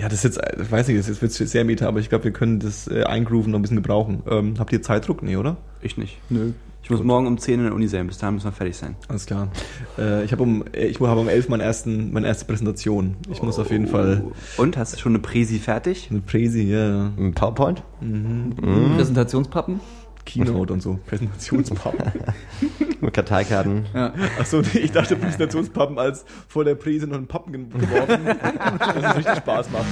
Ja, das ist jetzt, ich weiß nicht, das jetzt sehr meta, aber ich glaube, wir können das äh, Eingrooven noch ein bisschen gebrauchen. Ähm, habt ihr Zeitdruck? Nee, oder? Ich nicht. Nö. Ich muss morgen um 10 in der Uni sein, bis dahin müssen wir fertig sein. Alles klar. Äh, ich habe um, äh, ich habe um 11 meinen ersten, meine erste Präsentation. Ich muss auf jeden Fall Und, hast du schon eine Präsi fertig? eine Präsi, ja, Ein PowerPoint? Präsentationspappen. Keynote und so, Präsentationspappen. Mit Karteikarten. Ja. Achso, ich dachte Präsentationspappen als vor der Präse noch einen Pappen ge- geworfen, dass es richtig Spaß macht.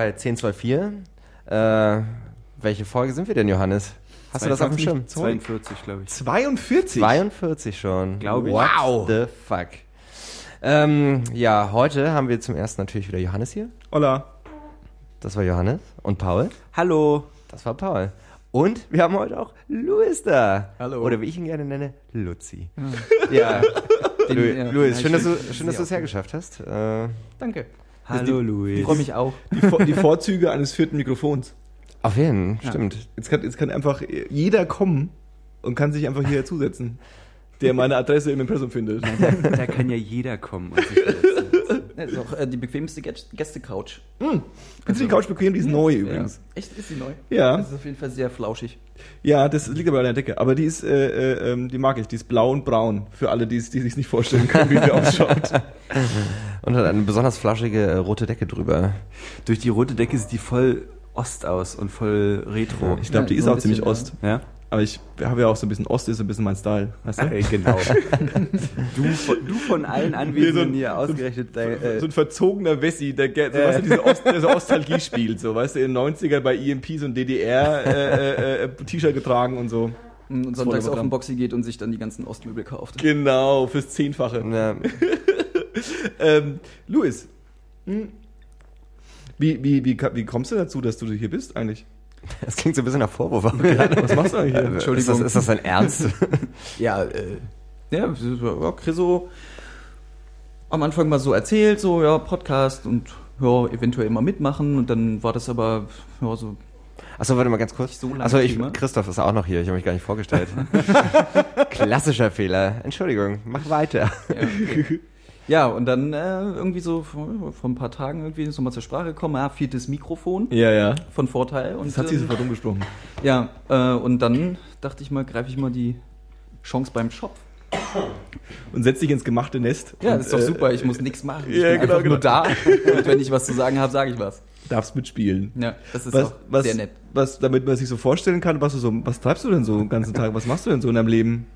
Bei 1024. Äh, welche Folge sind wir denn, Johannes? Hast du das auf dem Schirm? 42, glaube ich. 42? 42 schon. Glaube ich. What Wow. the fuck? Ähm, ja, heute haben wir zum ersten natürlich wieder Johannes hier. Hola. Das war Johannes. Und Paul. Hallo. Das war Paul. Und wir haben heute auch Louis da. Hallo. Oder wie ich ihn gerne nenne, Luzi. Ja. Den- Louis, ja, Louis ja, schön, dass du, schön, dass du es hergeschafft hast. Äh, Danke. Hallo, Ich Luis. freue mich auch. Die, die Vorzüge eines vierten Mikrofons. auf jeden Fall, stimmt. Jetzt kann, jetzt kann einfach jeder kommen und kann sich einfach hier zusetzen, der meine Adresse im Impressum findet. Da kann ja jeder kommen. Und sich verletzen. Das ist auch äh, die bequemste Gäst- Gäste-Couch. Findest du die Couch bequem? Die ist neu übrigens. Ja. Echt, ist sie neu? Ja. Das ist auf jeden Fall sehr flauschig. Ja, das liegt aber an der Decke. Aber die ist, äh, äh, ähm, die mag ich. Die ist blau und braun. Für alle, die es die sich nicht vorstellen können, wie sie ausschaut. Und hat eine besonders flaschige äh, rote Decke drüber. Durch die rote Decke sieht die voll Ost aus und voll Retro. Ich glaube, die Ja, ist auch ziemlich Ost. Ja? Aber ich habe ja auch so ein bisschen Ost, ist so ein bisschen mein Style. Weißt du? Ey, genau. du, von, du von allen Anwesenden hier ausgerechnet. dein, äh, so ein verzogener Wessi, der, so, weißt du, diese Ost, der so Ostalgie spielt, so, weißt du, in den 90er bei EMP so ein DDR-T-Shirt getragen und so. Und sonntags auf den Boxy geht und sich dann die ganzen Ostmöbel kauft. Genau, fürs Zehnfache. Ja, Ähm, Luis, hm, wie, wie, wie, wie kommst du dazu, dass du hier bist eigentlich? Das klingt so ein bisschen nach Vorwurf. Was machst du eigentlich hier? Ist das, ist das ein Ernst? Ja, äh, ja, ja, Chriso am Anfang mal so erzählt, so, ja, Podcast und ja, eventuell mal mitmachen und dann war das aber, ja, so, Achso, warte mal ganz kurz. so Achso, ich. Christoph ist auch noch hier. Ich habe mich gar nicht vorgestellt. Klassischer Fehler. Entschuldigung, mach weiter. Ja, okay. Ja und dann äh, irgendwie so vor, vor ein paar Tagen irgendwie ist nochmal zur Sprache gekommen, ja, viertes Mikrofon Ja, ja. von Vorteil. Und, Das hat sie ähm, sofort umgesprochen. Ja, äh, und dann dachte ich mal, greife ich mal die Chance beim Shop. Und setz dich ins gemachte Nest. Ja, und, das ist doch äh, super, ich muss nichts machen. Ich ja, bin genau, einfach nur genau. da. Und wenn ich was zu sagen habe, sage ich was. Darfst mitspielen. Ja, das ist Was, auch was, sehr nett. was, damit man sich so vorstellen kann, was du so, was treibst du denn so den ganzen Tag? Was machst du denn so in deinem Leben?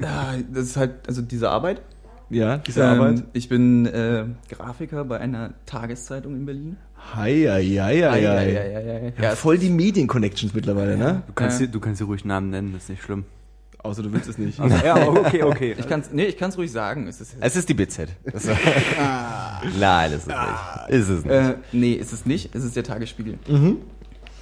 Ja, das ist halt, also diese Arbeit. Ja, diese Ähm, Arbeit? Ich bin äh, Grafiker bei einer Tageszeitung in Berlin. Hei, hei, hei, hei, Ja, hei. ja, ja, ja, ja. Ja, voll die Medien-Connections mittlerweile, ne? du, kannst Ja. dir, du kannst dir ruhig Namen nennen, das ist nicht schlimm. Außer du willst es nicht. ja, okay, okay. Ich kann's, nee, ich kann's ruhig sagen. Es ist, Es ist die BZ. Ist Nein, das ist nicht. Ist es nicht. äh, nee, ist es nicht. Es ist der Tagesspiegel. Mhm.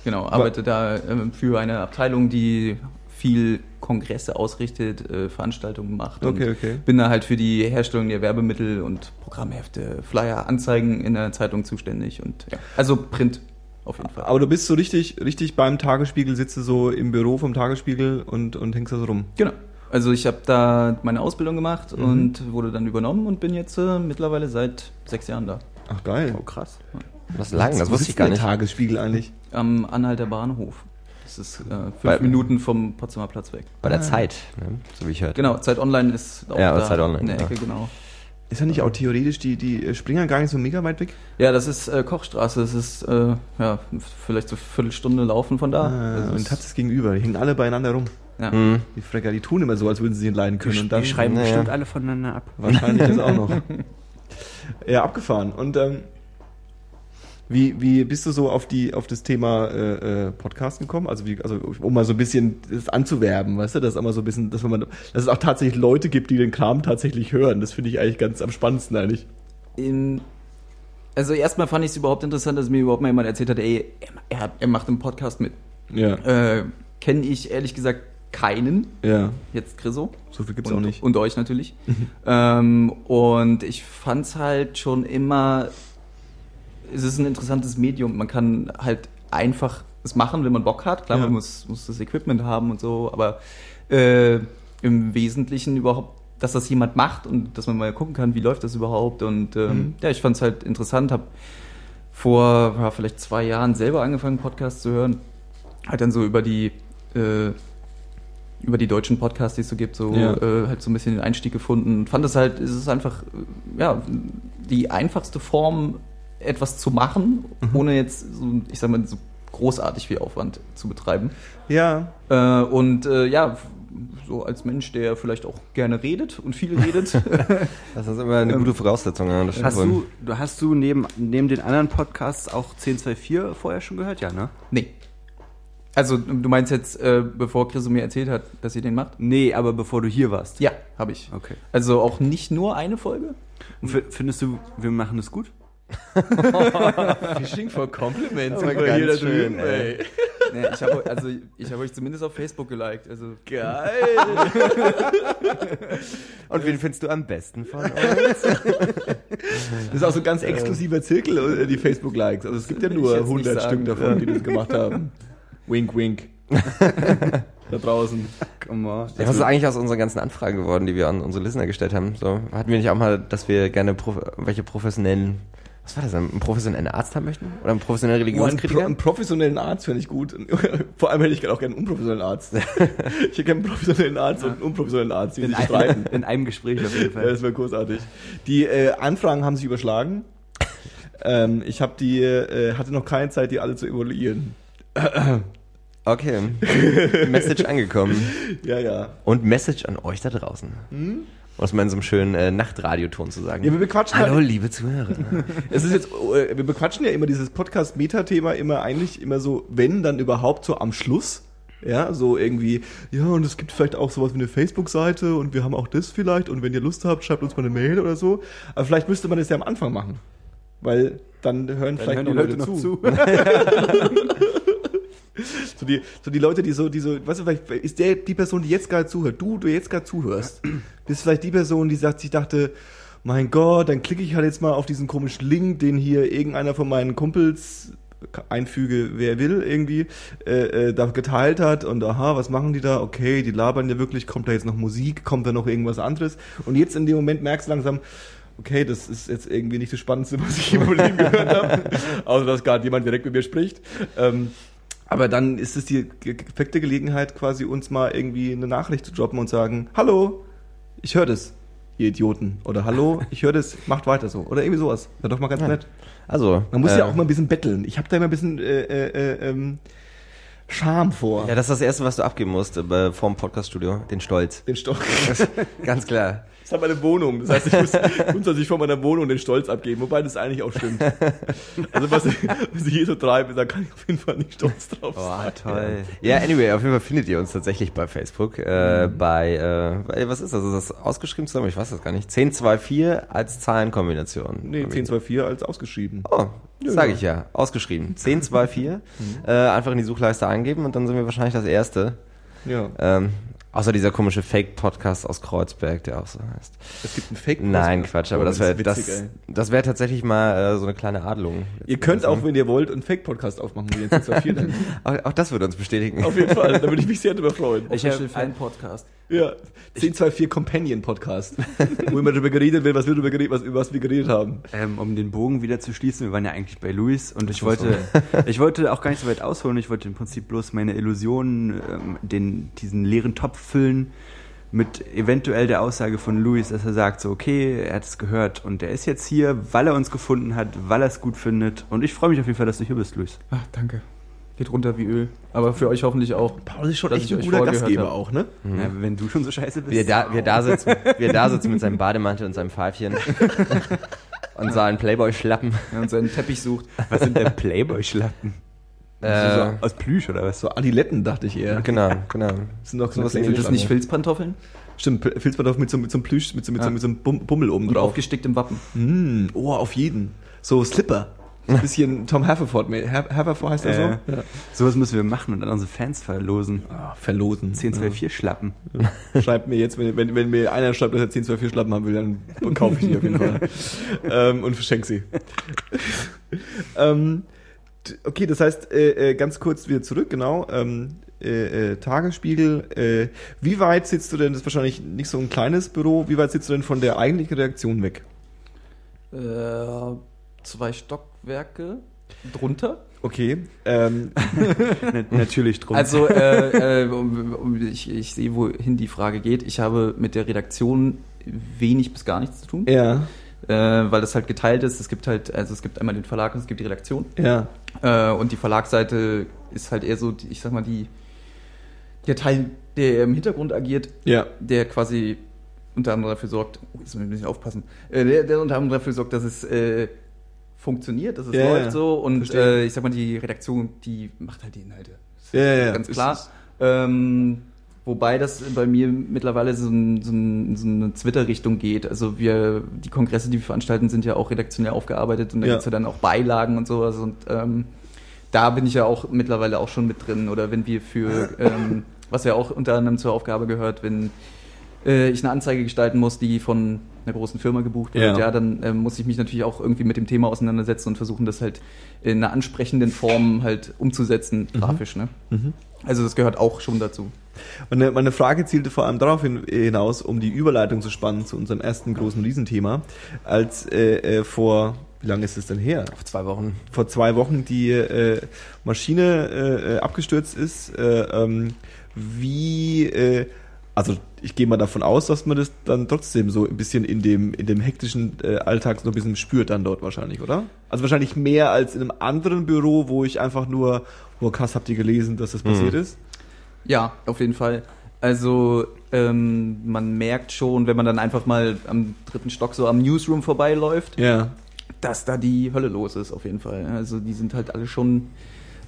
Genau, arbeite da ähm, für eine Abteilung, die viel Kongresse ausrichtet, äh, Veranstaltungen macht. Okay, und okay. Bin da halt für die Herstellung der Werbemittel und Programmhefte, Flyer, Anzeigen in der Zeitung zuständig. Und ja, also Print auf jeden Fall. Aber du bist so richtig, richtig beim Tagesspiegel, sitzt du so im Büro vom Tagesspiegel und, und hängst da so rum. Genau. Also ich habe da meine Ausbildung gemacht Mhm. und wurde dann übernommen und bin jetzt äh, mittlerweile seit sechs Jahren da. Ach geil. Oh, krass. Das ist lang, das Wo wusste ich gar nicht. der Tagesspiegel eigentlich. Am Anhalter Bahnhof. Das ist äh, fünf Bei- Minuten vom Potsdamer Platz weg. Bei der Zeit, ne? so wie ich hörte. Genau, Zeit Online ist auch Ja, da Zeit Online, in der ja. Ecke, genau. Ist ja nicht auch theoretisch die, die Springer gar nicht so mega weit weg? Ja, das ist äh, Kochstraße. Das ist äh, ja, vielleicht so eine Viertelstunde laufen von da. Ah, Das und ist- hat es gegenüber. Die hängen alle beieinander rum. ja. Hm. Die Frecker, die tun immer so, als würden sie ihn leiden können. Die, Und dann die schreiben Naja. bestimmt alle voneinander ab. wahrscheinlich das auch noch. Ja, abgefahren. Und ähm, Wie, wie bist du so auf die auf das Thema äh, äh, Podcast gekommen? Also wie, also um mal so ein bisschen das anzuwerben, weißt du, dass immer so ein bisschen, dass man, dass es auch tatsächlich Leute gibt, die den Kram tatsächlich hören. Das finde ich eigentlich ganz am spannendsten eigentlich. In, also erstmal fand ich es überhaupt interessant, dass mir überhaupt mal jemand erzählt hat, ey, er, hat, er macht einen Podcast mit. Ja. Äh, Kenne ich ehrlich gesagt keinen. Ja. Jetzt Chriso. So viel gibt's und, auch nicht. Und euch natürlich. ähm, und ich fand's halt schon immer, es ist ein interessantes Medium. Man kann halt einfach es machen, wenn man Bock hat. Klar, Ja. man muss, muss das Equipment haben und so, aber äh, im Wesentlichen überhaupt, dass das jemand macht und dass man mal gucken kann, wie läuft das überhaupt. Und ähm, Mhm. ja, ich fand's halt interessant, habe vor ja, vielleicht zwei Jahren selber angefangen, Podcasts zu hören. Halt dann so über die äh, über die deutschen Podcasts, die es so gibt, so Ja. äh, halt so ein bisschen den Einstieg gefunden. Fand es halt, es ist einfach ja die einfachste Form, etwas zu machen, Mhm. ohne jetzt so, ich sag mal, so großartig viel Aufwand zu betreiben. Ja. Äh, und äh, ja, so als Mensch, der vielleicht auch gerne redet und viel redet. Das ist immer eine gute Voraussetzung. Ja, Hast du, hast du neben, neben den anderen Podcasts auch 1024 vorher schon gehört? Ja, ne? nee. Also du meinst jetzt, äh, bevor Chris mir erzählt hat, dass ihr den macht? Nee, aber bevor du hier warst. Ja, habe ich. Okay. Also auch nicht nur eine Folge? Und fi- findest du, wir machen das gut? Fishing for Compliments. Aber aber ganz hier da schön, drüben, ey. ey. Nee, ich habe also ich habe euch zumindest auf Facebook geliked. Also Geil. Und wen findest du am besten von uns? Das ist auch so ein ganz exklusiver Zirkel, die Facebook-Likes. Also es gibt ja nur jetzt nicht 100 sagen. Stück davon, die das gemacht haben. Wink, wink. da draußen. Come on. Ja, was ist eigentlich aus unseren ganzen Anfragen geworden, die wir an unsere Listener gestellt haben? So, hatten wir nicht auch mal, dass wir gerne prof welche professionellen, was war das, einen professionellen Arzt haben möchten? Oder einen professionellen Einen, Pro Religionskritiker? einen professionellen Arzt finde ich gut. Vor allem hätte ich auch gerne einen unprofessionellen Arzt. ich hätte gerne einen professionellen Arzt und einen unprofessionellen Arzt, die In sich einem, streiten. in einem Gespräch auf jeden Ja, Fall. das wäre großartig. Die äh, Anfragen haben sich überschlagen. ähm, ich habe die, äh, hatte noch keine Zeit, die alle zu evaluieren. Okay. Message angekommen. Ja, ja. Und Message an euch da draußen. Um es mal in so einem schönen äh, Nachtradioton zu sagen. Ja, wir bequatschen Hallo, halt, liebe Zuhörer. es ist jetzt, äh, wir bequatschen ja immer dieses Podcast-Meta-Thema immer eigentlich immer so, wenn dann überhaupt so am Schluss. Ja, so irgendwie, ja, und es gibt vielleicht auch sowas wie eine Facebook-Seite und wir haben auch das vielleicht und wenn ihr Lust habt, schreibt uns mal eine Mail oder so. Aber vielleicht müsste man das ja am Anfang machen. Weil dann hören vielleicht hören noch die Leute, Leute noch zu. zu. So die, so die Leute, die so, die so, weißt du, vielleicht ist der die Person, die jetzt gerade zuhört, du, du jetzt gerade zuhörst, bist vielleicht die Person, die sagt, ich dachte, mein Gott, dann klicke ich halt jetzt mal auf diesen komischen Link, den hier irgendeiner von meinen Kumpels einfüge, wer will, irgendwie, äh, äh, da geteilt hat und aha, was machen die da? Okay, die labern ja wirklich, kommt da jetzt noch Musik, kommt da noch irgendwas anderes? Und jetzt in dem Moment merkst du langsam, okay, das ist jetzt irgendwie nicht das Spannendste, was ich von ihm gehört habe, außer dass gerade jemand direkt mit mir spricht. Ähm, aber dann ist es die perfekte Gelegenheit, quasi uns mal irgendwie eine Nachricht zu droppen und sagen, hallo, ich höre das, ihr Idioten. Oder hallo, ich höre das, macht weiter so. Oder irgendwie sowas. Wäre doch mal ganz Ja. nett. Also. Man muss äh, ja auch mal ein bisschen betteln. Ich habe da immer ein bisschen äh, äh, äh, ähm, Scham vor. Ja, das ist das Erste, was du abgeben musst äh, vorm Podcaststudio. Den Stolz. Den Stolz. Ganz klar. Ist meine Wohnung. Das heißt, ich muss grundsätzlich von meiner Wohnung den Stolz abgeben, wobei das eigentlich auch stimmt. Also was ich, was ich hier so treibe, da kann ich auf jeden Fall nicht stolz drauf Oh, sein. toll. Ja, anyway, auf jeden Fall findet ihr uns tatsächlich bei Facebook. Äh, bei, äh, was ist das? Ist das ausgeschrieben zusammen? Ich weiß das gar nicht. 1024 als Zahlenkombination. Nee, 1024 als ausgeschrieben. Oh, Ja, sage ich ja. Ausgeschrieben. 1024. äh, einfach in die Suchleiste eingeben und dann sind wir wahrscheinlich das Erste. Ja. Ähm, außer dieser komische Fake-Podcast aus Kreuzberg, der auch so heißt. Es gibt einen Fake Nein, Quatsch, aber Oh, das wäre das, das wäre tatsächlich mal äh, so eine kleine Adelung. Ihr könnt auch, wenn ihr wollt, einen Fake-Podcast aufmachen, wie jetzt 1024 dann. auch, auch das würde uns bestätigen. Auf jeden Fall, da würde ich mich sehr drüber freuen. Ich hab- Official Fan-Podcast. Ja, 1024 Companion Podcast, wo immer darüber geredet wird, was wir darüber geredet, was, über was wir geredet haben. Ähm, um den Bogen wieder zu schließen, wir waren ja eigentlich bei Luis und ich wollte, ich wollte auch gar nicht so weit ausholen, ich wollte im Prinzip bloß meine Illusionen, ähm, den, diesen leeren Topf füllen mit eventuell der Aussage von Luis, dass er sagt so, okay, er hat es gehört und er ist jetzt hier, weil er uns gefunden hat, weil er es gut findet und ich freue mich auf jeden Fall, dass du hier bist, Luis. Ach, danke. Geht runter wie Öl. Aber für euch hoffentlich auch. Paul ist schon Dass echt ich ein euch guter Gastgeber auch, ne? Ja, wenn du schon so scheiße bist. Wie er da, wie er da sitzt, wie er da sitzt mit seinem Bademantel und seinem Pfeifchen. und seinen Playboy-Schlappen. Ja, und seinen Teppich sucht. Was sind denn Playboy-Schlappen? Äh, so aus Plüsch oder was? So Adiletten, dachte ich eher. genau, genau. Das sind doch so Sind das nicht. Filzpantoffeln? Stimmt, Filzpantoffeln mit so, mit so einem Plüsch, mit so, mit so, Ja. mit so einem Bum- Bummel oben Und drauf. aufgestickt im Wappen. Mm, oh, auf jeden. So Slipper. So ein bisschen Tom Haverford. Haverford heißt er Äh, so? Ja. Sowas müssen wir machen und dann unsere Fans verlosen. Ah, verlosen. 10, 12, 4 Schlappen. Ja. Schreibt mir jetzt, wenn, wenn, wenn mir einer schreibt, dass er 10, 12, 4 Schlappen haben will, dann kaufe ich die auf jeden Fall. ähm, und verschenke sie. ähm, okay, das heißt, äh, äh, ganz kurz wieder zurück, genau. Ähm, äh, äh, Tagesspiegel. Äh, wie weit sitzt du denn, das ist wahrscheinlich nicht so ein kleines Büro, wie weit sitzt du denn von der eigentlichen Redaktion weg? Äh, zwei Stockwerke drunter. Okay. Ähm, Na- Natürlich drum. Also, äh, äh, um, um, ich, ich sehe, wohin die Frage geht. Ich habe mit der Redaktion wenig bis gar nichts zu tun, ja, äh, weil das halt geteilt ist. Es gibt halt, also es gibt einmal den Verlag und es gibt die Redaktion. ja. Äh, und die Verlagsseite ist halt eher so, die, ich sag mal, die, der Teil, der im Hintergrund agiert, Ja. der quasi unter anderem dafür sorgt, oh, jetzt müssen wir ein bisschen aufpassen, äh, der, der unter anderem dafür sorgt, dass es äh, funktioniert, dass es Ja, läuft ja. so und äh, ich sag mal, die Redaktion, die macht halt die Inhalte. Das Ja, ja, ja. Ganz klar. Ähm, wobei das bei mir mittlerweile so, ein, so, ein, so eine Twitter-Richtung geht. Also wir, die Kongresse, die wir veranstalten, sind ja auch redaktionell aufgearbeitet und da Ja. gibt's ja dann auch Beilagen und sowas und ähm, da bin ich ja auch mittlerweile auch schon mit drin. Oder wenn wir für, ähm, was ja auch unter anderem zur Aufgabe gehört, wenn äh, ich eine Anzeige gestalten muss, die von einer großen Firma gebucht wird, Ja. ja, dann ähm, muss ich mich natürlich auch irgendwie mit dem Thema auseinandersetzen und versuchen, das halt in einer ansprechenden Form halt umzusetzen, grafisch. Ne? Mhm. Also das gehört auch schon dazu. Meine, meine Frage zielte vor allem darauf hin, hinaus, um die Überleitung zu spannen zu unserem ersten großen Riesenthema, als äh, äh, vor, wie lange ist es denn her? Vor zwei Wochen. Vor zwei Wochen die äh, Maschine äh, äh, abgestürzt ist. Äh, ähm, wie, äh, also ich gehe mal davon aus, dass man das dann trotzdem so ein bisschen in dem, in dem hektischen äh, Alltag so ein bisschen spürt dann dort wahrscheinlich, oder? Also wahrscheinlich mehr als in einem anderen Büro, wo ich einfach nur, oh krass, habt ihr gelesen, dass das passiert ist? Ja, auf jeden Fall. Also ähm, man merkt schon, wenn man dann einfach mal am dritten Stock so am Newsroom vorbeiläuft, Ja. dass da die Hölle los ist, auf jeden Fall. Also die sind halt alle schon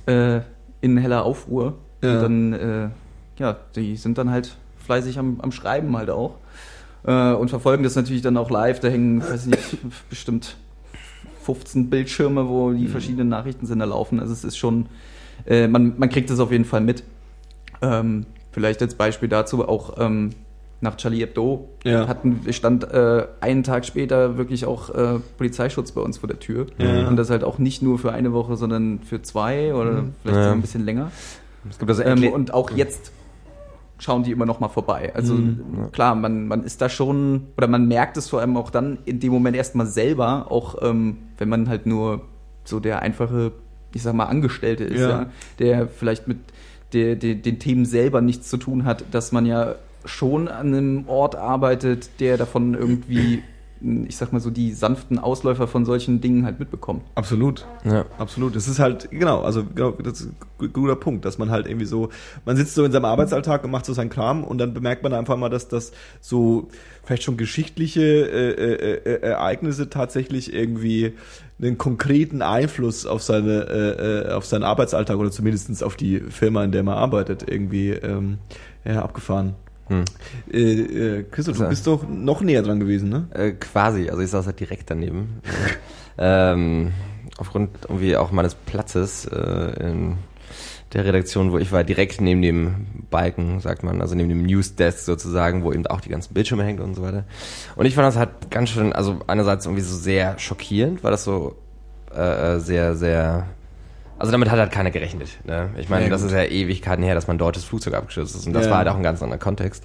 äh, in heller Aufruhr. Ja. Und dann, äh, ja, die sind dann halt fleißig am, am Schreiben halt auch. Äh, und verfolgen das natürlich dann auch live. Da hängen, weiß ich nicht, bestimmt 15 Bildschirme, wo die verschiedenen Nachrichtensender laufen. Also es ist schon, äh, man, man kriegt es auf jeden Fall mit. Ähm, vielleicht als Beispiel dazu auch ähm, nach Charlie Hebdo Ja. hatten, stand äh, einen Tag später wirklich auch äh, Polizeischutz bei uns vor der Tür. Ja. Und das halt auch nicht nur für eine Woche, sondern für zwei oder vielleicht Ja. ein bisschen länger. Es gibt also Ähm, und auch jetzt schauen die immer noch mal vorbei. Also Mhm. klar, man, man ist da schon, oder man merkt es vor allem auch dann in dem Moment erstmal selber, auch ähm, wenn man halt nur so der einfache, ich sag mal, Angestellte ist, Ja. ja. der vielleicht mit der, der, den Themen selber nichts zu tun hat, dass man ja schon an einem Ort arbeitet, der davon irgendwie, ich sag mal so, die sanften Ausläufer von solchen Dingen halt mitbekommt. Absolut. ja. Absolut. Das ist halt, genau, also genau, das ist ein guter Punkt, dass man halt irgendwie so, man sitzt so in seinem Arbeitsalltag und macht so seinen Kram und dann bemerkt man einfach mal, dass das so vielleicht schon geschichtliche äh, äh, äh, Ereignisse tatsächlich irgendwie einen konkreten Einfluss auf seine äh, äh, auf seinen Arbeitsalltag oder zumindestens auf die Firma, in der man arbeitet, irgendwie ähm, ja, abgefahren. Hm. Äh, äh, Christoph, du bist doch noch näher dran gewesen, ne? Äh, quasi, also ich saß halt direkt daneben. ähm, aufgrund irgendwie auch meines Platzes äh, in der Redaktion, wo ich war, direkt neben dem Balken, sagt man, also neben dem Newsdesk sozusagen, wo eben auch die ganzen Bildschirme hängen und so weiter. Und ich fand das halt ganz schön, also einerseits irgendwie so sehr schockierend, weil das so äh, sehr, sehr also damit hat halt keiner gerechnet. Ne? Ich meine, Ja, das ist ja Ewigkeiten her, dass mein deutsches Flugzeug abgestürzt ist. Und das Ja. war halt auch ein ganz anderer Kontext.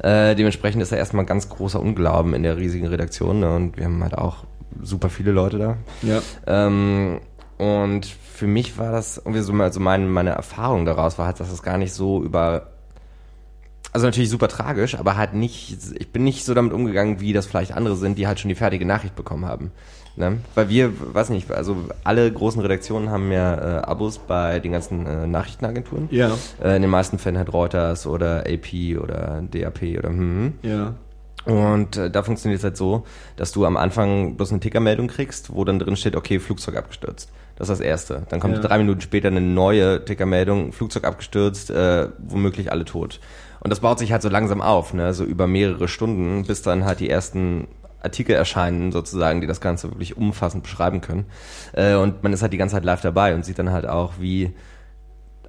Äh, dementsprechend ist da erstmal ganz großer Unglauben in der riesigen Redaktion. Ne? Und wir haben halt auch super viele Leute da. Ja. Ähm, und für mich war das irgendwie so, mal- so meine, meine Erfahrung daraus war halt, dass es gar nicht so über also natürlich super tragisch, aber halt nicht, ich bin nicht so damit umgegangen, wie das vielleicht andere sind, die halt schon die fertige Nachricht bekommen haben. Ne? Weil wir, weiß nicht, also alle großen Redaktionen haben ja äh, Abos bei den ganzen äh, Nachrichtenagenturen. Ja. Äh, in den meisten Fällen halt Reuters oder AP oder DAP oder hm. Ja. Und äh, da funktioniert es halt so, dass du am Anfang bloß eine Tickermeldung kriegst, wo dann drin steht, okay, Flugzeug abgestürzt. Das ist das Erste. Dann kommt Ja. drei Minuten später eine neue Tickermeldung, Flugzeug abgestürzt, äh, womöglich alle tot. Und das baut sich halt so langsam auf, ne? so über mehrere Stunden, bis dann halt die ersten Artikel erscheinen, sozusagen, die das Ganze wirklich umfassend beschreiben können. Äh, und man ist halt die ganze Zeit live dabei und sieht dann halt auch, wie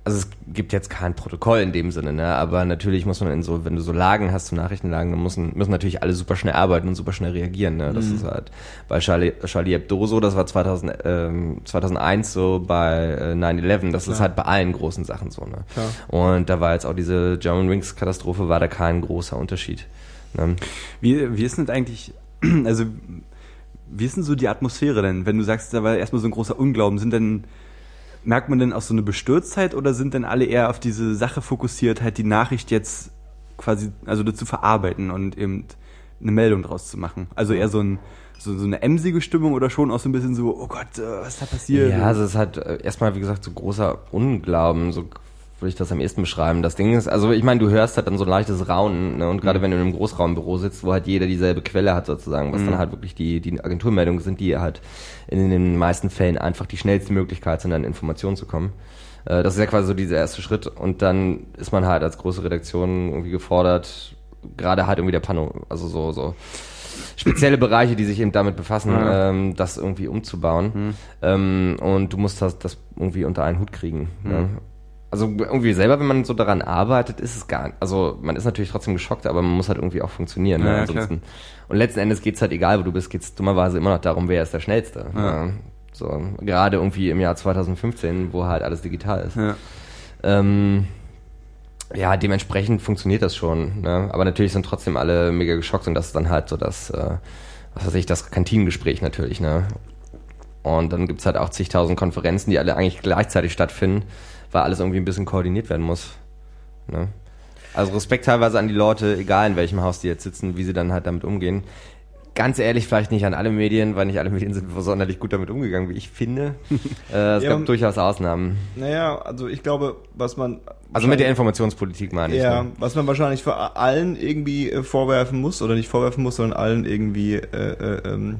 also es gibt jetzt kein Protokoll in dem Sinne, ne? aber natürlich muss man in so, wenn du so Lagen hast, so Nachrichtenlagen, dann müssen, müssen natürlich alle super schnell arbeiten und super schnell reagieren. Ne? Das ist halt bei Charlie, Charlie Hebdo so, das war 2000, ähm, 2001 so bei äh, 9-11, das ist halt bei allen großen Sachen so. Ne? Klar. Und da war jetzt auch diese German Wings Katastrophe, war da kein großer Unterschied. Ne? Wie, wie ist denn eigentlich, also wie ist denn so die Atmosphäre denn, wenn du sagst, da war erstmal so ein großer Unglauben, sind denn, merkt man denn auch so eine Bestürztheit oder sind denn alle eher auf diese Sache fokussiert, halt die Nachricht jetzt quasi, also dazu verarbeiten und eben eine Meldung draus zu machen? Also eher so ein, so, so eine emsige Stimmung oder schon auch so ein bisschen so, oh Gott, äh, was ist da passiert? Ja, also es ist halt äh, erstmal, wie gesagt, so großer Unglauben, so würde ich das am ehesten beschreiben. Das Ding ist, also ich meine, du hörst halt dann so ein leichtes Raunen, ne? und gerade wenn du in einem Großraumbüro sitzt, wo halt jeder dieselbe Quelle hat sozusagen, was dann halt wirklich die, die Agenturmeldungen sind, die halt in den meisten Fällen einfach die schnellste Möglichkeit sind, an Informationen zu kommen. Äh, Das ist ja quasi so dieser erste Schritt und dann ist man halt als große Redaktion irgendwie gefordert, gerade halt irgendwie der Pano, also so, so spezielle Bereiche, die sich eben damit befassen, Ja. ähm, das irgendwie umzubauen. Ähm, und du musst das, das irgendwie unter einen Hut kriegen. Ne? Also irgendwie selber, wenn man so daran arbeitet, ist es gar nicht. Also man ist natürlich trotzdem geschockt, aber man muss halt irgendwie auch funktionieren. Ne? ja, Ansonsten. Und letzten Endes geht's halt, egal wo du bist, geht's dummerweise immer noch darum, wer ist der Schnellste. Ja. Ne? So, gerade irgendwie im Jahr 2015, wo halt alles digital ist. Ja. Ähm, ja, dementsprechend funktioniert das schon. Ne? Aber natürlich sind trotzdem alle mega geschockt und das ist dann halt so das, äh, was weiß ich, das Kantinengespräch natürlich. Ne? Und dann gibt's halt auch zigtausend Konferenzen, die alle eigentlich gleichzeitig stattfinden, weil alles irgendwie ein bisschen koordiniert werden muss. Ne? Also Respekt teilweise an die Leute, egal in welchem Haus die jetzt sitzen, wie sie dann halt damit umgehen. Ganz ehrlich, vielleicht nicht an alle Medien, weil nicht alle Medien sind sonderlich gut damit umgegangen, wie ich finde. äh, es Ja, gab um- durchaus Ausnahmen. Naja, also ich glaube, was man. Also mit der Informationspolitik meine ich. Ja, ne? was man wahrscheinlich für allen irgendwie äh, vorwerfen muss, oder nicht vorwerfen muss, sondern allen irgendwie, äh, äh, ähm,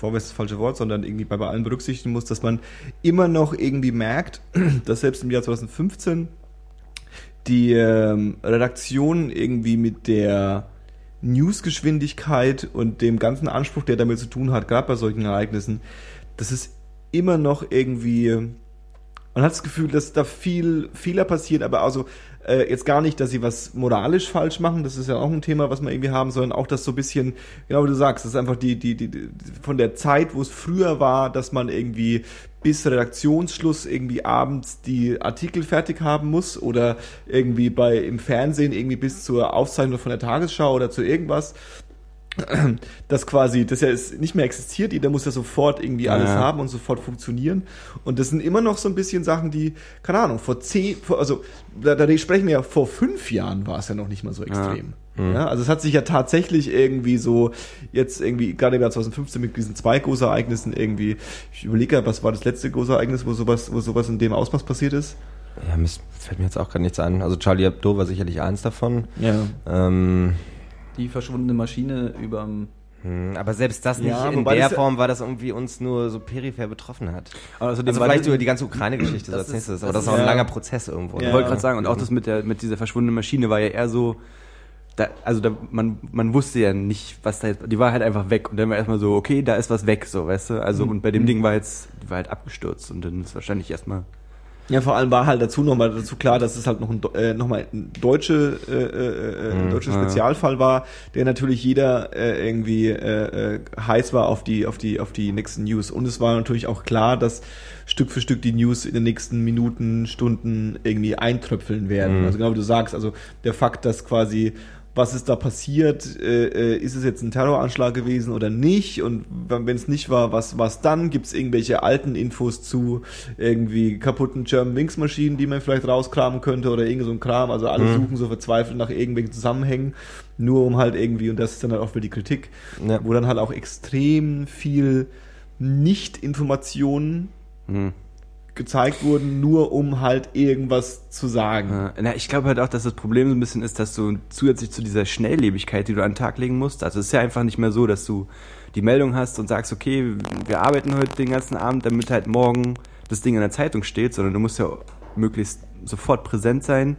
vorwerfen ist das falsche Wort, sondern irgendwie bei, bei allen berücksichtigen muss, dass man immer noch irgendwie merkt, dass selbst im Jahr 2015 die ähm, Redaktion irgendwie mit der Newsgeschwindigkeit und dem ganzen Anspruch, der damit zu tun hat, gerade bei solchen Ereignissen, das ist immer noch irgendwie man hat das Gefühl, dass da viel Fehler passieren, aber also äh, jetzt gar nicht, dass sie was moralisch falsch machen, das ist ja auch ein Thema, was wir irgendwie haben, sondern auch das so ein bisschen, genau wie du sagst, das ist einfach die, die, die, die von der Zeit, wo es früher war, dass man irgendwie bis Redaktionsschluss irgendwie abends die Artikel fertig haben muss oder irgendwie bei im Fernsehen irgendwie bis zur Aufzeichnung von der Tagesschau oder zu irgendwas das quasi, das ja ist nicht mehr existiert, jeder muss ja sofort irgendwie alles Ja. haben und sofort funktionieren. Und das sind immer noch so ein bisschen Sachen, die, keine Ahnung, vor zehn, vor, also da, da sprechen wir ja, vor fünf Jahren war es ja noch nicht mal so extrem. Ja, also es hat sich ja tatsächlich irgendwie so, jetzt irgendwie, gerade im Jahr 2015 mit diesen zwei Großereignissen irgendwie, ich überlege gerade, was war das letzte Großereignis, wo sowas, wo sowas in dem Ausmaß passiert ist? Ja, fällt mir jetzt auch gerade nichts ein. Also Charlie Hebdo war sicherlich eins davon. Ja. Ähm, Die verschwundene Maschine überm. hm, aber selbst das nicht Ja, in der das ja- Form, weil das irgendwie uns nur so peripher betroffen hat. Also war vielleicht das- über die ganze Ukraine-Geschichte so Das als nächstes, ist- aber das das ist auch ein ist- langer ja. Prozess irgendwo. Ja. Ich wollte gerade sagen, und auch das mit der mit dieser verschwundenen Maschine war ja eher so, da, also da, man, man wusste ja nicht, was da jetzt, die war halt einfach weg und dann war erstmal so, okay, da ist was weg, so, weißt du, also und bei dem Ding war jetzt, die war halt abgestürzt und dann ist wahrscheinlich erstmal, Ja, vor allem war halt dazu nochmal dazu klar, dass es halt noch ein, äh, noch mal ein deutsche, äh, äh, äh, ein deutscher ja. Spezialfall war, der natürlich jeder äh, irgendwie äh, äh, heiß war auf die, auf die, auf die nächsten News. Und es war natürlich auch klar, dass Stück für Stück die News in den nächsten Minuten, Stunden irgendwie eintröpfeln werden. Mhm. Also genau wie du sagst, also der Fakt, dass quasi was ist da passiert? Äh, äh, ist es jetzt ein Terroranschlag gewesen oder nicht? Und wenn es nicht war, was was dann? Gibt es irgendwelche alten Infos zu irgendwie kaputten German Wings Maschinen, die man vielleicht rauskramen könnte oder irgend so ein Kram? Also alle suchen so verzweifelt nach irgendwelchen Zusammenhängen, nur um halt irgendwie und das ist dann halt auch für die Kritik, Ja. wo dann halt auch extrem viel Nicht-Informationen hm, gezeigt wurden, nur um halt irgendwas zu sagen. Ja, na, ich glaube halt auch, dass das Problem so ein bisschen ist, dass du zusätzlich zu dieser Schnelllebigkeit, die du an den Tag legen musst, also es ist ja einfach nicht mehr so, dass du die Meldung hast und sagst, okay, wir arbeiten heute den ganzen Abend, damit halt morgen das Ding in der Zeitung steht, sondern du musst ja möglichst sofort präsent sein.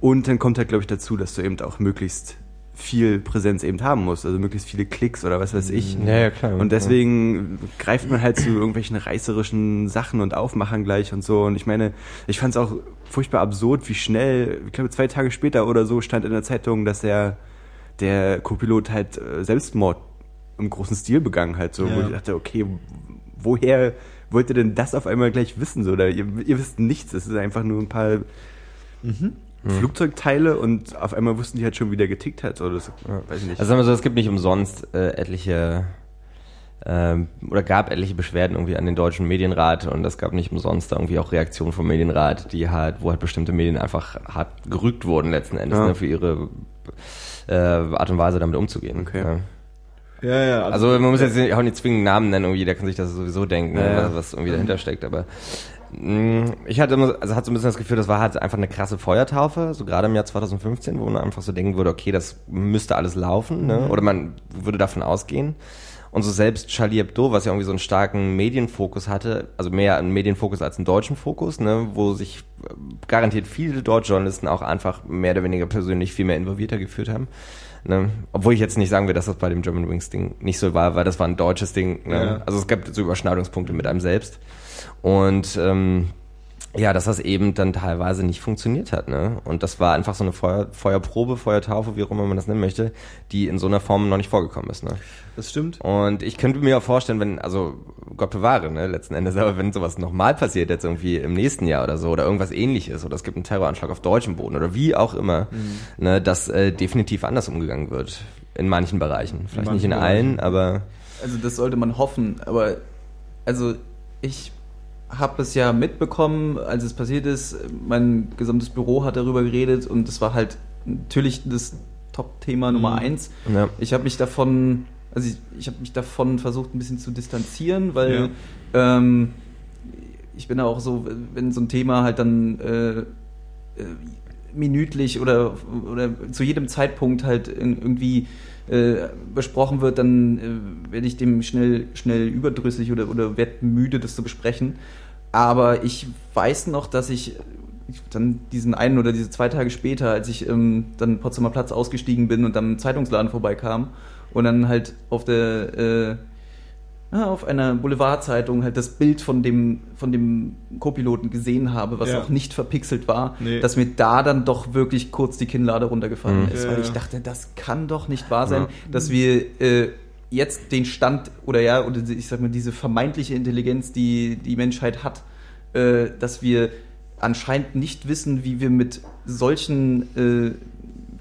Und dann kommt halt, glaube ich, dazu, dass du eben auch möglichst viel Präsenz eben haben musst, also möglichst viele Klicks oder was weiß ich. Ja, ja, klar. Und deswegen greift man halt zu irgendwelchen reißerischen Sachen und Aufmachern gleich und so. Und ich meine, ich fand es auch furchtbar absurd, wie schnell, ich glaube zwei Tage später oder so stand in der Zeitung, dass der, der Co-Pilot halt äh, Selbstmord im großen Stil begangen hat. So, wo Ja. ich dachte, okay, woher wollt ihr denn das auf einmal gleich wissen? So, oder ihr, ihr wisst nichts, es ist einfach nur ein paar Flugzeugteile und auf einmal wussten die halt schon, wie der getickt hat. Oder so, weiß ich nicht. Also sagen wir so, es gibt nicht umsonst äh, etliche ähm, oder gab etliche Beschwerden irgendwie an den deutschen Medienrat und es gab nicht umsonst da irgendwie auch Reaktionen vom Medienrat, die halt, wo halt bestimmte Medien einfach hart gerügt wurden letzten Endes Ja. ne, für ihre äh, Art und Weise damit umzugehen. Okay. Ja. Ja, ja. Also man muss jetzt auch nicht zwingend Namen nennen, irgendwie, jeder kann sich das sowieso denken, ne, Ja, ja. was, was irgendwie dahinter steckt, aber ich hatte immer, also hatte so ein bisschen das Gefühl, das war halt einfach eine krasse Feuertaufe, so gerade im Jahr 2015, wo man einfach so denken würde, okay, das müsste alles laufen, ne? oder man würde davon ausgehen. Und so selbst Charlie Hebdo, was ja irgendwie so einen starken Medienfokus hatte, also mehr einen Medienfokus als einen deutschen Fokus, ne, wo sich äh, garantiert viele deutsche Journalisten auch einfach mehr oder weniger persönlich viel mehr involvierter gefühlt haben. Ne? Obwohl ich jetzt nicht sagen will, dass das bei dem German Wings Ding nicht so war, weil das war ein deutsches Ding. Ne? Ja. Also es gab so Überschneidungspunkte mit einem selbst. Und ähm, ja, dass das eben dann teilweise nicht funktioniert hat. Ne? Und das war einfach so eine Feuer, Feuerprobe, Feuertaufe, wie auch immer man das nennen möchte, die in so einer Form noch nicht vorgekommen ist. Ne? Das stimmt. Und ich könnte mir auch vorstellen, wenn, also Gott bewahre, ne, letzten Endes, aber wenn sowas nochmal passiert, jetzt irgendwie im nächsten Jahr oder so, oder irgendwas ähnliches, oder es gibt einen Terroranschlag auf deutschem Boden oder wie auch immer, ne, dass äh, definitiv anders umgegangen wird. In manchen Bereichen. Vielleicht nicht in manchen allen, aber Also das sollte man hoffen, aber also ich habe es ja mitbekommen, als es passiert ist. Mein gesamtes Büro hat darüber geredet und es war halt natürlich das Top-Thema Nummer Mhm. eins. ja. Ich habe mich davon, also ich, ich habe mich davon versucht ein bisschen zu distanzieren, weil ähm, ich bin auch so, wenn so ein Thema halt dann äh, äh, minütlich oder, oder zu jedem Zeitpunkt halt irgendwie äh, besprochen wird, dann äh, werde ich dem schnell, schnell überdrüssig oder, oder werde müde, das zu besprechen. Aber ich weiß noch, dass ich dann diesen einen oder diese zwei Tage später, als ich ähm, dann Potsdamer Platz ausgestiegen bin und dann im Zeitungsladen vorbeikam und dann halt auf der äh, ja, auf einer Boulevardzeitung halt das Bild von dem von dem Co-Piloten gesehen habe, was Ja. auch nicht verpixelt war, Nee. dass mir da dann doch wirklich kurz die Kinnlade runtergefallen Mhm. ist, weil ja. ich dachte, das kann doch nicht wahr sein, Ja. dass wir äh, jetzt den Stand oder ja oder ich sag mal diese vermeintliche Intelligenz, die die Menschheit hat, äh, dass wir anscheinend nicht wissen, wie wir mit solchen äh,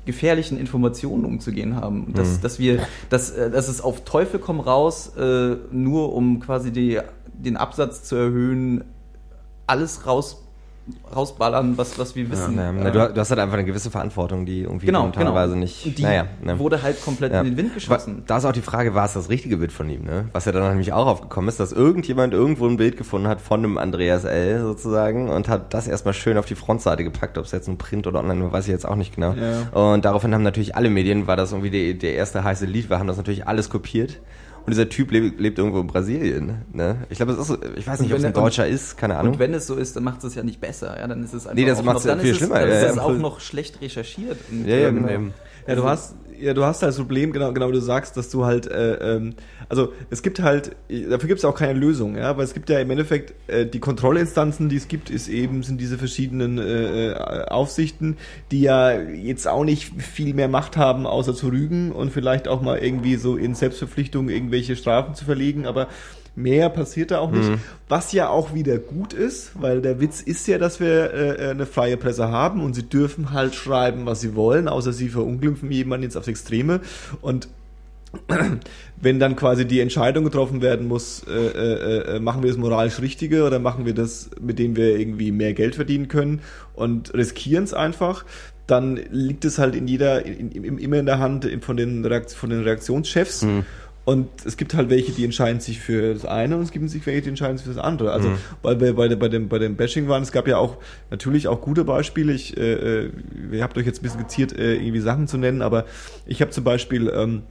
gefährlichen Informationen umzugehen haben. Und Dass, Mhm. dass wir, dass, äh, dass es auf Teufel komm raus, äh, nur um quasi die, den Absatz zu erhöhen, alles raus, rausballern, was, was wir wissen. Ja, na, du, du hast halt einfach eine gewisse Verantwortung, die irgendwie genau, dann teilweise genau. nicht. Die naja, ne. wurde halt komplett Ja. in den Wind geschossen. Da ist auch die Frage, war es das richtige Bild von ihm, ne? Was ja dann nämlich auch aufgekommen ist, dass irgendjemand irgendwo ein Bild gefunden hat von einem Andreas L. sozusagen und hat das erstmal schön auf die Frontseite gepackt, ob es jetzt ein Print oder online war, weiß ich jetzt auch nicht genau. Ja. Und daraufhin haben natürlich alle Medien, war das irgendwie der, der erste heiße Lied, wir haben das natürlich alles kopiert. Und dieser Typ lebt, lebt irgendwo in Brasilien, ne? Ich glaube, es ist, so- ich weiß Und nicht, ob es ein er- Deutscher ist, keine Ahnung. Und wenn es so ist, dann macht es ja nicht besser. Ja, dann ist es einfach Nee, das auch noch, ja dann viel ist schlimmer. Es, dann Ja, ist es auch noch schlecht recherchiert. Und, Ja, ja, ähm, genau. Ja, du hast, ja, du hast halt das Problem, genau, genau, wie du sagst, dass du halt, äh, ähm, also es gibt halt, dafür gibt es auch keine Lösung, ja, aber es gibt ja im Endeffekt äh, die Kontrollinstanzen, die es gibt, ist eben sind diese verschiedenen äh, äh, Aufsichten, die ja jetzt auch nicht viel mehr Macht haben, außer zu rügen und vielleicht auch mal irgendwie so in Selbstverpflichtung irgendwelche Strafen zu verlegen, aber Mehr passiert da auch nicht, was ja auch wieder gut ist, weil der Witz ist ja, dass wir äh, eine freie Presse haben und sie dürfen halt schreiben, was sie wollen, außer sie verunglimpfen jemanden jetzt aufs Extreme. Und wenn dann quasi die Entscheidung getroffen werden muss, äh, äh, äh, machen wir das moralisch Richtige oder machen wir das, mit dem wir irgendwie mehr Geld verdienen können und riskieren es einfach, dann liegt es halt in jeder, in, in, immer in der Hand von den, Reakt von den Reaktionschefs. Und es gibt halt welche, die entscheiden sich für das eine und es gibt sich welche, die entscheiden sich für das andere. Also Mhm. weil wir bei, bei, dem, bei dem Bashing waren, es gab ja auch natürlich auch gute Beispiele. Ich, äh, äh, ihr habt euch jetzt ein bisschen geziert, äh, irgendwie Sachen zu nennen, aber ich habe zum Beispiel, ähm,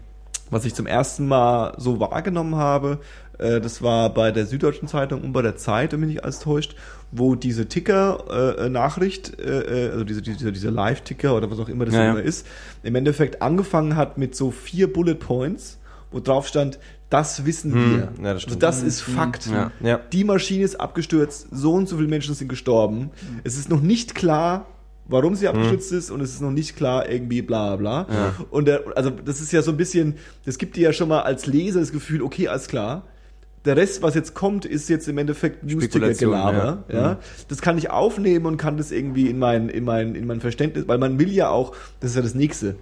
was ich zum ersten Mal so wahrgenommen habe, äh, das war bei der Süddeutschen Zeitung und bei der Zeit, wenn mich nicht alles täuscht, wo diese Ticker-Nachricht, äh, äh, also diese, diese, diese Live-Ticker oder was auch immer das Ja, ja. immer ist, im Endeffekt angefangen hat mit so vier Bullet Points, wo drauf stand, das wissen Hm, wir. ja, das also das ist Fakt. Ja. Ja. Die Maschine ist abgestürzt, so und so viele Menschen sind gestorben. Es ist noch nicht klar, warum sie abgestürzt ist und es ist noch nicht klar irgendwie bla bla. Und der, also das ist ja so ein bisschen, das gibt dir ja schon mal als Leser das Gefühl, okay, alles klar. Der Rest, was jetzt kommt, ist jetzt im Endeffekt Spekulation, Newsticker-Gelaber. ja. Ja. Das kann ich aufnehmen und kann das irgendwie in mein, in mein, in mein Verständnis, weil man will ja auch, das ist ja das Nächste.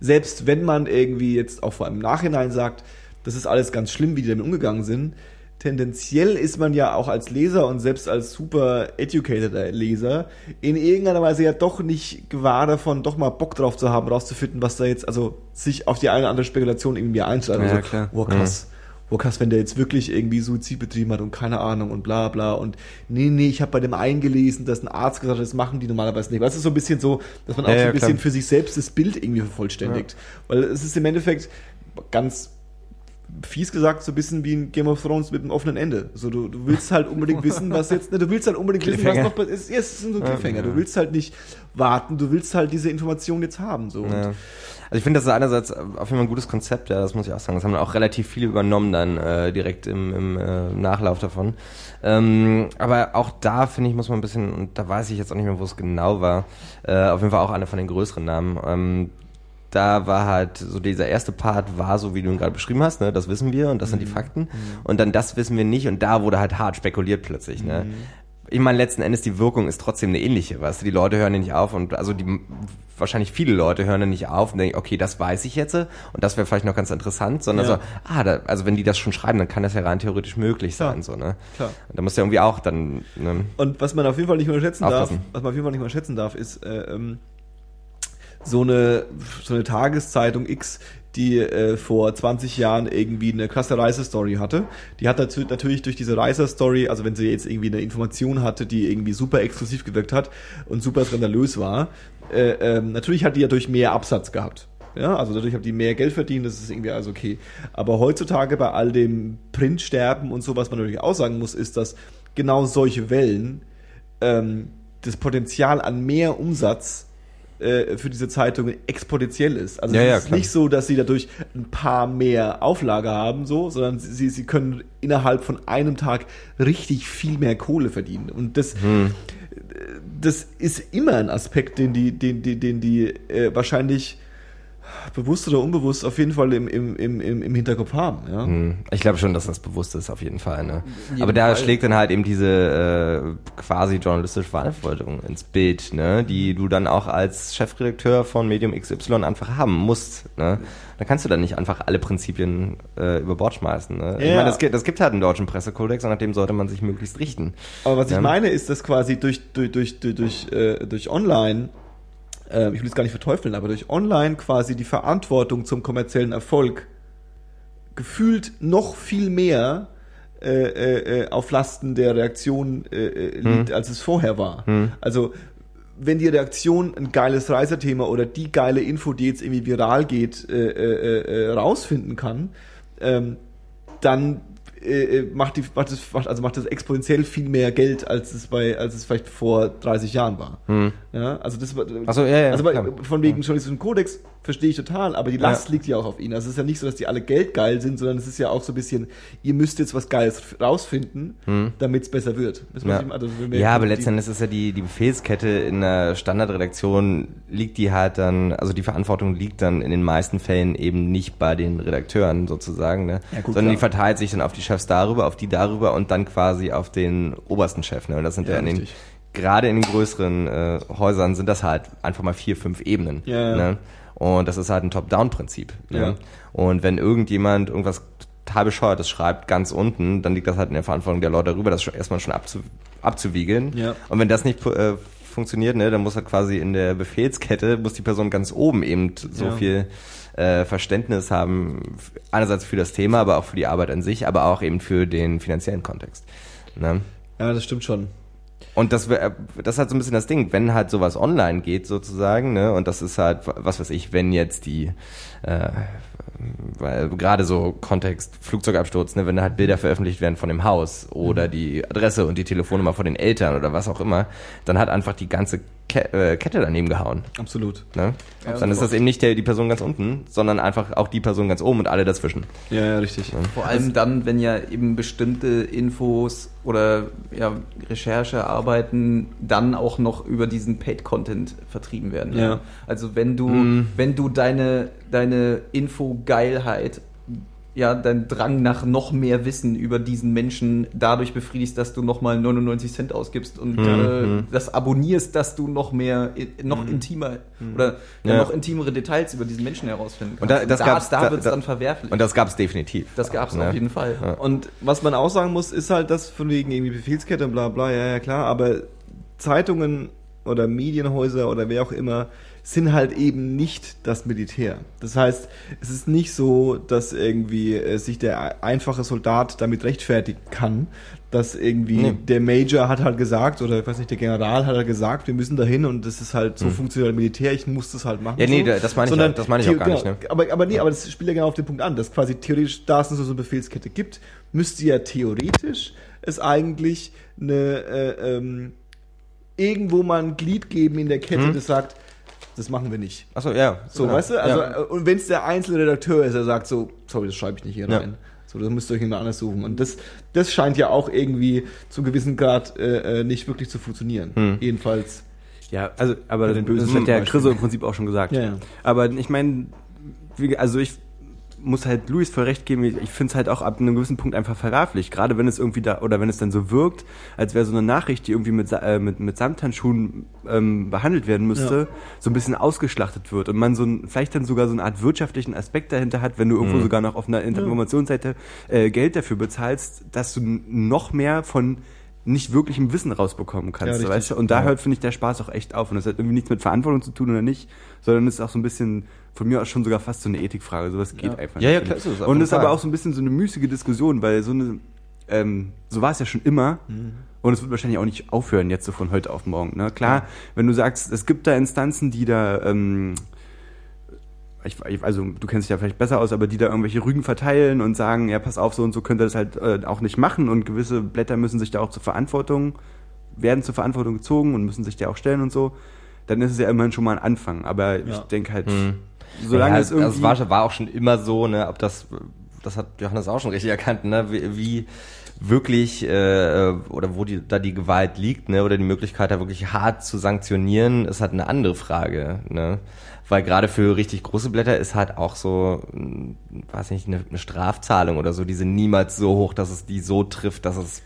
Selbst wenn man irgendwie jetzt auch vor allem im Nachhinein sagt, das ist alles ganz schlimm, wie die damit umgegangen sind, tendenziell ist man ja auch als Leser und selbst als super educated Leser in irgendeiner Weise ja doch nicht gewahr davon, doch mal Bock drauf zu haben, rauszufinden, was da jetzt, also sich auf die eine oder andere Spekulation irgendwie einschreibt. Ja, also, klar. Oh, krass. Oh, krass, wenn der jetzt wirklich irgendwie Suizid betrieben hat und keine Ahnung und bla bla und nee, nee, ich habe bei dem eingelesen, dass ein Arzt gesagt hat, das machen die normalerweise nicht. Weißt du, so ein bisschen so, dass man auch Ja, so ein ja, bisschen klar. für sich selbst das Bild irgendwie vervollständigt. Weil es ist im Endeffekt ganz fies gesagt so ein bisschen wie ein Game of Thrones mit einem offenen Ende. So du, du willst halt unbedingt wissen, was jetzt, ne, du willst halt unbedingt wissen, was noch passiert. ist. Es ist so ein Cliffhanger. Du willst halt nicht warten, du willst halt diese Information jetzt haben so. Und. Also ich finde, das ist einerseits auf jeden Fall ein gutes Konzept, ja, das muss ich auch sagen. Das haben auch relativ viele übernommen dann äh, direkt im, im äh, Nachlauf davon. Ähm, aber auch da, finde ich, muss man ein bisschen, und da weiß ich jetzt auch nicht mehr, wo es genau war, äh, auf jeden Fall auch einer von den größeren Namen. Ähm, da war halt so dieser erste Part war so, wie du ihn gerade beschrieben hast, ne, das wissen wir und das sind die Fakten. Und dann das wissen wir nicht und da wurde halt hart spekuliert plötzlich, ne. Ich meine, letzten Endes die Wirkung ist trotzdem eine ähnliche, weißt du, die Leute hören ja nicht auf und also die wahrscheinlich viele Leute hören dann nicht auf und denken, okay, das weiß ich jetzt und das wäre vielleicht noch ganz interessant, sondern Ja. so, ah, da, also wenn die das schon schreiben, dann kann das ja rein theoretisch möglich Klar. sein, so, ne. Klar. Und da muss ja irgendwie auch dann, ne, Und was man auf jeden Fall nicht unterschätzen darf, Aufpassen. was man auf jeden Fall nicht unterschätzen darf, ist äh, ähm, so eine so eine Tageszeitung X, die äh, vor 20 Jahren irgendwie eine krasse Reisestory hatte. Die hat natürlich durch diese Reisestory, also wenn sie jetzt irgendwie eine Information hatte, die irgendwie super exklusiv gewirkt hat und super skandalös war, äh, ähm, natürlich hat die ja durch mehr Absatz gehabt. Ja, also dadurch haben die mehr Geld verdient, das ist irgendwie also okay. Aber heutzutage bei all dem Printsterben und so, was man natürlich auch sagen muss, ist, dass genau solche Wellen ähm, das Potenzial an mehr Umsatz äh, für diese Zeitungen exponentiell ist. Also Ja, es ja, ist klar. nicht so, dass sie dadurch ein paar mehr Auflage haben, so, sondern sie, sie können innerhalb von einem Tag richtig viel mehr Kohle verdienen. Und das, Hm. das ist immer ein Aspekt, den die, den, den, den die äh, wahrscheinlich bewusst oder unbewusst auf jeden Fall im, im, im, im im Hinterkopf haben. Ja? Hm, Ich glaube schon, dass das bewusst ist, auf jeden Fall. Ne? jeden Aber da Fall. schlägt dann halt eben diese äh, quasi journalistische Verantwortung ins Bild, ne? die du dann auch als Chefredakteur von Medium XY einfach haben musst. Ne? Da kannst du dann nicht einfach alle Prinzipien äh, über Bord schmeißen. Ne? Ich Ja. meine, das, gibt- das gibt halt einen deutschen Pressekodex und nach dem sollte man sich möglichst richten. Aber was ich Ja. meine, ist, dass quasi durch, durch, durch, durch, durch, äh, durch Online, äh, ich will es gar nicht verteufeln, aber durch Online quasi die Verantwortung zum kommerziellen Erfolg gefühlt noch viel mehr äh, äh, äh, auf Lasten der Reaktion äh, äh, liegt, als es vorher war. Also wenn die Reaktion ein geiles Reisethema oder die geile Info, die jetzt irgendwie viral geht, äh, rausfinden kann, ähm, dann äh, äh, macht die macht es macht, also macht das exponentiell viel mehr Geld als es bei als es vielleicht vor 30 Jahren war. Ja, also das war so, ja, ja, also bei, von wegen journalistischen Kodex verstehe ich total, aber die Last liegt ja auch auf ihnen. Also es ist ja nicht so, dass die alle geldgeil sind, sondern es ist ja auch so ein bisschen, ihr müsst jetzt was Geiles rausfinden, damit es besser wird. Hm. Ja, ich- also wir- ja aber die- letzten Endes ist ja die, die Befehlskette in der Standardredaktion liegt die halt dann, also die Verantwortung liegt dann in den meisten Fällen eben nicht bei den Redakteuren sozusagen, ne? Ja, gut, sondern die klar. verteilt sich dann auf die Chefs darüber, auf die darüber und dann quasi auf den obersten Chef. Ne? Und das sind ja, Ja, in den, gerade in den größeren äh, Häusern sind das halt einfach mal vier, fünf Ebenen. Ja, ja. Ne? Und das ist halt ein Top-Down-Prinzip. Ne? Ja. Und wenn irgendjemand irgendwas total bescheuertes schreibt, ganz unten, dann liegt das halt in der Verantwortung der Leute darüber, das erstmal schon abzu, abzuwiegeln. Ja. Und wenn das nicht äh, funktioniert, ne, dann muss halt quasi in der Befehlskette, muss die Person ganz oben eben so Ja. viel äh, Verständnis haben, einerseits für das Thema, aber auch für die Arbeit an sich, aber auch eben für den finanziellen Kontext. Ne? Ja, das stimmt schon. Und das, das ist halt so ein bisschen das Ding, wenn halt sowas online geht sozusagen, ne, und das ist halt, was weiß ich, wenn jetzt die, äh, weil gerade so Kontext Flugzeugabsturz, ne, wenn halt Bilder veröffentlicht werden von dem Haus oder die Adresse und die Telefonnummer von den Eltern oder was auch immer, dann hat einfach die ganze Ke äh, Kette daneben gehauen. Absolut. Ne? Ja, dann ist das eben nicht der, die Person ganz unten, sondern einfach auch die Person ganz oben und alle dazwischen. Ja, ja, richtig. Vor allem dann, wenn ja eben bestimmte Infos oder ja, Recherchearbeiten dann auch noch über diesen Paid-Content vertrieben werden. Ja. Also wenn du, Mhm. wenn du deine, deine Info-Geilheit, ja, dein Drang nach noch mehr Wissen über diesen Menschen dadurch befriedigst, dass du nochmal 99 Cent ausgibst und äh, Mhm. das abonnierst, dass du noch mehr, i- noch intimer oder ja, Ja. noch intimere Details über diesen Menschen herausfinden kannst. Und da- das da, gab's- da, da- wird es da- dann verwerflich. Und das gab es definitiv. Das gab es Ne? auf jeden Fall. Ja. Und was man auch sagen muss, ist halt das von wegen irgendwie Befehlskette und bla bla, ja, ja klar, aber Zeitungen oder Medienhäuser oder wer auch immer sind halt eben nicht das Militär. Das heißt, es ist nicht so, dass irgendwie äh, sich der einfache Soldat damit rechtfertigen kann, dass irgendwie Nee. der Major hat halt gesagt, oder ich weiß nicht, der General hat halt gesagt, wir müssen dahin und das ist halt, so funktioniert das Militär, ich muss das halt machen. Ja, nee, so. das meine ich Sondern auch- das meine ich auch gar nicht, genau, ne? aber, aber nee, aber das spielt ja genau auf den Punkt an, dass quasi theoretisch, da es so eine Befehlskette gibt, müsste ja theoretisch es eigentlich eine, äh, ähm, irgendwo mal ein Glied geben in der Kette, Hm. das sagt, das machen wir nicht. Achso, ja. So, genau. weißt du? Also, ja. äh, und wenn es der einzelne Redakteur ist, der sagt so, sorry, das schreibe ich nicht hier Ja. rein. So, das müsst ihr euch jemand anders suchen. Und das, das scheint ja auch irgendwie zu gewissen Grad äh, äh, nicht wirklich zu funktionieren. Hm. Jedenfalls. Ja, also, aber den bösen das hat der. Chriso im Prinzip auch schon gesagt. Ja, ja. Aber ich meine, wie- also ich muss halt Luis voll recht geben, ich finde es halt auch ab einem gewissen Punkt einfach verwerflich. Gerade wenn es irgendwie da, oder wenn es dann so wirkt, als wäre so eine Nachricht, die irgendwie mit, äh, mit, mit Samthandschuhen ähm, behandelt werden müsste, Ja. so ein bisschen ausgeschlachtet wird und man so ein, vielleicht dann sogar so eine Art wirtschaftlichen Aspekt dahinter hat, wenn du irgendwo sogar noch auf einer Informationsseite äh, Geld dafür bezahlst, dass du noch mehr von nicht wirklichem Wissen rausbekommen Ja, kannst. richtig. weißt du? Und da hört, finde ich, der Spaß auch echt auf. Und das hat irgendwie nichts mit Verantwortung zu tun oder nicht, sondern es ist auch so ein bisschen, von mir aus schon sogar fast so eine Ethikfrage. Sowas geht Ja. einfach Ja, nicht. ja, klar, ist es, Und ist aber auch so ein bisschen so eine müßige Diskussion, weil so eine, ähm, so war es ja schon immer. Mhm. Und es wird wahrscheinlich auch nicht aufhören jetzt so von heute auf morgen. Ne? Klar, wenn du sagst, es gibt da Instanzen, die da, ähm, ich, ich, also du kennst dich ja vielleicht besser aus, aber die da irgendwelche Rügen verteilen und sagen, ja, pass auf, so und so könnt ihr das halt äh, auch nicht machen und gewisse Blätter müssen sich da auch zur Verantwortung, werden zur Verantwortung gezogen und müssen sich da auch stellen und so, dann ist es ja immerhin schon mal ein Anfang. Aber ich Ja. denke halt, Hm. Solange ja, es irgendwie... Das war, war auch schon immer so, ne, ob das, das hat Johannes auch schon richtig erkannt, ne, wie, wie wirklich, äh, oder wo die, da die Gewalt liegt, ne, oder die Möglichkeit da wirklich hart zu sanktionieren, ist halt eine andere Frage, ne. Weil gerade für richtig große Blätter ist halt auch so, mh, weiß nicht, eine, eine Strafzahlung oder so, die sind niemals so hoch, dass es die so trifft, dass es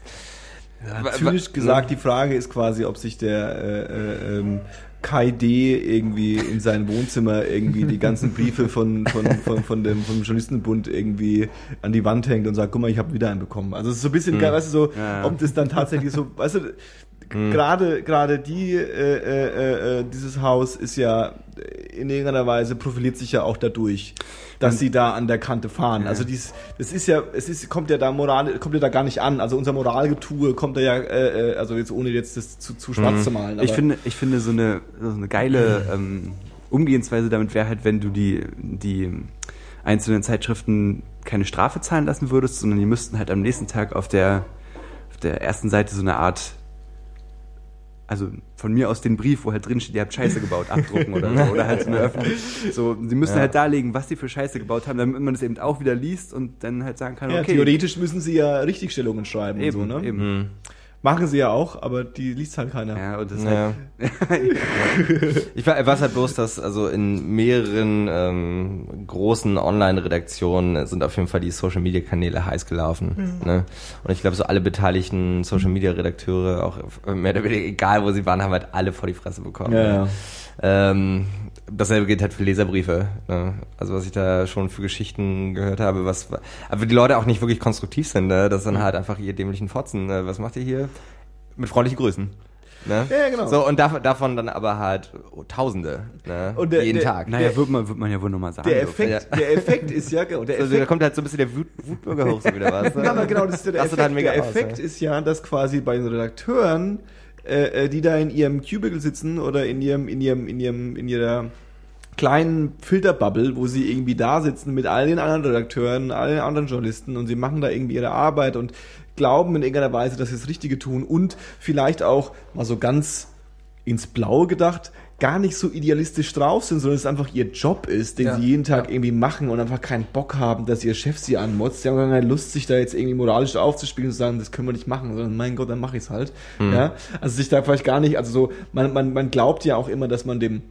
Ja, zynisch gesagt, die Frage ist quasi, ob sich der äh, äh, ähm, Kai D. irgendwie in sein Wohnzimmer irgendwie die ganzen Briefe von, von, von, von dem, vom Journalistenbund irgendwie an die Wand hängt und sagt, guck mal, ich habe wieder einen bekommen. Also es ist so ein bisschen, geil, weißt du, so, Ja. ob das dann tatsächlich so, weißt du, gerade gerade die äh, äh, äh, dieses Haus ist ja in irgendeiner Weise profiliert sich ja auch dadurch, dass sie da an der Kante fahren. Also dies, das ist ja, es ist kommt ja da Moral kommt ja da gar nicht an. Also unser Moralgetue kommt da ja, äh, äh, also jetzt ohne jetzt das zu, zu schwarz zu malen. Ich finde, ich finde so eine, so eine geile ähm, Umgehensweise damit wäre halt, wenn du die, die einzelnen Zeitschriften keine Strafe zahlen lassen würdest, sondern die müssten halt am nächsten Tag auf der, auf der ersten Seite so eine Art, also von mir aus den Brief, wo halt drin steht, ihr habt Scheiße gebaut, abdrucken oder so. Oder halt so eine öffentliche, so, sie müssen Ja. halt darlegen, was sie für Scheiße gebaut haben, damit man das eben auch wieder liest und dann halt sagen kann, ja, okay. theoretisch müssen sie ja Richtigstellungen schreiben eben, und so, ne? eben. Hm. Machen sie ja auch, aber die liest halt keiner. Ja, und das ist Ja. halt, Ich weiß halt bloß, dass also in mehreren ähm, großen Online-Redaktionen sind auf jeden Fall die Social-Media-Kanäle heiß gelaufen. Ne? Und ich glaube, so alle beteiligten Social-Media-Redakteure, auch mehr oder weniger egal, wo sie waren, haben halt alle vor die Fresse bekommen. Ja, ne? ja. Ähm, dasselbe gilt halt für Leserbriefe. Ne? Also was ich da schon für Geschichten gehört habe, was aber die Leute auch nicht wirklich konstruktiv sind, ne? das ist dann halt einfach ihr dämlichen Fotzen. Ne? Was macht ihr hier? Mit freundlichen Grüßen. Ne? Ja, genau. So, und dav davon dann aber halt Tausende, ne? Und der- jeden der- Tag. Naja, wird man, wird man ja wohl nochmal sagen. Der. Effekt, der Effekt ist ja, genau, der Also, da Effekt, kommt halt so ein bisschen der Wut Wutbürger hoch, so wieder was. Ne? ja, aber genau, das ist ja der Effekt. halt mega der aus, Effekt ja. ist ja, dass quasi bei den Redakteuren, äh, äh, die da in ihrem Cubicle sitzen oder in ihrem, in ihrem, in ihrem, in ihrer kleinen Filterbubble, wo sie irgendwie da sitzen mit all den anderen Redakteuren, all den anderen Journalisten und sie machen da irgendwie ihre Arbeit und glauben in irgendeiner Weise, dass sie das Richtige tun und vielleicht auch mal so ganz ins Blaue gedacht, gar nicht so idealistisch drauf sind, sondern es einfach ihr Job ist, den Ja, sie jeden Tag ja. irgendwie machen und einfach keinen Bock haben, dass ihr Chef sie anmotzt. Sie haben gar keine Lust, sich da jetzt irgendwie moralisch aufzuspielen und zu sagen, das können wir nicht machen, sondern mein Gott, dann mache ich es halt. Ja, also sich da vielleicht gar nicht, also so, man, man, man glaubt ja auch immer, dass man dem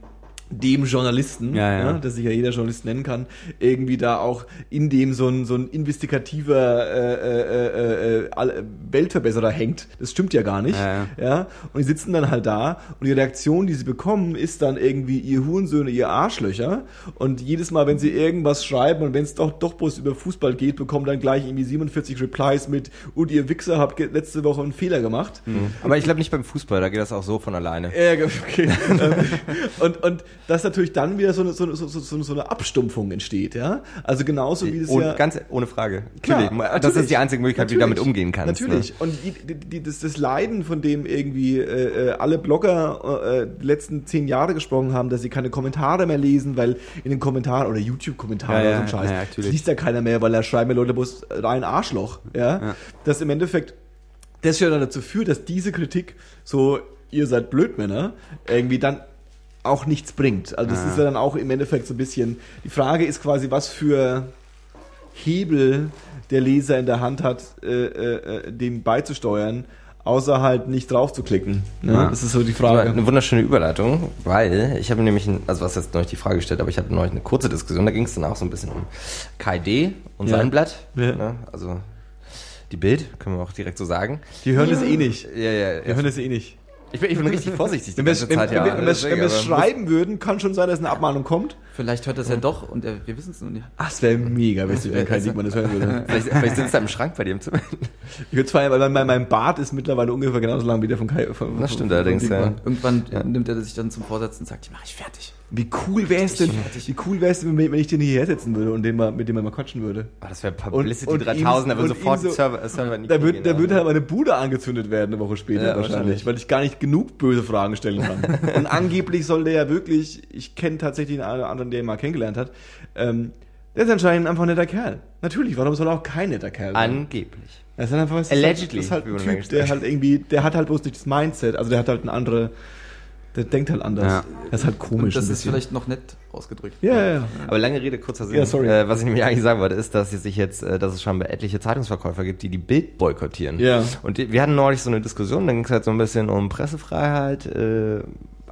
dem Journalisten, Ja, ja. das sich ja jeder Journalist nennen kann, irgendwie da auch in dem so ein, so ein investigativer äh, äh, äh, äh, Weltverbesserer hängt. Das stimmt ja gar nicht. Ja, Ja, und die sitzen dann halt da und die Reaktion, die sie bekommen, ist dann irgendwie ihr Hurensöhne, ihr Arschlöcher. Und jedes Mal, wenn sie irgendwas schreiben und wenn es doch, doch bloß über Fußball geht, bekommen dann gleich irgendwie 47 Replies mit und ihr Wichser habt letzte Woche einen Fehler gemacht. Aber ich glaube nicht beim Fußball, da geht das auch so von alleine. Ja, okay. Und, und dass natürlich dann wieder so eine, so, so, so, so eine Abstumpfung entsteht, ja. Also genauso wie das ohne, ja. ganz ohne Frage. Klar, Natürlich. Das natürlich. ist die einzige Möglichkeit, wie du damit Natürlich. umgehen kannst. Natürlich. Ne? Und die, die, das, das Leiden, von dem irgendwie äh, äh, alle Blogger äh, die letzten zehn Jahre gesprochen haben, dass sie keine Kommentare mehr lesen, weil in den Kommentaren oder YouTube-Kommentare Ja, oder so ein Scheiß, ja, natürlich. liest ja keiner mehr, weil da schreiben Leute bloß rein Arschloch, ja? Ja. Dass im Endeffekt das ja dann dazu führt, dass diese Kritik so, ihr seid Blödmänner, irgendwie dann auch nichts bringt. Also das Ja. ist ja dann auch im Endeffekt so ein bisschen, die Frage ist quasi, was für Hebel der Leser in der Hand hat, äh, äh, äh, dem beizusteuern, außer halt nicht drauf zu klicken. Ne? Ja. Das ist so die Frage. eine wunderschöne Überleitung, weil ich habe nämlich, ein, also was jetzt neulich die Frage gestellt, aber ich hatte neulich eine kurze Diskussion, da ging es dann auch so ein bisschen um KD und Ja. sein Blatt. Ja. Ne? Also die Bild, können wir auch direkt so sagen. Die hören es eh nicht. Ja, ja, Die ja. hören es eh nicht. Ich bin, ich bin richtig vorsichtig die Wenn wir es ganze Zeit, ja. wenn, wir es schreiben würden, kann schon sein, dass eine Abmahnung kommt. Vielleicht hört das ja doch und er, wir wissen es noch nicht. Ach, es wäre mega, wenn, wenn kein Diekmann das hören würde. Vielleicht, vielleicht sitzt er im Schrank bei dir im Zimmer. Ich würde zwar, weil mein, mein Bart ist mittlerweile ungefähr genauso lang wie der von Kai. Von, Das stimmt von- allerdings, von Diekmann. ja. Irgendwann Ja. nimmt er sich dann zum Vorsatz und sagt, die mache ich fertig. Wie cool wäre es denn, wie cool wäre es denn, wenn ich den hierher setzen würde und den mal, mit dem mal quatschen würde? Oh, das wäre Publicity und 3000, da würde sofort so- Server, Server in die Da wird, da wird halt meine Bude angezündet werden eine Woche später Ja, wahrscheinlich, wahrscheinlich. weil ich gar nicht genug böse Fragen stellen kann. und angeblich soll der ja wirklich, ich kenne tatsächlich einen anderen, der ihn mal kennengelernt hat, ähm, der ist anscheinend einfach ein netter Kerl. Natürlich, warum soll er auch kein netter Kerl sein? Angeblich. Er ist halt einfach, das ist Allegedly, halt, das ist halt wie ein Typ, der halt irgendwie, der hat halt bloß nicht das Mindset, also der hat halt eine andere, der denkt halt anders. Ja. Das ist halt komisch. Und das ein ist vielleicht noch nett ausgedrückt. Ja, ja, ja. Aber lange Rede, kurzer Sinn. Ja, sorry. Äh, was ich nämlich eigentlich sagen wollte, ist, dass es sich jetzt, äh, dass es schon etliche Zeitungsverkäufer gibt, die die Bild boykottieren. Ja. Und die, wir hatten neulich so eine Diskussion, da ging es halt so ein bisschen um Pressefreiheit, äh,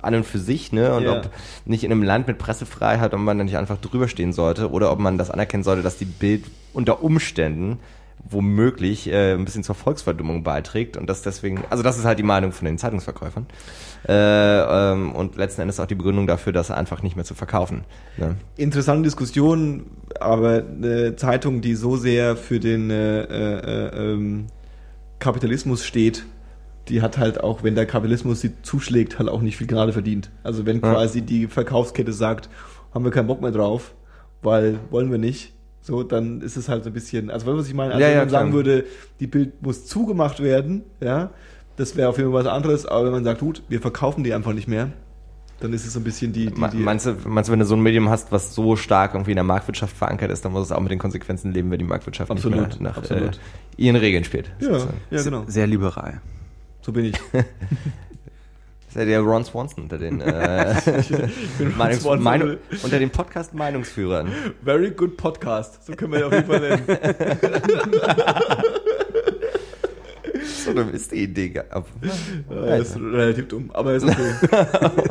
an und für sich, ne? Und Ja. ob nicht in einem Land mit Pressefreiheit, ob man da nicht einfach drüber stehen sollte oder ob man das anerkennen sollte, dass die Bild unter Umständen womöglich äh, ein bisschen zur Volksverdummung beiträgt und das deswegen, also das ist halt die Meinung von den Zeitungsverkäufern äh, ähm, und letzten Endes auch die Begründung dafür, das einfach nicht mehr zu verkaufen. Ne? interessante Diskussion, aber eine Zeitung, die so sehr für den äh, äh, ähm, Kapitalismus steht, die hat halt auch, wenn der Kapitalismus sie zuschlägt, halt auch nicht viel Gnade verdient. Also wenn Ja. quasi die Verkaufskette sagt, haben wir keinen Bock mehr drauf, weil wollen wir nicht, so, dann ist es halt so ein bisschen, also was ich meine? Also Ja, wenn ja, man sagen würde, die Bild muss zugemacht werden, ja, das wäre auf jeden Fall was anderes, aber wenn man sagt, gut, wir verkaufen die einfach nicht mehr, dann ist es so ein bisschen die, die, die Meinst du, meinst du, wenn du so ein Medium hast, was so stark irgendwie in der Marktwirtschaft verankert ist, dann muss es auch mit den Konsequenzen leben, wenn die Marktwirtschaft Absolut, nicht mehr nach absolut. Äh, ihren Regeln spielt. ja, sozusagen. ja, genau. Sehr liberal. So bin ich. Das ist ja der Ron Swanson unter den, äh, Meinungs Swanson. Meinung, unter den Podcast-Meinungsführern. Very good podcast. So können wir ihn auf jeden Fall nennen. So dumm ist die Idee. ge- ab- Ja, ist relativ dumm, aber ist okay.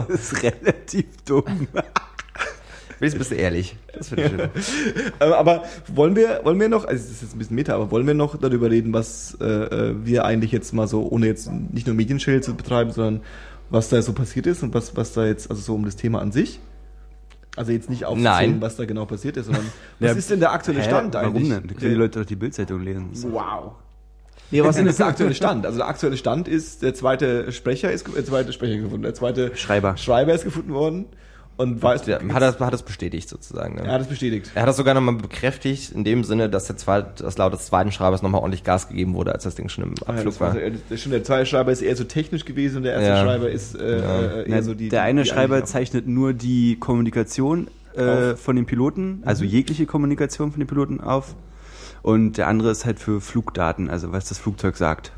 Ist relativ dumm. Wenigstens bist du ehrlich. Das finde ich schön. Aber wollen wir, wollen wir noch, also das ist jetzt ein bisschen Meta, aber wollen wir noch darüber reden, was äh, äh, wir eigentlich jetzt mal so, ohne jetzt nicht nur Medienschädel zu betreiben, sondern was da so passiert ist und was, was da jetzt, also so um das Thema an sich? Also jetzt nicht aufzählen, was da genau passiert ist, sondern was Ja, ist denn der aktuelle Hä? Stand Warum eigentlich? denn? Da können die Leute doch die Bildzeitung lesen. Wow. Nee, was ist denn jetzt der aktuelle Stand? Also der aktuelle Stand ist, der zweite Sprecher ist, der zweite Sprecher gefunden, der zweite Schreiber. Schreiber ist gefunden worden und weiß, Der hat das, hat das bestätigt sozusagen. Ne? er hat es bestätigt. Er hat das sogar nochmal bekräftigt, in dem Sinne, dass der zweit, dass laut des zweiten Schreibers nochmal ordentlich Gas gegeben wurde, als das Ding schon im ja, Abflug das war, war. das, schon der zweite Schreiber ist eher so technisch gewesen und der erste Ja. Schreiber ist äh, Ja. äh, eher so die. der eine die Schreiber zeichnet nur die Kommunikation äh, von den Piloten, also jegliche Kommunikation von den Piloten auf. Und der andere ist halt für Flugdaten, also was das Flugzeug sagt.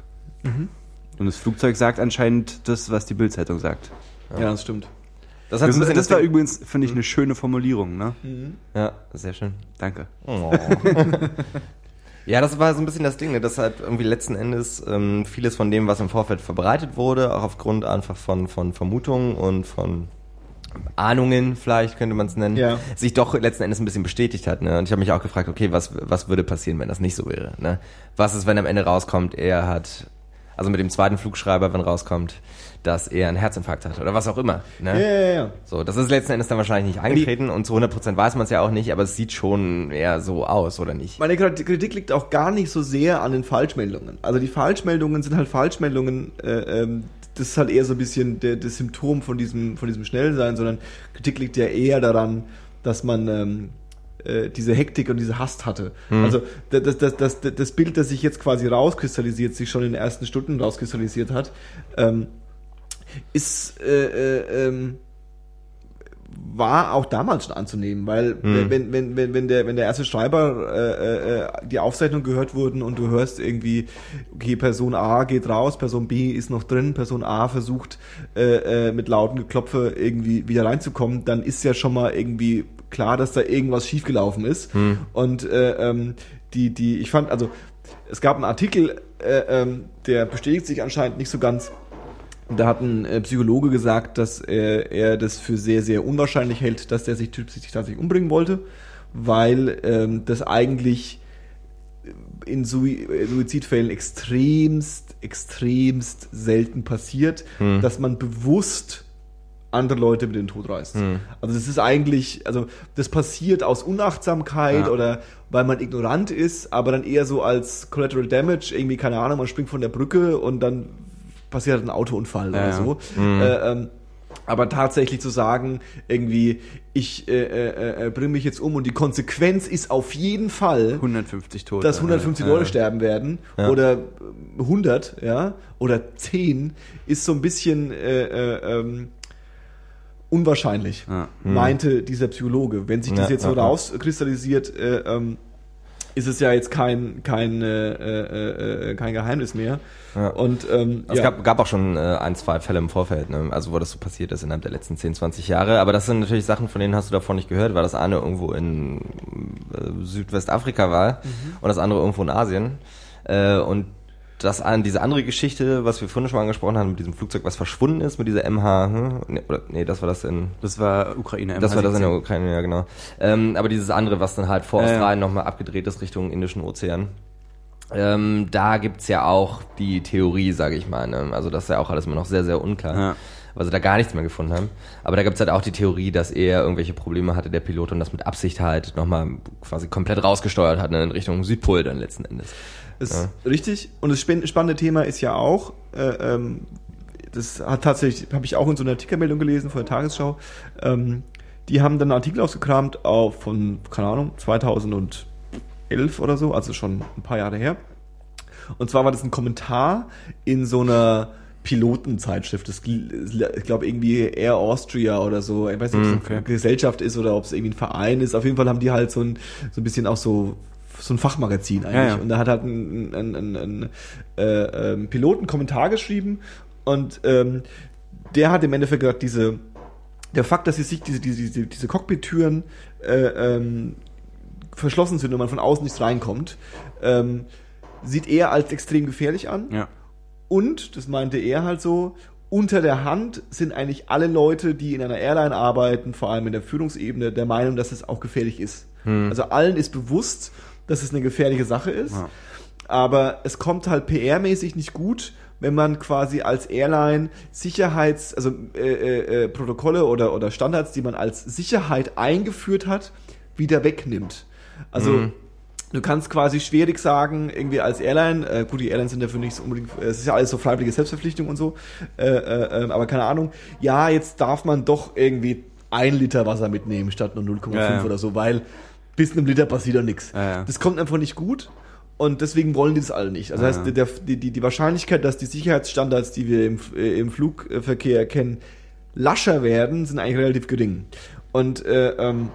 Und das Flugzeug sagt anscheinend das, was die Bildzeitung sagt. Ja, das stimmt. Das, hat Das, das war übrigens, finde ich, eine schöne Formulierung, ne? Ja, sehr schön. Danke. Oh. ja, das war so ein bisschen das Ding, ne? dass halt irgendwie letzten Endes ähm, vieles von dem, was im Vorfeld verbreitet wurde, auch aufgrund einfach von, von Vermutungen und von Ahnungen, vielleicht könnte man es nennen, Ja. sich doch letzten Endes ein bisschen bestätigt hat. Ne? Und ich habe mich auch gefragt, okay, was, was würde passieren, wenn das nicht so wäre? Ne? Was ist, wenn am Ende rauskommt, er hat, also mit dem zweiten Flugschreiber, wenn rauskommt, dass er einen Herzinfarkt hat oder was auch immer. Ne? Ja, ja, ja. So, das ist letzten Endes dann wahrscheinlich nicht eingetreten und zu 100% weiß man es ja auch nicht, aber es sieht schon eher so aus, oder nicht? Meine Kritik liegt auch gar nicht so sehr an den Falschmeldungen. Also die Falschmeldungen sind halt Falschmeldungen, äh, ähm, das ist halt eher so ein bisschen der, das Symptom von diesem, von diesem Schnellsein, sondern Kritik liegt ja eher daran, dass man ähm, äh, diese Hektik und diese Hast hatte. Also das, das, das, das, das Bild, das sich jetzt quasi rauskristallisiert, sich schon in den ersten Stunden rauskristallisiert hat, ähm, ist äh, äh, ähm, war auch damals schon anzunehmen, weil Hm. wenn, wenn, wenn, wenn, der, wenn der erste Schreiber äh, äh, die Aufzeichnung gehört wurden und du hörst irgendwie, okay, Person A geht raus, Person B ist noch drin, Person A versucht äh, äh, mit lauten Geklopfe irgendwie wieder reinzukommen, dann ist ja schon mal irgendwie klar, dass da irgendwas schiefgelaufen ist. Und äh, ähm, die, die, ich fand, also es gab einen Artikel, äh, ähm, der bestätigt sich anscheinend nicht so ganz, da hat ein äh, Psychologe gesagt, dass er, er das für sehr, sehr unwahrscheinlich hält, dass der sich, Typ sich tatsächlich umbringen wollte, weil ähm, das eigentlich in Sui äh, Suizidfällen extremst, extremst selten passiert, dass man bewusst andere Leute mit in den Tod reißt. Also das ist eigentlich, also das passiert aus Unachtsamkeit Ja. oder weil man ignorant ist, aber dann eher so als Collateral Damage, irgendwie, keine Ahnung, man springt von der Brücke und dann passiert ein Autounfall Ja, oder ja. so. Äh, ähm, aber tatsächlich zu sagen, irgendwie, ich äh, äh, äh, bringe mich jetzt um und die Konsequenz ist auf jeden Fall, 150 Tote. dass 150 Ja. Leute sterben werden Ja. oder äh, 100, ja, oder 10, ist so ein bisschen äh, äh, ähm, unwahrscheinlich, Ja. meinte dieser Psychologe. Wenn sich das Ja, jetzt so ja, ja. rauskristallisiert, äh, ähm, ist es ja jetzt kein kein äh, äh, äh, kein Geheimnis mehr. Ja. Und ähm, Es ja. gab, gab auch schon äh, ein, zwei Fälle im Vorfeld, ne? also wo das so passiert ist innerhalb der letzten 10, 20 Jahre. Aber das sind natürlich Sachen, von denen hast du davor nicht gehört, weil das eine irgendwo in äh, Südwestafrika war und das andere irgendwo in Asien. Äh, und das an diese andere Geschichte, was wir vorhin schon mal angesprochen haben, mit diesem Flugzeug, was verschwunden ist, mit dieser MH, hm? nee, oder, nee, das war das in Das war Ukraine. das war das in der MH17. Ukraine, ja genau. Ähm, aber dieses andere, was dann halt vor ja. Australien nochmal abgedreht ist Richtung Indischen Ozean. Ähm, da gibt's ja auch die Theorie, sage ich mal. Ne? Also das ist ja auch alles immer noch sehr, sehr unklar. Ja. Weil sie da gar nichts mehr gefunden haben. Aber da gibt's halt auch die Theorie, dass er irgendwelche Probleme hatte, der Pilot, und das mit Absicht halt nochmal quasi komplett rausgesteuert hat, ne? in Richtung Südpol dann letzten Endes. Ist richtig. Und das span- spannende Thema ist ja auch, äh, ähm, das hat tatsächlich, habe ich auch in so einer Artikelmeldung gelesen von der Tagesschau. Ähm, die haben dann einen Artikel ausgekramt auf von, keine Ahnung, 2011 oder so, also schon ein paar Jahre her. Und zwar war das ein Kommentar in so einer Pilotenzeitschrift. Das, ich glaube irgendwie Air Austria oder so. Ich weiß nicht, ob es eine Gesellschaft ist oder ob es irgendwie ein Verein ist. Auf jeden Fall haben die halt so ein, so ein bisschen auch so so ein Fachmagazin eigentlich. Ja, ja. Und da hat halt ein, ein, ein, ein äh, ähm, Pilot einen Kommentar geschrieben und ähm, der hat im Endeffekt gesagt, diese der Fakt, dass sie sich diese, diese, diese, diese Cockpit-Türen äh, ähm, verschlossen sind und man von außen nicht reinkommt, ähm, sieht er als extrem gefährlich an. Ja. Und, das meinte er halt so, unter der Hand sind eigentlich alle Leute, die in einer Airline arbeiten, vor allem in der Führungsebene, der Meinung, dass es auch gefährlich ist. Also allen ist bewusst, dass es eine gefährliche Sache ist. Ja. Aber es kommt halt PR-mäßig nicht gut, wenn man quasi als Airline Sicherheits-, also äh, äh, äh, Protokolle oder, oder Standards, die man als Sicherheit eingeführt hat, wieder wegnimmt. Also Du kannst quasi schwierig sagen, irgendwie als Airline, äh, gut, die Airlines sind dafür nicht so unbedingt, äh, es ist ja alles so freiwillige Selbstverpflichtung und so, äh, äh, äh, aber keine Ahnung, ja, jetzt darf man doch irgendwie ein Liter Wasser mitnehmen statt nur 0,5 Ja, ja. oder so, weil bis einem Liter passiert doch nichts. Ja, ja. Das kommt einfach nicht gut und deswegen wollen die das alle nicht. Also Ja, heißt, der, die, die, die Wahrscheinlichkeit, dass die Sicherheitsstandards, die wir im, äh, im Flugverkehr kennen, lascher werden, sind eigentlich relativ gering. Und äh, ähm,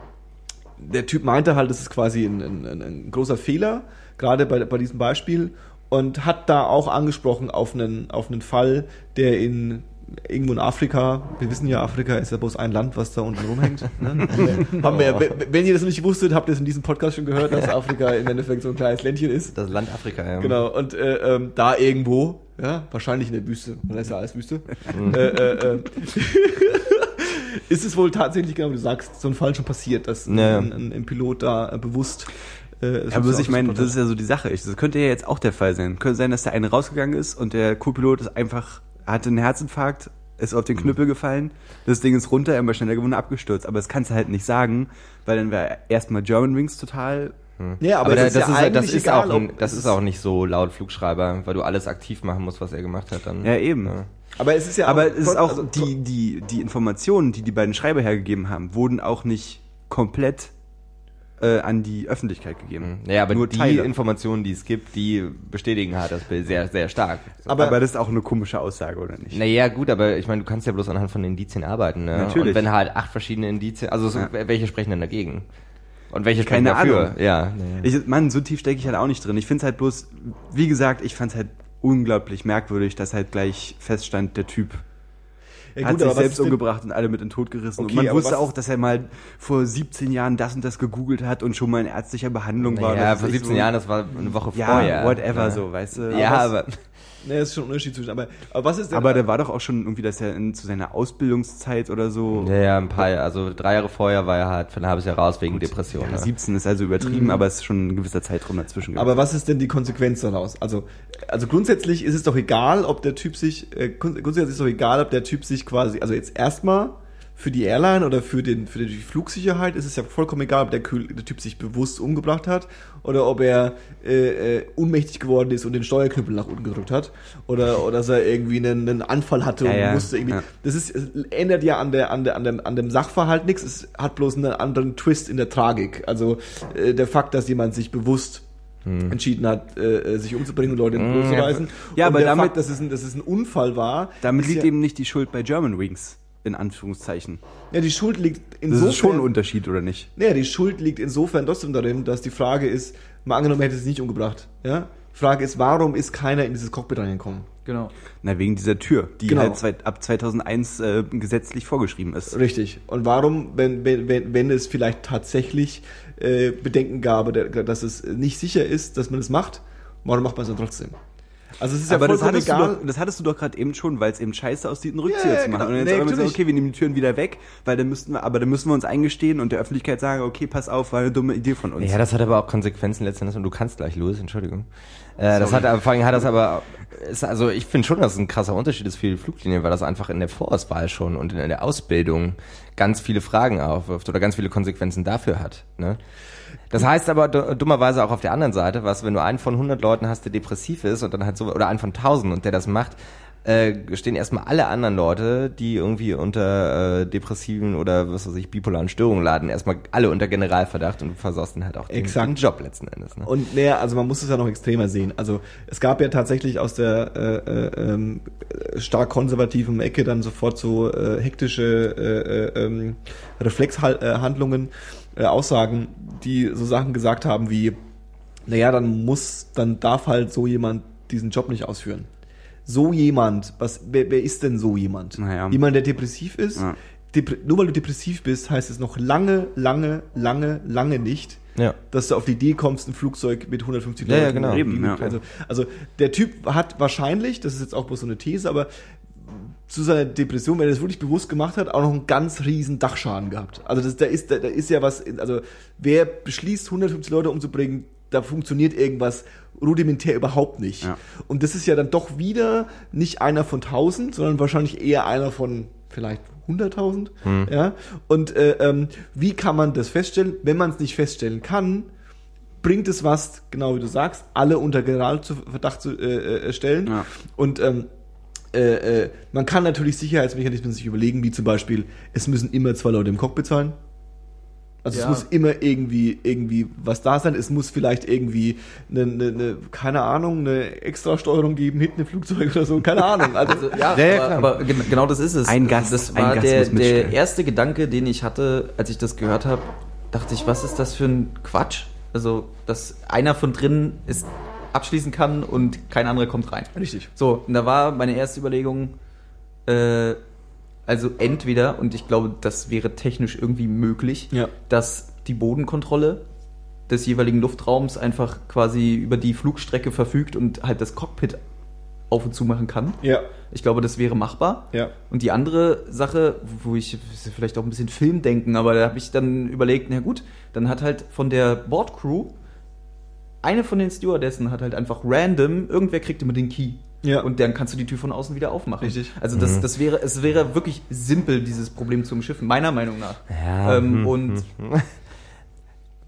der Typ meinte halt, das ist quasi ein, ein, ein, ein großer Fehler, gerade bei, bei diesem Beispiel, und hat da auch angesprochen auf einen, auf einen Fall, der in irgendwo in Afrika, wir wissen ja, Afrika ist ja bloß ein Land, was da unten rumhängt. Ne? Haben wir, wenn- wenn ihr das nicht wusstet, habt ihr es in diesem Podcast schon gehört, dass Afrika im Endeffekt so ein kleines Ländchen ist. Das Land Afrika, ja. Genau, und äh, ähm, da irgendwo, ja, wahrscheinlich in der Wüste, dann ist ja alles Wüste, äh, äh, äh, ist es wohl tatsächlich, genau wie du sagst, so ein Fall schon passiert, dass Ja, ja. ein, ein, ein Pilot da äh, bewusst äh, Ja, aber ich meine, das ist ja so die Sache. Ich- Das könnte ja jetzt auch der Fall sein. Könnte sein, dass der eine rausgegangen ist und der Co-Pilot ist einfach, hatte einen Herzinfarkt, ist auf den Knüppel gefallen, das Ding ist runter, er war schneller geworden, abgestürzt. Aber das kannst du halt nicht sagen, weil dann wäre erstmal Germanwings total Ja, aber, das, ist, ja das eigentlich ist egal, auch, ein- das ist auch nicht so laut Flugschreiber, weil du alles aktiv machen musst, was er gemacht hat dann. Ja, eben. Aber es ist ja Aber es ist auch also, die, die, die Informationen, die die beiden Schreiber hergegeben haben, wurden auch nicht komplett äh, an die Öffentlichkeit gegeben. Ja, aber Nur die Teile. Informationen, die es gibt, die bestätigen halt das Bild sehr, sehr stark. Aber- Aber, das ist auch eine komische Aussage, oder nicht? Naja, gut, aber ich meine, du kannst ja bloß anhand von Indizien arbeiten. Ne? Natürlich. Und wenn halt acht verschiedene Indizien, also so, Ja. welche sprechen denn dagegen? Und welche sprechen Keine dafür? Ahnung. Ja. Ich, Mann, so tief stecke ich halt auch nicht drin. Ich finde es halt bloß, wie gesagt, ich fand es halt unglaublich merkwürdig, dass halt gleich feststand, der Typ ja, hat gut, sich aber was selbst umgebracht und alle mit in den Tod gerissen. Okay, und man wusste was auch, dass er mal vor 17 Jahren das und das gegoogelt hat und schon mal in ärztlicher Behandlung war. Ja, vor ist echt 17 so- Jahren, das war eine Woche Ja, vorher. whatever ja. so, weißt du. Ja, aber, aber Ne, ist schon ein Unterschied zwischen. Aber, aber was ist denn? aber da war doch auch schon irgendwie, dass er in, zu seiner Ausbildungszeit oder so. ja, ja, ein paar, also drei Jahre vorher war er halt für ein halbes Jahr raus wegen Depression. Ja, ne? 17 ist also übertrieben, aber es ist schon ein gewisser Zeitraum dazwischen. aber was ist denn die Konsequenz daraus? Also, also grundsätzlich ist es doch egal, ob der Typ sich, äh, grund- grundsätzlich ist es doch egal, ob der Typ sich quasi, also jetzt erstmal für die Airline oder für, den, für die Flugsicherheit ist es ja vollkommen egal, ob der, der Typ sich bewusst umgebracht hat oder ob er äh, äh, ohnmächtig geworden ist und den Steuerknüppel nach unten gedrückt hat oder, oder dass er irgendwie einen, einen Anfall hatte Ja, und ja, musste irgendwie. ja. Das ist, ändert ja an, der, an, der, an, dem, an dem Sachverhalt nichts, es hat bloß einen anderen Twist in der Tragik. Also äh, der Fakt, dass jemand sich bewusst entschieden hat, äh, sich umzubringen und Leute in den Blut zu reißen. Ja, und aber damit- Fakt, dass es ein, dass es ein Unfall war, Damit liegt ja, eben nicht die Schuld bei Germanwings, in Anführungszeichen. ja, die Schuld liegt Das insofern. ist schon ein Unterschied, oder nicht? Naja, die Schuld liegt insofern trotzdem darin, dass die Frage ist, mal angenommen, er hätte es nicht umgebracht. Ja? Frage ist, warum ist keiner in dieses Cockpit reingekommen? Genau. Na, wegen dieser Tür, die Genau. halt zwei, ab 2001 äh, gesetzlich vorgeschrieben ist. Richtig. Und warum, wenn, wenn, wenn, es vielleicht tatsächlich äh, Bedenken gab, dass es nicht sicher ist, dass man es macht, warum macht man es dann trotzdem? Also es ist ja aber das hattest, du doch, das hattest du doch gerade eben schon, weil es eben scheiße aussieht, einen Rückzieher ja, zu machen. genau. Und jetzt Nee, sagen wir so, natürlich. okay, wir nehmen die Türen wieder weg, weil dann müssten wir, aber dann müssen wir uns eingestehen und der Öffentlichkeit sagen, okay, pass auf, war eine dumme Idee von uns. Ja, das hat aber auch Konsequenzen letztendlich. Und du kannst gleich, Louis, Entschuldigung. Äh, das hat, aber- vor allem hat das aber, ist, also ich finde schon, dass es ein krasser Unterschied ist für die Fluglinien, weil das einfach in der Vorauswahl schon und in der Ausbildung ganz viele Fragen aufwirft oder ganz viele Konsequenzen dafür hat. Ne? Das heißt aber du- dummerweise auch auf der anderen Seite, was, wenn du einen von 100 Leuten hast, der depressiv ist und dann halt so, oder einen von 1000 und der das macht, äh, stehen erstmal alle anderen Leute, die irgendwie unter äh, depressiven oder was weiß ich, bipolaren Störungen laden, erstmal alle unter Generalverdacht und du versaust dann halt auch den, Exakt. den Job letzten Endes. Ne? Und naja, also man muss es ja noch extremer sehen. Also es gab ja tatsächlich aus der äh, äh, ähm, stark konservativen Ecke dann sofort so äh, hektische äh, äh, ähm, Reflexhandlungen, äh, Aussagen, die so Sachen gesagt haben wie, naja, dann muss, dann darf halt so jemand diesen Job nicht ausführen. So jemand, was, wer, wer ist denn so jemand? Naja. Jemand, der depressiv ist. Ja. Depre nur weil du depressiv bist, heißt es noch lange, lange, lange, lange nicht, Ja. dass du auf die Idee kommst, ein Flugzeug mit 150 Ja, ja, Leuten genau. Eben, ja. also, also der Typ hat wahrscheinlich, das ist jetzt auch bloß so eine These, aber zu seiner Depression, wenn er das wirklich bewusst gemacht hat, auch noch einen ganz riesen Dachschaden gehabt. Also das, da ist, da, da ist ja was, also wer beschließt, 150 Leute umzubringen, da funktioniert irgendwas rudimentär überhaupt nicht. Ja. Und das ist ja dann doch wieder nicht einer von 1000, sondern wahrscheinlich eher einer von vielleicht 100.000. Ja. Und äh, ähm, wie kann man das feststellen? Wenn man es nicht feststellen kann, bringt es was, genau wie du sagst, alle unter Generalverdacht zu äh, äh, stellen. Ja. Und ähm, äh, äh, man kann natürlich Sicherheitsmechanismen sich überlegen, wie zum Beispiel, es müssen immer zwei Leute im Cockpit sein. Also Ja. es muss immer irgendwie irgendwie was da sein. Es muss vielleicht irgendwie eine, eine, eine keine Ahnung, eine Extrasteuerung geben hinten im Flugzeug oder so. Keine Ahnung. Also, Also, ja, Ja, ja, aber, aber gen- genau das ist es. Ein Gast- das ein war Gast der, der erste Gedanke, den ich hatte, als ich das gehört habe, dachte ich, was ist das für ein Quatsch? Also, dass einer von drinnen es abschließen kann und kein anderer kommt rein. richtig. So, und da war meine erste Überlegung, äh, also entweder, und ich glaube, das wäre technisch irgendwie möglich, Ja. dass die Bodenkontrolle des jeweiligen Luftraums einfach quasi über die Flugstrecke verfügt und halt das Cockpit auf und zu machen kann. Ja, Ich glaube, das wäre machbar. ja. Und die andere Sache, wo ich vielleicht auch ein bisschen Film denken, aber da habe ich dann überlegt, na gut, dann hat halt von der Bordcrew eine von den Stewardessen hat halt einfach random, irgendwer kriegt immer den Key. Ja. Und dann kannst du die Tür von außen wieder aufmachen. Richtig. Also das, das wäre, es wäre wirklich simpel, dieses Problem zu umschiffen, meiner Meinung nach. Ja, Ähm, hm, und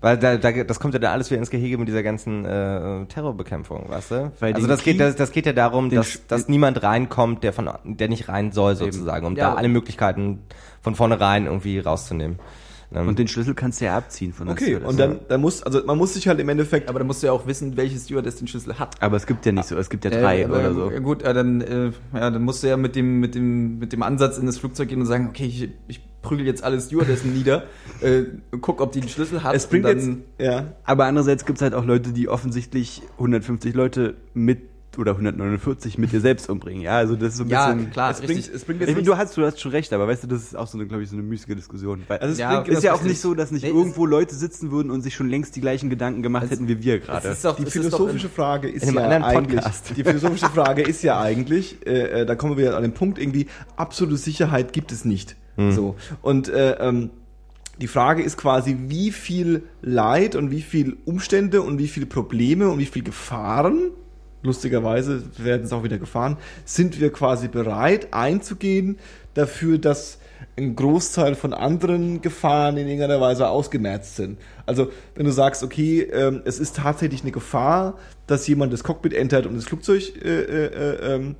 Weil da, da, das kommt ja dann alles wieder ins Gehege mit dieser ganzen äh, Terrorbekämpfung, weißt du? Weil also das geht, das, das geht ja darum, dass, dass niemand reinkommt, der von der nicht rein soll sozusagen, um Ja. da alle Möglichkeiten von vornherein irgendwie rauszunehmen. Ähm, Und den Schlüssel kannst du ja abziehen von der Okay, Stewardess. und dann, dann muss, also man muss sich halt im Endeffekt, aber da musst du ja auch wissen, welche Stewardess den Schlüssel hat. Aber es gibt ja nicht so, es gibt ja drei Äh, oder so. ja Gut, äh, dann, äh, ja, dann musst du ja mit dem, mit dem, mit dem Ansatz in das Flugzeug gehen und sagen, okay, ich, ich prügel jetzt alle Stewardessen nieder, äh, guck, ob die den Schlüssel hat. es bringt und jetzt, dann, ja, Aber andererseits gibt es halt auch Leute, die offensichtlich 150 Leute mit oder 149 mit dir selbst umbringen. Ja, also das ist so ein Ja, bisschen. klar, es richtig. bringt, es bringt Ich jetzt meine, du hast, du hast schon recht, aber weißt du, das ist auch so eine, glaube ich, so eine müßige Diskussion. Weil Also es Ja, bringt ist ja auch nicht so, dass nicht Nee, irgendwo Leute sitzen würden und sich schon längst die gleichen Gedanken gemacht Es- hätten wie wir gerade. Die philosophische Frage ist in einem ja anderen eigentlich, Podcast. die philosophische Frage ist ja eigentlich, äh, da kommen wir wieder an den Punkt irgendwie, absolute Sicherheit gibt es nicht. So. Und äh, ähm, die Frage ist quasi, wie viel Leid und wie viel Umstände und wie viele Probleme und wie viel Gefahren, lustigerweise werden es auch wieder Gefahren, sind wir quasi bereit einzugehen dafür, dass ein Großteil von anderen Gefahren in irgendeiner Weise ausgemerzt sind. Also wenn du sagst, okay, ähm, es ist tatsächlich eine Gefahr, dass jemand das Cockpit entert und das Flugzeug äh, äh, äh, ähm,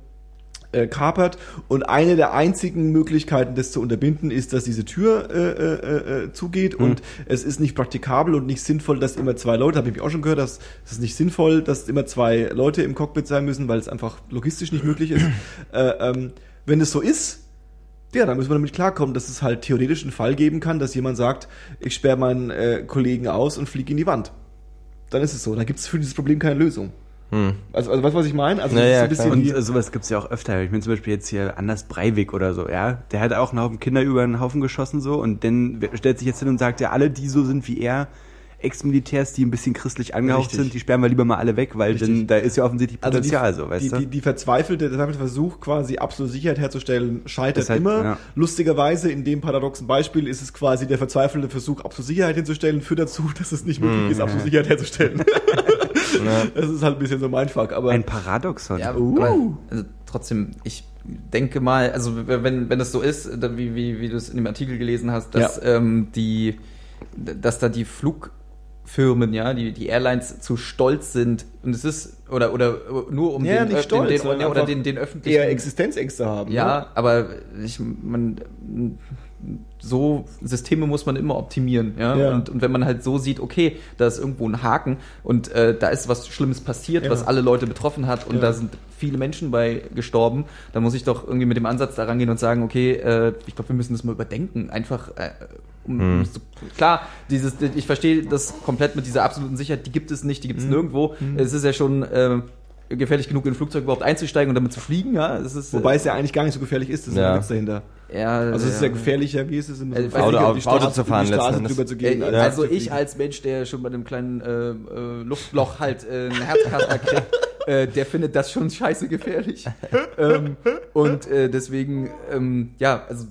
äh, kapert und eine der einzigen Möglichkeiten, das zu unterbinden, ist, dass diese Tür äh, äh, äh, zugeht und es ist nicht praktikabel und nicht sinnvoll, dass immer zwei Leute, habe ich auch schon gehört, dass es ist nicht sinnvoll, dass immer zwei Leute im Cockpit sein müssen, weil es einfach logistisch nicht möglich ist. äh, ähm, wenn es so ist, ja, dann müssen wir damit klarkommen, dass es halt theoretisch einen Fall geben kann, dass jemand sagt, ich sperre meinen äh, Kollegen aus und fliege in die Wand. Dann ist es so. Da gibt es für dieses Problem keine Lösung. Hm. Also, also weißt du, was ich meine? Also Ja, das ist ja, so ein bisschen. Und äh, sowas gibt's ja auch öfter. Ich bin zum Beispiel jetzt hier Anders Breivik oder so, ja. Der hat auch einen Haufen Kinder über einen Haufen geschossen so und dann stellt sich jetzt hin und sagt, ja, alle, die so sind wie er, Ex-Militärs, die ein bisschen christlich angehaucht Richtig. sind, die sperren wir lieber mal alle weg, weil Richtig. dann, da ist ja offensichtlich also Potenzial die, so, weißt die, du? die, die verzweifelte, der Versuch, quasi absolute Sicherheit herzustellen, scheitert halt, immer. ja. Lustigerweise, in dem paradoxen Beispiel ist es quasi der verzweifelte Versuch, absolute Sicherheit hinzustellen, führt dazu, dass es nicht möglich Mhm. ist, absolute Sicherheit herzustellen. das ist halt ein bisschen so mein Fuck, aber Ein Paradoxon. Ja, Uh. aber also trotzdem, ich denke mal, also wenn, wenn das so ist, wie, wie, wie du es in dem Artikel gelesen hast, dass ähm, die, dass da die Flugfirmen, ja, die, die Airlines zu stolz sind und es ist, oder, oder nur um Ja, den, nicht Ö- stolz, den, den, oder den, den öffentlichen eher Existenzängste haben. ja, ne? aber ich, man, so Systeme muss man immer optimieren, ja. Ja. Und, und wenn man halt so sieht, okay, da ist irgendwo ein Haken und äh, da ist was Schlimmes passiert, Ja. was alle Leute betroffen hat und Ja. da sind viele Menschen bei gestorben, dann muss ich doch irgendwie mit dem Ansatz da rangehen und sagen, okay, äh, ich glaube, wir müssen das mal überdenken, einfach äh, um, Hm. um so, klar, dieses, ich verstehe das komplett mit dieser absoluten Sicherheit, die gibt es nicht, die gibt es Hm. nirgendwo. Es ist ja schon äh, gefährlich genug, in ein Flugzeug überhaupt einzusteigen und damit zu fliegen, ja. Es ist, Wobei es ja eigentlich gar nicht so gefährlich ist, das ist Ja. ein Witz dahinter. ja, Also es ist ja ja gefährlicher, wie ist es Äh, so? Auto, ob auf, die Auto Straße- zu fahren die Straße drüber zu gehen. Äh, als also zu ich als Mensch, der schon bei einem kleinen äh, äh, Luftloch halt äh, einen Herzkasper kriegt, äh, der findet das schon scheiße gefährlich. ähm, und äh, deswegen, ähm, ja, also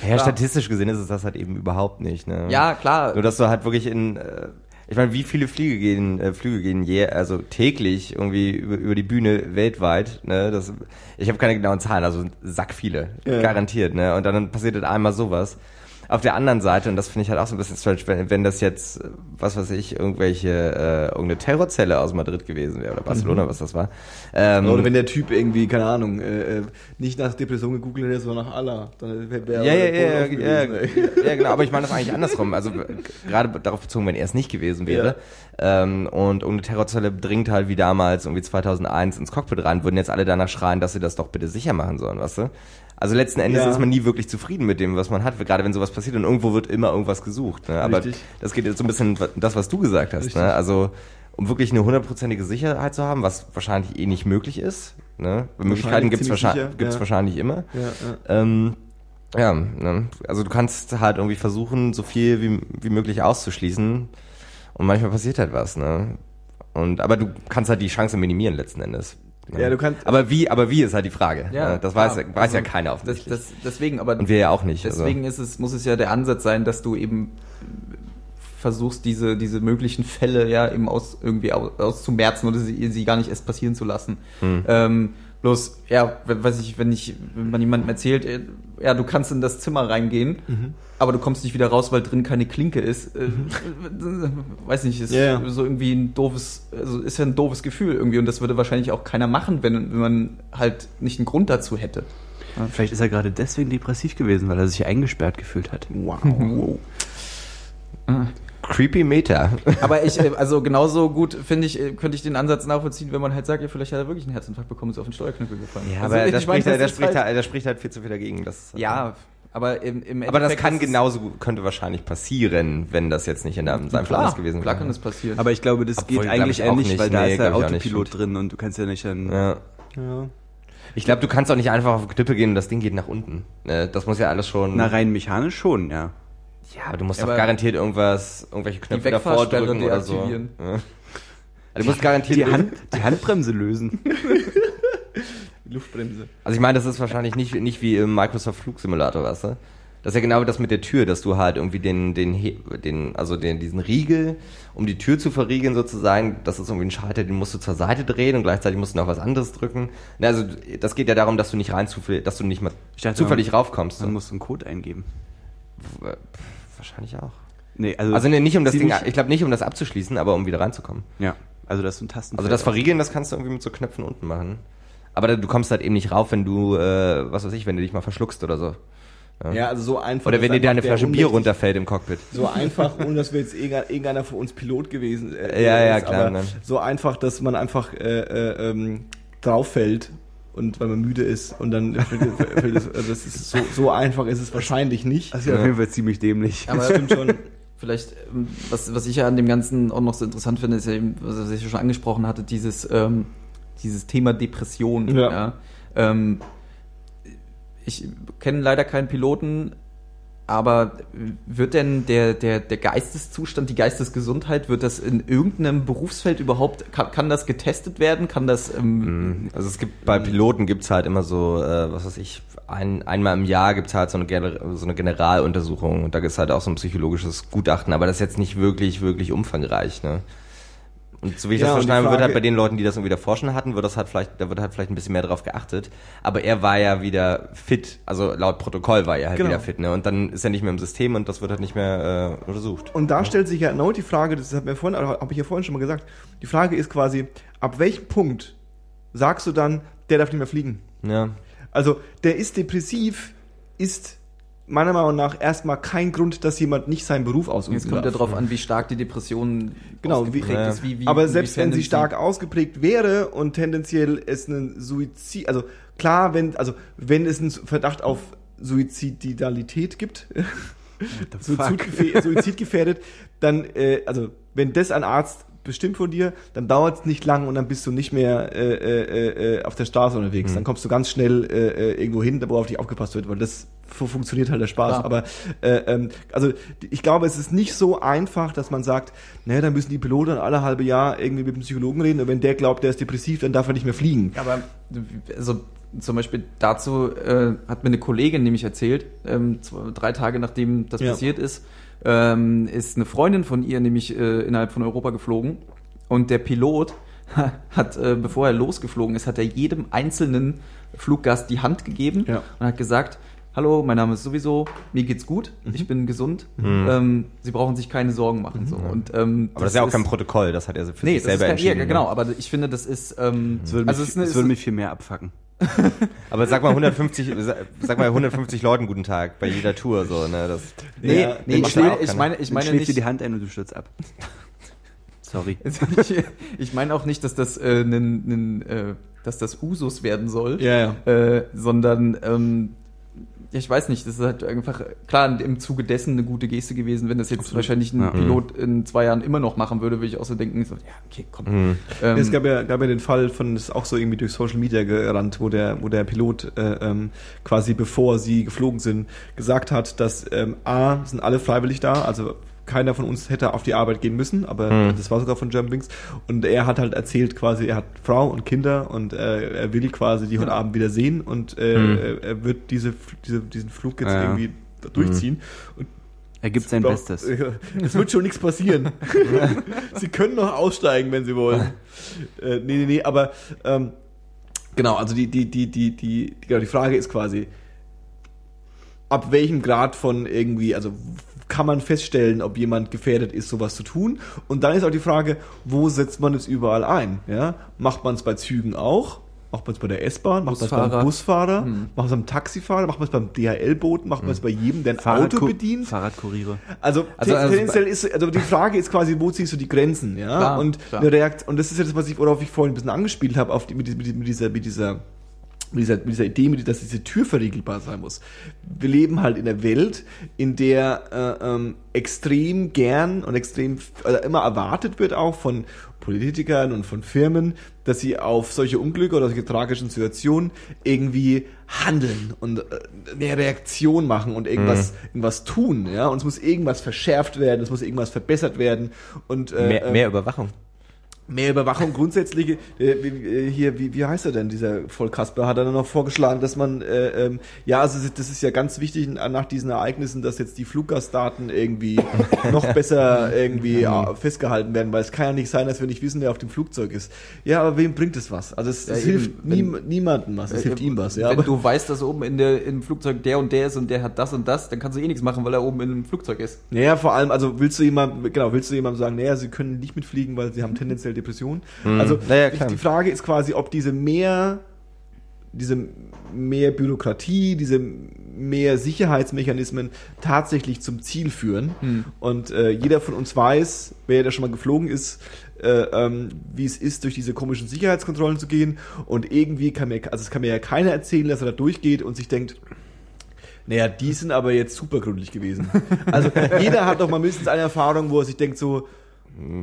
Ja, Klar. statistisch gesehen ist es das halt eben überhaupt nicht. Ne? ja, klar. Nur dass du halt wirklich in, äh, ich meine, wie viele Flüge gehen, äh, Flüge gehen je, also täglich irgendwie über, über die Bühne weltweit, ne? Das, ich habe keine genauen Zahlen, also sack viele, Ja. garantiert, ne? Und dann passiert halt einmal sowas. Auf der anderen Seite, und das finde ich halt auch so ein bisschen strange, wenn, wenn das jetzt, äh, was weiß ich, irgendwelche, äh, irgendeine Terrorzelle aus Madrid gewesen wäre oder Barcelona, was das war. Ähm, Oder wenn der Typ irgendwie, keine Ahnung, äh, äh, nicht nach Depression gegoogelt hätte, sondern nach Allah. Dann wäre wär ja, ja, ja, ja, gewesen, ja, ja, genau, aber ich meine das eigentlich andersrum. Also äh, gerade darauf bezogen, wenn er es nicht gewesen wäre. Ähm, und irgendeine Terrorzelle dringt halt wie damals, irgendwie 2001 ins Cockpit rein, würden jetzt alle danach schreien, dass sie das doch bitte sicher machen sollen, weißt du? Also letzten Endes Ja. ist man nie wirklich zufrieden mit dem, was man hat, gerade wenn sowas passiert und irgendwo wird immer irgendwas gesucht. Ne? Aber Richtig. das geht jetzt so ein bisschen das, was du gesagt hast. Ne? Also um wirklich eine hundertprozentige Sicherheit zu haben, was wahrscheinlich eh nicht möglich ist. Ne? Möglichkeiten gibt es wahrscheinlich, gibt's ja. wahrscheinlich immer. Ja, ja. Ähm, ja, ne? also du kannst halt irgendwie versuchen, so viel wie, wie möglich auszuschließen und manchmal passiert halt was, ne? Und aber du kannst halt die Chance minimieren letzten Endes. Ja, du kannst- Aber wie, aber wie ist halt die Frage. Ja, ne? Das weiß, klar. weiß ja Also, keiner Das, offensichtlich. das, deswegen, aber und wir ja auch nicht. deswegen ist es, muss es ja der Ansatz sein, dass du eben versuchst, diese, diese möglichen Fälle ja eben aus, irgendwie aus, auszumerzen oder sie, sie gar nicht erst passieren zu lassen. Hm. Ähm, bloß, ja, wenn- weiß ich, wenn ich, wenn man jemandem erzählt, äh, ja, du kannst in das Zimmer reingehen, Mhm. aber du kommst nicht wieder raus, weil drin keine Klinke ist. Äh, weiß nicht, ist ja. so irgendwie ein doofes, also ist ja ein doofes Gefühl irgendwie und das würde wahrscheinlich auch keiner machen, wenn, wenn man halt nicht einen Grund dazu hätte. Vielleicht ist er gerade deswegen depressiv gewesen, weil er sich eingesperrt gefühlt hat. Wow. Wow. Creepy Meta. Aber ich, äh, also genauso gut finde ich, äh, könnte ich den Ansatz nachvollziehen, wenn man halt sagt, ja, vielleicht hat er wirklich einen Herzinfarkt bekommen, ist auf den Steuerknüppel gefallen. Ja, Also, aber ich da meine, spricht, halt, das da, ist spricht halt, halt, da spricht halt viel zu viel dagegen. Das, Ja, aber im, im Aber das kann es- genauso, gut- könnte wahrscheinlich passieren, wenn das jetzt nicht in seinem Fall Klar, gewesen klar wäre. kann das passieren. Aber ich glaube, das Obwohl, geht glaub eigentlich ich auch ähnlich, nicht. weil da Nee, ist der ich. Autopilot drin und du kannst ja nicht dann. Ja. Ja. Ich glaube, du kannst auch nicht einfach auf Knüppel gehen und das Ding geht nach unten. Ne, Das muss ja alles schon. Na, rein mechanisch schon, ja. Ja, aber du musst Ja, doch aber garantiert irgendwas, irgendwelche Knöpfe davor drücken oder so. Ja. Also du musst garantiert. Die, Hand, die Handbremse lösen. Luftbremse. Also ich meine, das ist wahrscheinlich nicht, nicht wie im Microsoft Flugsimulator, weißt du? Das ist ja genau das mit der Tür, dass du halt irgendwie den, den, den, also den, diesen Riegel, um die Tür zu verriegeln sozusagen, das ist irgendwie ein Schalter, den musst du zur Seite drehen und gleichzeitig musst du noch was anderes drücken. Na, also das geht ja darum, dass du nicht rein zufällig, dass du nicht mal dachte, zufällig raufkommst. Man muss einen Code eingeben. Wahrscheinlich auch. Nee, also, Also nee, nicht um das Ding, ich glaube nicht um das abzuschließen, aber um wieder reinzukommen. Ja, also das ein Tasten. Also das Verriegeln, das kannst du irgendwie mit so Knöpfen unten machen. Aber du kommst halt eben nicht rauf, wenn du, äh, was weiß ich, wenn du dich mal verschluckst oder so. Ja, also so einfach. Oder wenn dir der Flasche Bier runterfällt im Cockpit. So einfach, ohne dass wir jetzt irgendeiner, von uns Pilot gewesen äh, Ja, ja, ist, klar, ne. so einfach, dass man einfach äh, äh, ähm, drauf fällt und weil man müde ist und dann also das ist so, so einfach ist es wahrscheinlich nicht. Das ist ja auf jeden Fall ziemlich dämlich. Aber das stimmt schon. vielleicht, ähm, was, was ich ja an dem Ganzen auch noch so interessant finde, ist ja eben, was ich schon angesprochen hatte, dieses, ähm, dieses Thema Depression. Ja. Ja. Ähm, ich kenne leider keinen Piloten, aber wird denn der, der, der Geisteszustand, die Geistesgesundheit, wird das in irgendeinem Berufsfeld überhaupt, kann, kann das getestet werden? Kann das, ähm, Also es gibt bei Piloten gibt's halt immer so, äh, was weiß ich, ein, einmal im Jahr gibt's halt so eine, so eine Generaluntersuchung und da gibt's halt auch so ein psychologisches Gutachten, aber das ist jetzt nicht wirklich, wirklich umfangreich, ne? Und so wie ich Ja, das verstanden habe, wird halt bei den Leuten, die das irgendwie davor hatten, wird das halt vielleicht, da wird halt vielleicht ein bisschen mehr drauf geachtet. Aber er war ja wieder fit, also laut Protokoll war er halt Genau. wieder fit, ne? Und dann ist er nicht mehr im System und das wird halt nicht mehr äh, untersucht. Und da stellt sich ja erneut die Frage, das hat mir vorhin, habe ich ja vorhin schon mal gesagt, die Frage ist quasi, ab welchem Punkt sagst du dann, der darf nicht mehr fliegen? Ja. Also, der ist depressiv, ist meiner Meinung nach erstmal kein Grund, dass jemand nicht seinen Beruf ausüben jetzt kommt ja darf. drauf an, wie stark die Depression Genau, wie- ausgeprägt ja. ist. Wie, wie, Aber selbst wenn sie stark ausgeprägt wäre und tendenziell es einen Suizid, also klar, wenn, also wenn es einen Verdacht auf Suizidalität gibt, Suizidgefähr- Suizidgefährdet, dann, äh, also wenn das ein Arzt bestimmt von dir, dann dauert es nicht lang und dann bist du nicht mehr äh, äh, äh, auf der Straße unterwegs. Dann kommst du ganz schnell äh, äh, irgendwo hin, wo auf dich aufgepasst wird, weil das funktioniert halt der Spaß. Klar. Aber äh, ähm, also ich glaube, es ist nicht so einfach, dass man sagt, naja, dann müssen die Piloten alle halbe Jahr irgendwie mit dem Psychologen reden und wenn der glaubt, der ist depressiv, dann darf er nicht mehr fliegen. Aber also zum Beispiel dazu äh, hat mir eine Kollegin nämlich erzählt, ähm, zwei, drei Tage nachdem das Ja. passiert ist, ähm, ist eine Freundin von ihr nämlich äh, innerhalb von Europa geflogen und der Pilot hat, äh, bevor er losgeflogen ist, hat er jedem einzelnen Fluggast die Hand gegeben Ja. und hat gesagt, hallo, mein Name ist sowieso, mir geht's gut, Mhm. ich bin gesund, ähm, Sie brauchen sich keine Sorgen machen. So. Und, ähm, Aber das ist ja auch kein Protokoll, das hat er für Nee, sich das selber kein, ja, entschieden. genau, ne? aber ich finde, das ist, ähm, Das würde, also mich, es ist eine, das würde mich viel mehr abfacken. Aber sag mal 150, sa- sag mal 150 Leuten guten Tag bei jeder Tour so, ne? Das, nee, Ja, nee, ich ja meine, ich meine, ich meine schlägt dir nicht, die Hand ein und du stürzt ab. Sorry. ich, ich meine auch nicht, dass das, äh, nen, nen, äh, dass das Usus werden soll, Ja, ja. äh, sondern ähm, ja, ich weiß nicht, das ist halt einfach klar im Zuge dessen eine gute Geste gewesen. Wenn das jetzt wahrscheinlich ein Ja. Pilot in zwei Jahren immer noch machen würde, würde ich auch so denken, so, ja, okay, komm. Mhm. Ähm, es gab ja, gab ja den Fall von, das ist auch so irgendwie durch Social Media gerannt, wo der, wo der Pilot äh, ähm, quasi bevor sie geflogen sind, gesagt hat, dass ähm, A, sind alle freiwillig da, also keiner von uns hätte auf die Arbeit gehen müssen, aber Mhm. das war sogar von Germanwings. Und er hat halt erzählt quasi, er hat Frau und Kinder und äh, er will quasi die heute Ja. Abend wieder sehen und äh, Mhm. er- wird diese, diese, diesen Flug jetzt Ja, ja. irgendwie durchziehen. Und Er gibt sein Doch, Bestes. Es wird schon nichts passieren. sie können noch aussteigen, wenn sie wollen. Äh, nee, nee, nee, aber ähm, genau, also die, die, die, die, die, die, genau, die Frage ist quasi, ab welchem Grad von irgendwie, also kann man feststellen, ob jemand gefährdet ist, sowas zu tun? Und dann ist auch die Frage, wo setzt man es überall ein? Ja? Macht man es bei Zügen auch? Macht man es bei der S-Bahn? Macht man es beim Busfahrer. Hm. Macht man es beim Taxifahrer? Macht man es beim DHL-Boot? Macht man es bei jedem, der ein Auto Fahrradku- bedient? Fahrradkuriere. Also, Also- ten- also tendenziell ist, also die Frage ist quasi, wo ziehst du die Grenzen, ja? Klar, und klar. eine Reakt und das ist ja das, was ich, worauf ich vorhin ein bisschen angespielt habe, auf die, mit, mit, mit dieser, mit dieser, mit dieser, mit dieser Idee, mit, dass diese Tür verriegelbar sein muss. Wir leben halt in einer Welt, in der äh, ähm, extrem gern und extrem also immer erwartet wird auch von Politikern und von Firmen, dass sie auf solche Unglücke oder solche tragischen Situationen irgendwie handeln und äh, eine Reaktion machen und irgendwas, irgendwas tun, ja. Und es muss irgendwas verschärft werden, es muss irgendwas verbessert werden und äh, mehr, äh, mehr Überwachung. Mehr Überwachung, grundsätzliche, äh, wie, äh, hier, wie, wie heißt er denn, dieser Vollkasper, hat er dann noch vorgeschlagen, dass man, äh, ähm, ja, also das ist ja ganz wichtig nach diesen Ereignissen, dass jetzt die Fluggastdaten irgendwie noch besser irgendwie äh, festgehalten werden, weil es kann ja nicht sein, dass wir nicht wissen, wer auf dem Flugzeug ist. Ja, aber wem bringt es was? Also es, Ja, es eben, hilft wenn- niem, niemandem was, es hilft Äh, ihm was, ja. Wenn Aber, du weißt, dass oben in der, im Flugzeug der und der ist und der hat das und das, dann kannst du eh nichts machen, weil er oben in einem Flugzeug ist. naja, vor allem, also willst du jemandem, genau, willst du jemandem sagen, naja, sie können nicht mitfliegen, weil sie haben tendenziell Depressionen? Also Naja, die- die Frage ist quasi, ob diese mehr, diese mehr Bürokratie, diese mehr Sicherheitsmechanismen tatsächlich zum Ziel führen. Hm. Und äh, jeder von uns weiß, wer da schon mal geflogen ist, äh, ähm, wie es ist, durch diese komischen Sicherheitskontrollen zu gehen. Und irgendwie kann mir, also es kann mir ja keiner erzählen, dass er da durchgeht und sich denkt, naja, die sind aber jetzt super gründlich gewesen. Also jeder hat doch mal mindestens eine Erfahrung, wo er sich denkt so,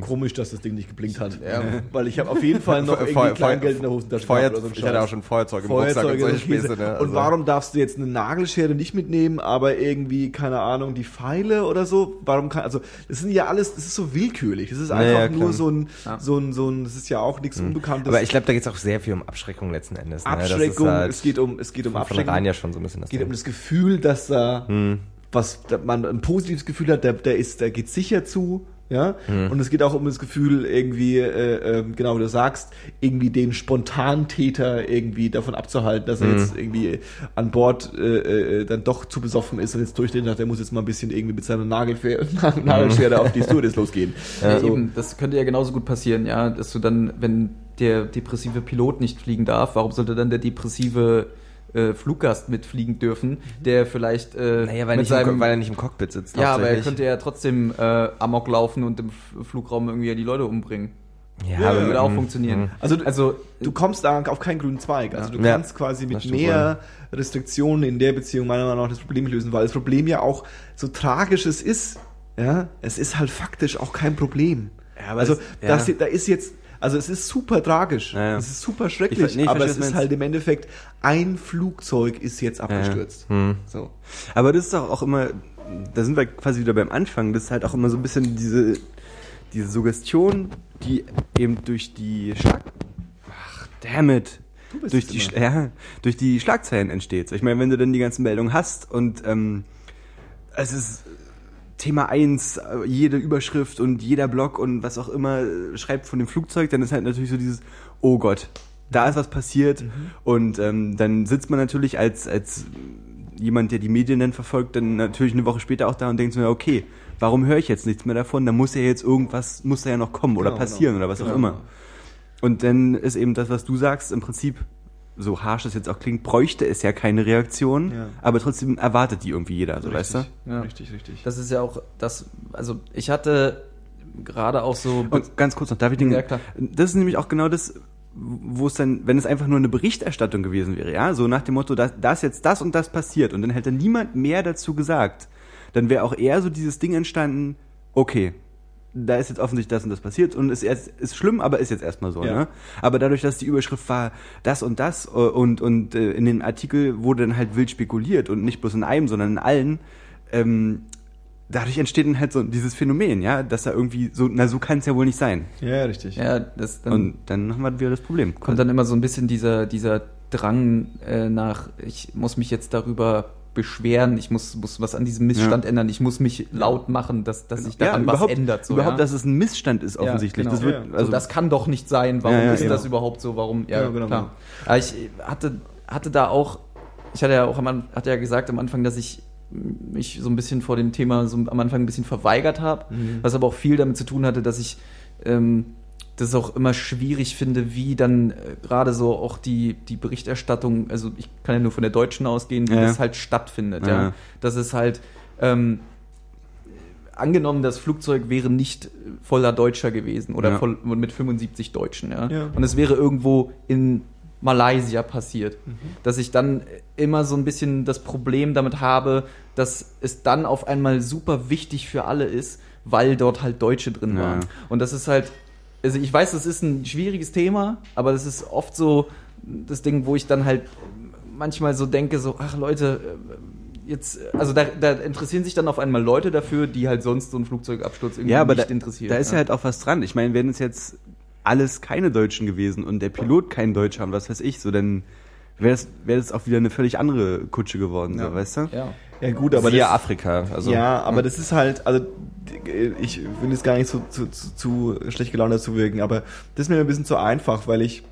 komisch, dass das Ding nicht geblinkt hat. Ja. Weil ich habe auf jeden Fall noch Feu- irgendwie Feu- Kleingeld in der Hosentasche Feuer, oder so ich hatte auch schon Feuerzeug im Rucksack und Feuerzeuge solche und Käse. Späße. Ne? Und Also- warum darfst du jetzt eine Nagelschere nicht mitnehmen, aber irgendwie, keine Ahnung, die Pfeile oder so? Warum kann, also, das sind ja alles, das ist so willkürlich. Das ist Ja, einfach ja, nur so ein, so ein, so ein, das ist ja auch nichts Unbekanntes. Aber ich glaube, da geht es auch sehr viel um Abschreckung letzten Endes. Ne? Das ist Abschreckung, halt es geht um, es geht um von Abschreckung. vornherein ja schon so ein bisschen das Es geht um Ding. das Gefühl, dass da Hm. was da man ein positives Gefühl hat, der, der ist, der geht sicher zu, ja. Hm. Und es geht auch um das Gefühl, irgendwie, äh, ähm, genau wie du sagst, irgendwie den Spontantäter irgendwie davon abzuhalten, dass er Hm. jetzt irgendwie an Bord äh, äh, dann doch zu besoffen ist und jetzt durchdreht sagt, der muss jetzt mal ein bisschen irgendwie mit seiner Nagelschere, Nagelschere auf die Stewardess losgehen. Ja, So. eben, das könnte ja genauso gut passieren, ja, dass du dann, wenn der depressive Pilot nicht fliegen darf, warum sollte dann der depressive äh, Fluggast mitfliegen dürfen, der vielleicht äh, Naja, weil, mit nicht im, seinem Ko- weil er nicht im Cockpit sitzt. ja, aber er könnte ja trotzdem äh, Amok laufen und im Flugraum irgendwie die Leute umbringen. ja, Ja, aber würde auch mm, funktionieren. mm. Also, du- Also du kommst da auf keinen grünen Zweig. Also du Ja. kannst quasi mit mehr Restriktionen in der Beziehung meiner Meinung nach das Problem lösen, weil das Problem ja auch so tragisch es ist, ja, es ist halt faktisch auch kein Problem. Ja, aber also das- ja. das, da ist jetzt, also es ist super tragisch, Ja, es ist super Ich schrecklich, ver- nee, ich aber verstehe, es ist halt im Endeffekt ein Flugzeug ist jetzt abgestürzt. Hm. So. Aber das ist doch auch immer, da sind wir quasi wieder beim Anfang, das ist halt auch immer so ein bisschen diese, diese Suggestion, die eben durch die Schlag... Ach, damn it. Du bist Durch die, ja, durch die Schlagzeilen entsteht. Ich meine, wenn du dann die ganzen Meldungen hast und ähm, es ist Thema 1, äh, jede Überschrift und jeder Blog und was auch immer äh, schreibt von dem Flugzeug, dann ist halt natürlich so dieses, oh Gott, da ist was passiert Mhm. und ähm, dann sitzt man natürlich als, als jemand, der die Medien dann verfolgt, dann natürlich eine Woche später auch da und denkt so, ja, okay, warum höre ich jetzt nichts mehr davon? Da muss ja jetzt irgendwas, muss da ja noch kommen oder Genau, passieren genau. oder was auch Genau. immer. Und dann ist eben das, was du sagst, im Prinzip, so harsch es jetzt auch klingt, bräuchte es ja keine Reaktion, Ja. aber trotzdem erwartet die irgendwie jeder, so weißt du? Ja. Richtig, richtig. Das ist ja auch das, also ich hatte gerade auch so. Und ganz kurz noch, darf ich den, Ja, klar. das ist nämlich auch genau das, wo es dann, wenn es einfach nur eine Berichterstattung gewesen wäre, ja, so nach dem Motto, da, da ist jetzt das und das passiert und dann hätte niemand mehr dazu gesagt, dann wäre auch eher so dieses Ding entstanden, okay, da ist jetzt offensichtlich das und das passiert und ist erst, ist schlimm, aber ist jetzt erstmal so, Ja. ne? Aber dadurch, dass die Überschrift war, das und das äh, und, und äh, in den Artikel wurde dann halt wild spekuliert und nicht bloß in einem, sondern in allen, ähm, dadurch entsteht dann halt so dieses Phänomen, ja, dass da irgendwie so, na so kann es ja wohl nicht sein. Ja, richtig. ja, das dann Und dann haben wir wieder das Problem. kommt dann immer so ein bisschen dieser, dieser Drang äh, nach, ich muss mich jetzt darüber beschweren, ich muss, muss was an diesem Missstand Ja. ändern, ich muss mich laut machen, dass, dass sich daran was überhaupt, ändert. So, überhaupt, ja? dass es ein Missstand ist offensichtlich. Ja, das genau. wird, Ja. also so, das kann doch nicht sein, warum Ja, ja, ist genau. das überhaupt so, warum, ja, Ja, genau, klar. Aber ich hatte, hatte da auch, ich hatte ja auch am, hatte ja gesagt am Anfang, dass ich mich so ein bisschen vor dem Thema so am Anfang ein bisschen verweigert habe, Mhm. was aber auch viel damit zu tun hatte, dass ich ähm, das auch immer schwierig finde, wie dann äh, gerade so auch die, die Berichterstattung, also ich kann ja nur von der deutschen ausgehen, wie Ja. das halt stattfindet, Ja. ja. Dass es halt ähm, angenommen, das Flugzeug wäre nicht voller Deutscher gewesen oder Ja. voll, mit 75 Deutschen, ja? Und es wäre irgendwo in Malaysia passiert, Mhm. dass ich dann immer so ein bisschen das Problem damit habe, dass es dann auf einmal super wichtig für alle ist, weil dort halt Deutsche drin waren. Und das ist halt, also ich weiß, das ist ein schwieriges Thema, aber das ist oft so das Ding, wo ich dann halt manchmal so denke, so, ach Leute, äh, jetzt, also da, da interessieren sich dann auf einmal Leute dafür, die halt sonst so einen Flugzeugabsturz irgendwie ja, aber nicht da, interessieren. da ist ja halt auch was dran. Ich meine, wären es jetzt alles keine Deutschen gewesen und der Pilot kein Deutscher und was weiß ich, so dann wäre das, das auch wieder eine völlig andere Kutsche geworden, Ja. so, weißt du? ja. Ja, gut, aber Siehe das, Afrika. Also, ja, aber das ist halt, also ich will jetzt gar nicht so zu, zu, zu schlecht gelaunt dazu wirken, aber das ist mir ein bisschen zu einfach, weil ich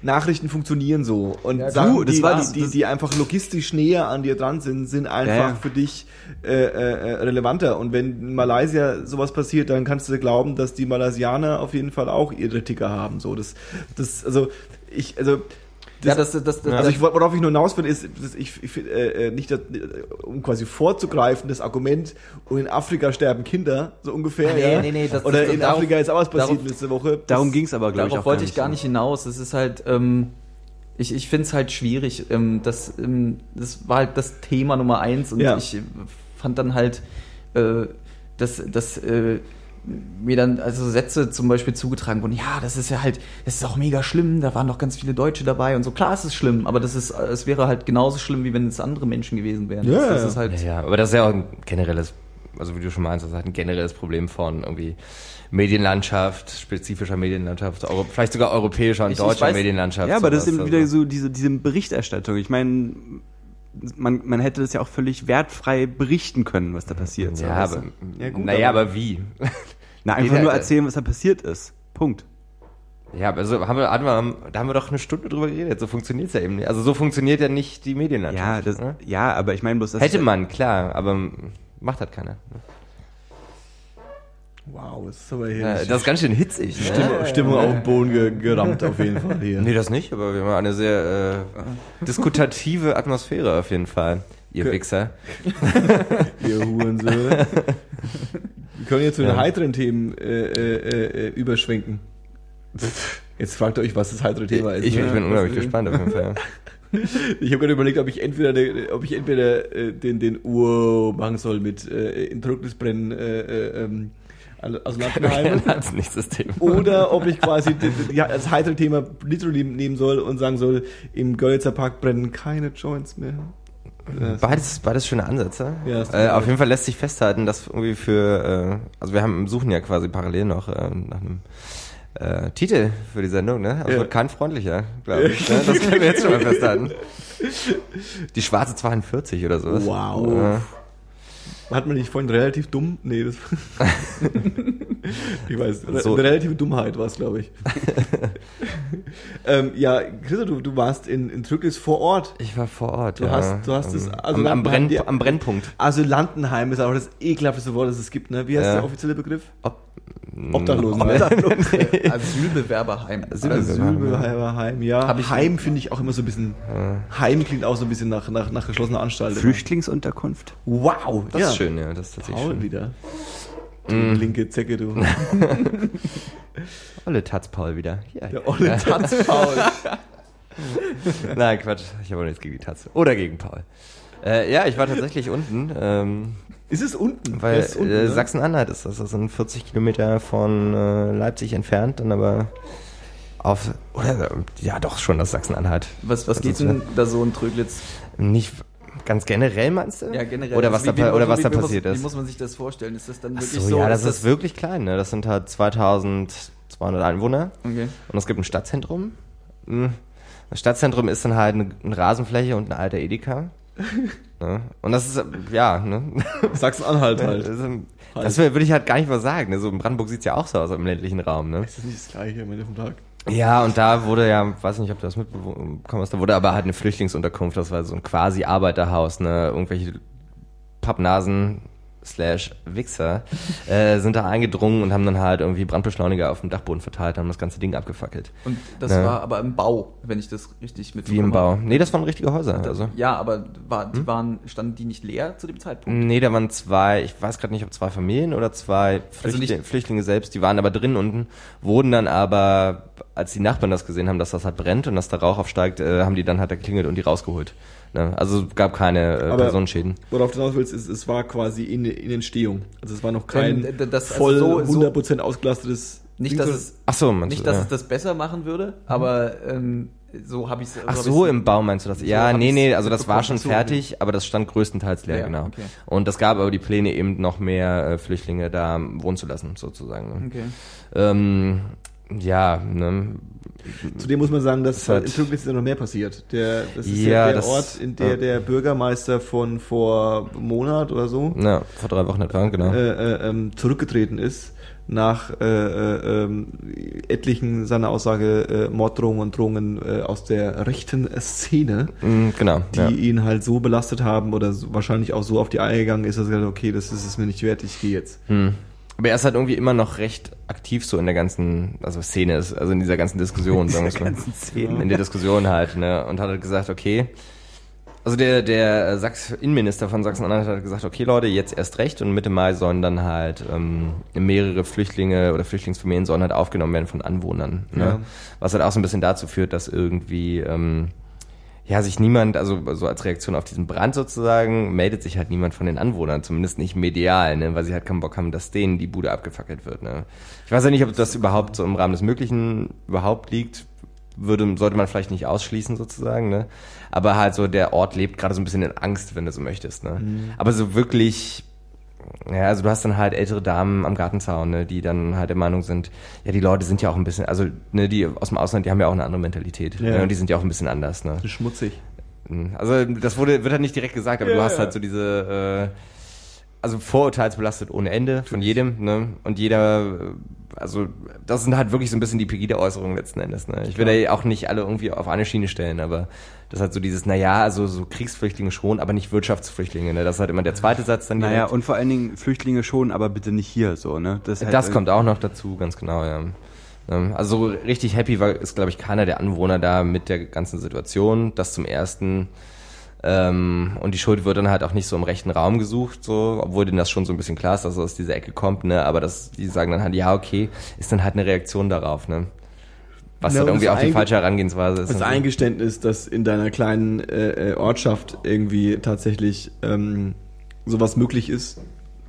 Nachrichten funktionieren so und Ja, Sachen, du, das die, war die, die, das- die einfach logistisch näher an dir dran sind, sind einfach Ja, ja. für dich äh, äh, relevanter. Und wenn in Malaysia sowas passiert, dann kannst du glauben, dass die Malaysianer auf jeden Fall auch ihre Ticker haben. So, das, das, also ich, also ja, das, das, das, also ich, worauf ich nur hinaus will, ist, ich, ich äh, äh, nicht, dass, äh, um quasi vorzugreifen, das Argument, und in Afrika sterben Kinder, so ungefähr, Nee, ja. nee, nee, das- Oder das- in darauf- Afrika ist auch was passiert darauf- letzte Woche. Darum Das- ging es aber, glaube ich, Darauf wollte ich gar nicht hinaus. Es ist halt, ähm, ich, ich finde es halt schwierig. Ähm, das, ähm, das war halt das Thema Nummer eins und Ja. ich fand dann halt, äh, dass, dass äh, mir dann also Sätze zum Beispiel zugetragen wurden, ja, das ist ja halt, das ist auch mega schlimm, da waren doch ganz viele Deutsche dabei und so. Klar, es ist schlimm, aber das ist, es wäre halt genauso schlimm, wie wenn es andere Menschen gewesen wären. Ja, das, das halt, Ja, ja, aber das ist ja auch ein generelles, also wie du schon meinst, das ist halt ein generelles Problem von irgendwie Medienlandschaft, spezifischer Medienlandschaft, vielleicht sogar europäischer und Ich- ich deutscher weiß- Medienlandschaft. Ja, aber das ist sowas, eben wieder also. so diese, diese Berichterstattung. Ich meine, man, man hätte das ja auch völlig wertfrei berichten können, was da passiert. so, Ja, weißt aber? Ja, gut, naja, aber- aber wie? Na, einfach Jeder- nur erzählen, was da passiert ist. Punkt. Ja, aber so haben wir, hatten wir, da haben wir doch eine Stunde drüber geredet. So funktioniert's ja eben nicht. Also so funktioniert ja nicht die Ja, Medienlandschaft. das, ne? ja, aber ich meine bloß, das Hätte ist- man, klar, aber macht halt keiner. Wow, das ist aber hier Ja, das ist ganz schön hitzig. Ne? Stimmung, Stimmung auf den Boden ge gerammt auf jeden Fall hier. Nee, das nicht, aber wir haben eine sehr äh, diskutative Atmosphäre auf jeden Fall, ihr. Wichser. Ihr Hurensöhne. Wir können jetzt zu den Ja. heiteren Themen äh, äh, äh, überschwenken. Jetzt fragt ihr euch, was das heitere Thema ist. Ich, ne? ich bin unglaublich Was- gespannt auf jeden Fall. Ich habe gerade überlegt, ob ich entweder, de- ob ich entweder äh, den, den Ur machen soll mit äh, in Trocknis brennen äh, äh, ähm, aus Lattenheim. als nächstes Thema. Oder ob ich quasi das heitere Thema literally nehmen soll und sagen soll, im Görlitzer Park brennen keine Joints mehr. Beides, beides schöne Ansätze. Ja, äh, auf jeden Fall lässt sich festhalten, dass irgendwie für, äh, also wir haben suchen ja quasi parallel noch äh, nach einem äh, Titel für die Sendung, ne? Aber es Ja. wird kein freundlicher, glaube ich. Ne? Das können wir jetzt schon mal festhalten. Die schwarze 42 oder sowas. Wow. Hat man nicht vorhin relativ dumm? Nee, das Ich weiß, So. eine relative Dummheit war es, glaube ich. ähm, ja, Christa, du, du warst in, in Trücklis vor Ort. Ich war vor Ort, Du ja. hast- du hast es- am, also am, am, Brenn, am Brennpunkt. Asylantenheim ist auch das ekelhafteste Wort, das es gibt, ne? Wie heißt Ja. der offizielle Begriff? Ob, Obdachlosen. Asylbewerberheim. Asylbewerberheim, ja. Ich- Heim finde ich auch immer so ein bisschen. Heim klingt auch so ein bisschen nach, nach, nach geschlossener Anstalt. Flüchtlingsunterkunft. Wow, Das ja. ist schön, ja, das ist tatsächlich Paul schön. wieder. Du linke Zecke, du. Olle Taz Paul wieder. Ja, Der olle Tanz Paul. Nein, Quatsch, ich habe auch nichts gegen die Taz. Oder gegen Paul. Äh, ja, ich war tatsächlich unten, ähm, Ist es unten? weil Ja, äh, ne? Sachsen-Anhalt ist das. Das sind 40 Kilometer von äh, Leipzig entfernt, dann aber auf, oder, ja doch schon das Sachsen-Anhalt. Was, was Das geht denn da so in Tröglitz? Nicht ganz generell, meinst du? Ja, generell. Oder was Also da, pa- oder wie, was da wie, passiert muss, ist. Wie muss man sich das vorstellen? Ist das dann Ach wirklich so, so? ja, das ist wirklich klein, ne? Das sind halt 2200 Einwohner. Okay. Und es gibt ein Stadtzentrum. Hm. Das Stadtzentrum ist dann halt eine, eine Rasenfläche und ein alter Edeka. ne? Und das ist, ja, ne? Sachsen-Anhalt Das, halt. ist, ähm, das würde ich halt gar nicht mal sagen. Ne? So in Brandenburg sieht's ja auch so aus im ländlichen Raum. Ne? Ist das nicht das gleiche am Ende vom Tag? Ja, und da wurde ja, weiß nicht, ob du das mitbekommen hast, da wurde aber halt eine Flüchtlingsunterkunft, das war so ein quasi Arbeiterhaus, ne? Irgendwelche Pappnasen slash Wichser äh, sind da eingedrungen und haben dann halt irgendwie Brandbeschleuniger auf dem Dachboden verteilt und haben das ganze Ding abgefackelt. Und das Ja. war aber im Bau, wenn ich das richtig Wie mitbekommen im Bau. Nee, das waren richtige Häuser. Also. Ja, aber war, Hm? die waren, standen die nicht leer zu dem Zeitpunkt? Nee, da waren zwei, ich weiß gerade nicht, ob zwei Familien oder zwei Flüchtli Also Flüchtlinge selbst, die waren aber drin unten, wurden dann aber, als die Nachbarn das gesehen haben, dass das halt brennt und dass da Rauch aufsteigt, äh, haben die dann halt da geklingelt und die rausgeholt. Ne? Also gab keine äh, Personenschäden. Worauf du hinaus willst, ist, es war quasi in, in Entstehung. Also es war noch kein Ähm, d- das- also voll so- so- 100% ausgelastetes Nicht, Ding, dass es, Ach so, meinst nicht, du, dass ja. es das besser machen würde, aber ähm, so habe ich es. Ach so, im Bau meinst du das? Ja, hab nee, nee, also das war schon so, fertig, aber das stand größtenteils leer, Ja, genau. okay. Und das gab aber die Pläne eben noch mehr äh, Flüchtlinge da wohnen zu lassen, sozusagen. Ne? Okay. Ähm, ja, ne? Zudem muss man sagen, dass Das hat- in Türkis ist ja noch mehr passiert. Der, das ist Ja, ja, der das- Ort, in der ja. der Bürgermeister von vor einem Monat oder so Ja, vor drei Wochen etwa, genau. äh, äh, ähm, zurückgetreten ist nach äh, äh, ähm, etlichen seiner Aussage äh, Morddrohungen und Drohungen äh, aus der rechten Szene, Mm, genau. die ja. ihn halt so belastet haben oder so, wahrscheinlich auch so auf die Eier gegangen ist, dass er gesagt hat, okay, das ist es mir nicht wert, ich gehe jetzt. Hm. Aber er ist halt irgendwie immer noch recht aktiv so in der ganzen, also Szene ist, also in dieser ganzen Diskussion, sagen wir mal. Szene. In der Diskussion halt, ne? Und hat halt gesagt, okay. Also der, der Sachs Innenminister von Sachsen-Anhalt hat gesagt, okay Leute, jetzt erst recht und Mitte Mai sollen dann halt ähm, mehrere Flüchtlinge oder Flüchtlingsfamilien sollen halt aufgenommen werden von Anwohnern. Ne? Ja. Was halt auch so ein bisschen dazu führt, dass irgendwie ähm, ja, sich niemand, also so als Reaktion auf diesen Brand sozusagen, meldet sich halt niemand von den Anwohnern, zumindest nicht medial, ne, weil sie halt keinen Bock haben, dass denen die Bude abgefackelt wird. Ne. Ich weiß ja nicht, ob das überhaupt so im Rahmen des Möglichen überhaupt liegt, würde, sollte man vielleicht nicht ausschließen sozusagen, ne. Aber halt so, der Ort lebt gerade so ein bisschen in Angst, wenn du so möchtest, ne. Aber so wirklich, ja, also du hast dann halt ältere Damen am Gartenzaun, ne, die dann halt der Meinung sind, ja, die Leute sind ja auch ein bisschen, also ne, die aus dem Ausland, die haben ja auch eine andere Mentalität. Ja. Ne, und die sind ja auch ein bisschen anders, ne. Schmutzig. Also das wurde, wird halt nicht direkt gesagt, aber Ja, du hast halt so diese, äh, also vorurteilsbelastet ohne Ende von jedem, ne? Und jeder, also das sind halt wirklich so ein bisschen die Pegida-Äußerungen letzten Endes, ne? Ich will da ja auch nicht alle irgendwie auf eine Schiene stellen, aber das ist halt so dieses, naja, also so Kriegsflüchtlinge schon, aber nicht Wirtschaftsflüchtlinge, ne? Das ist halt immer der zweite Satz dann Naja, direkt. und vor allen Dingen Flüchtlinge schon, aber bitte nicht hier so, ne? Das, halt Das irgendwie- kommt auch noch dazu, ganz genau, ja. Ähm, Also so richtig happy war, ist, glaube ich, keiner der Anwohner da mit der ganzen Situation. Das zum ersten. Ähm, und die Schuld wird dann halt auch nicht so im rechten Raum gesucht, so, obwohl denen das schon so ein bisschen klar ist, dass es aus dieser Ecke kommt, ne? Aber das, die sagen dann halt, ja, okay, ist dann halt eine Reaktion darauf, ne? Was Ja, dann irgendwie auch die falsche Herangehensweise ist. Das Eingeständnis, dass in deiner kleinen äh, äh, Ortschaft irgendwie tatsächlich ähm, sowas möglich ist,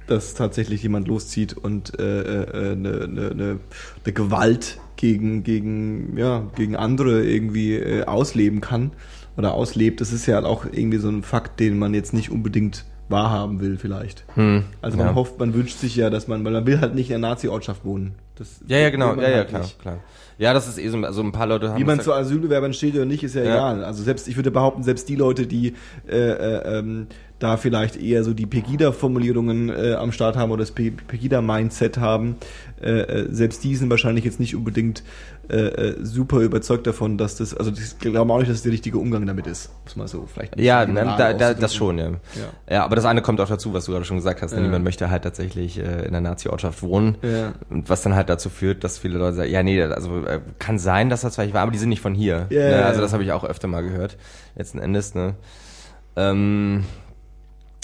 dass tatsächlich jemand loszieht und äh, äh, eine, eine, eine, eine Gewalt gegen, gegen, ja, gegen andere irgendwie äh, ausleben kann oder auslebt, das ist ja halt auch irgendwie so ein Fakt, den man jetzt nicht unbedingt wahrhaben will vielleicht. Hm, Also man ja. hofft, man wünscht sich ja, dass man, weil man will halt nicht in einer Nazi-Ortschaft wohnen. Das Ja, ja, genau, ja, ja, halt klar, nicht. klar. Ja, das ist eh so, also ein paar Leute haben Wie man zu Asylbewerbern steht oder nicht, ist ja, Ja. egal. Also selbst, ich würde behaupten, selbst die Leute, die äh, äh, ähm, da vielleicht eher so die Pegida-Formulierungen äh, am Start haben oder das Pe- Pegida-Mindset haben. Äh, äh, selbst die sind wahrscheinlich jetzt nicht unbedingt äh, äh, super überzeugt davon, dass das, also ich glaube auch nicht, dass es der richtige Umgang damit ist. Muss man so vielleicht Ja, ne, da, da, das schon, ja. Ja. ja. aber das eine kommt auch dazu, was du gerade schon gesagt hast. Ja. niemand möchte halt tatsächlich äh, in der Nazi-Ortschaft wohnen. Ja. Und was dann halt dazu führt, dass viele Leute sagen, ja, nee, also äh, kann sein, dass das vielleicht war, aber die sind nicht von hier. Ja, ne? Also das habe ich auch öfter mal gehört, letzten Endes. Ne? Ähm,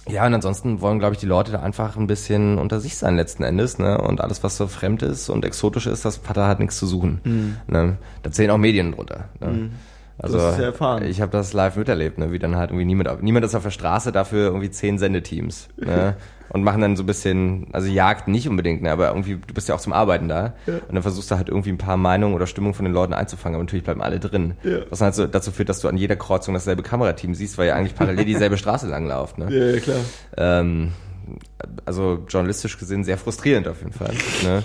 ja, und ansonsten wollen, glaube ich, die Leute da einfach ein bisschen unter sich sein letzten Endes, ne? Und alles, was so fremd ist und exotisch ist, das hat da halt nichts zu suchen. Mhm. Ne? Da zählen auch Medien drunter. Ne? Also hast es ja erfahren. ich habe das live miterlebt, ne? wie dann halt irgendwie niemand, niemand ist auf der Straße, dafür irgendwie zehn Sendeteams. Ne? Und machen dann so ein bisschen, also Jagd nicht unbedingt, ne? aber irgendwie, du bist ja auch zum Arbeiten da. Und dann versuchst du halt irgendwie ein paar Meinungen oder Stimmungen von den Leuten einzufangen, aber natürlich bleiben alle drin. Ja. Was dann halt so dazu führt, dass du an jeder Kreuzung dasselbe Kamerateam siehst, weil ja eigentlich parallel dieselbe Straße langlauft. Ne? Ja, ja, klar. Ähm, also journalistisch gesehen sehr frustrierend auf jeden Fall. Ne?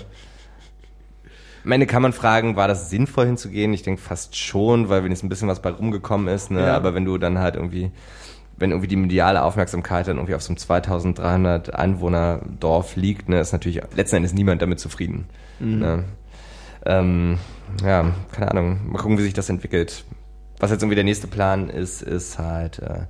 Am Ende kann man fragen, war das sinnvoll hinzugehen? Ich denke fast schon, weil jetzt ein bisschen was bei rumgekommen ist, ne? Ja. aber wenn du dann halt irgendwie, wenn irgendwie die mediale Aufmerksamkeit dann irgendwie auf so einem 2300 Einwohner Dorf liegt, ne, ist natürlich letzten Endes niemand damit zufrieden. Ne? Ähm, ja, keine Ahnung. Mal gucken, wie sich das entwickelt. Was jetzt irgendwie der nächste Plan ist, ist halt äh,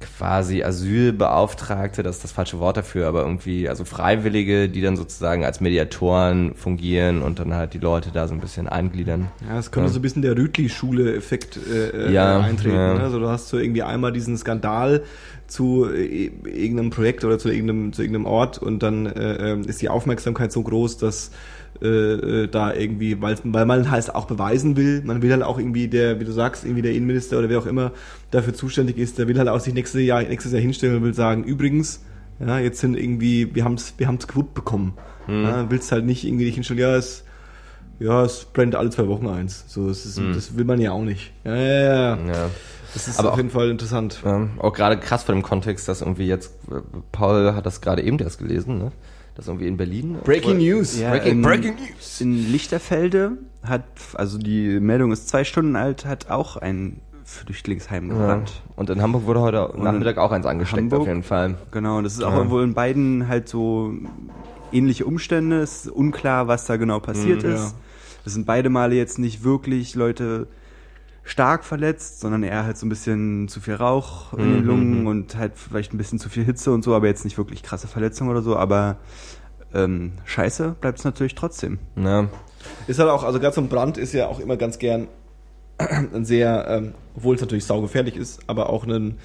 quasi Asylbeauftragte, das ist das falsche Wort dafür, aber irgendwie, also Freiwillige, die dann sozusagen als Mediatoren fungieren und dann halt die Leute da so ein bisschen eingliedern. Ja, es könnte Ja. so ein bisschen der Rütli-Schule-Effekt äh, äh, Ja, eintreten. ja. Ne? Also du hast so irgendwie einmal diesen Skandal zu äh, irgendeinem Projekt oder zu irgendeinem, zu irgendeinem Ort und dann äh, äh, ist die Aufmerksamkeit so groß, dass äh, äh, da irgendwie, weil, weil man halt auch beweisen will, man will halt auch irgendwie der, wie du sagst, irgendwie der Innenminister oder wer auch immer dafür zuständig ist, der will halt auch sich nächstes Jahr, nächstes Jahr hinstellen und will sagen, übrigens, ja, jetzt sind irgendwie, wir haben's, wir haben's gewuppt bekommen. Ja, willst halt nicht irgendwie dich hinstellen, ja, es, ja, es brennt alle zwei Wochen eins. So, das, ist, das will man ja auch nicht. Ja, ja, ja. Ja. Das ist Aber auf auch- jeden Fall interessant. Ähm, auch gerade krass vor dem Kontext, dass irgendwie jetzt, äh, Paul hat das gerade eben erst gelesen, ne? Dass irgendwie in Berlin. Breaking News. Ja, Breaking- in, Breaking News. In Lichterfelde hat, also die Meldung ist zwei Stunden alt, hat auch ein Flüchtlingsheim Ja. gebrannt. Und in Hamburg wurde heute Nachmittag auch eins angesteckt, Hamburg? auf jeden Fall. Genau, das ist auch Ja. wohl in beiden halt so ähnliche Umstände. Es ist unklar, was da genau passiert Mhm, ist. ja. Es sind beide Male jetzt nicht wirklich Leute stark verletzt, sondern eher halt so ein bisschen zu viel Rauch in den Mhm, Lungen mhm. und halt vielleicht ein bisschen zu viel Hitze und so, aber jetzt nicht wirklich krasse Verletzungen oder so, aber ähm, scheiße bleibt es natürlich trotzdem. Ja. Ist halt auch, also gerade so ein Brand ist ja auch immer ganz gern ein sehr, ähm, obwohl es natürlich saugefährlich ist, aber auch ein,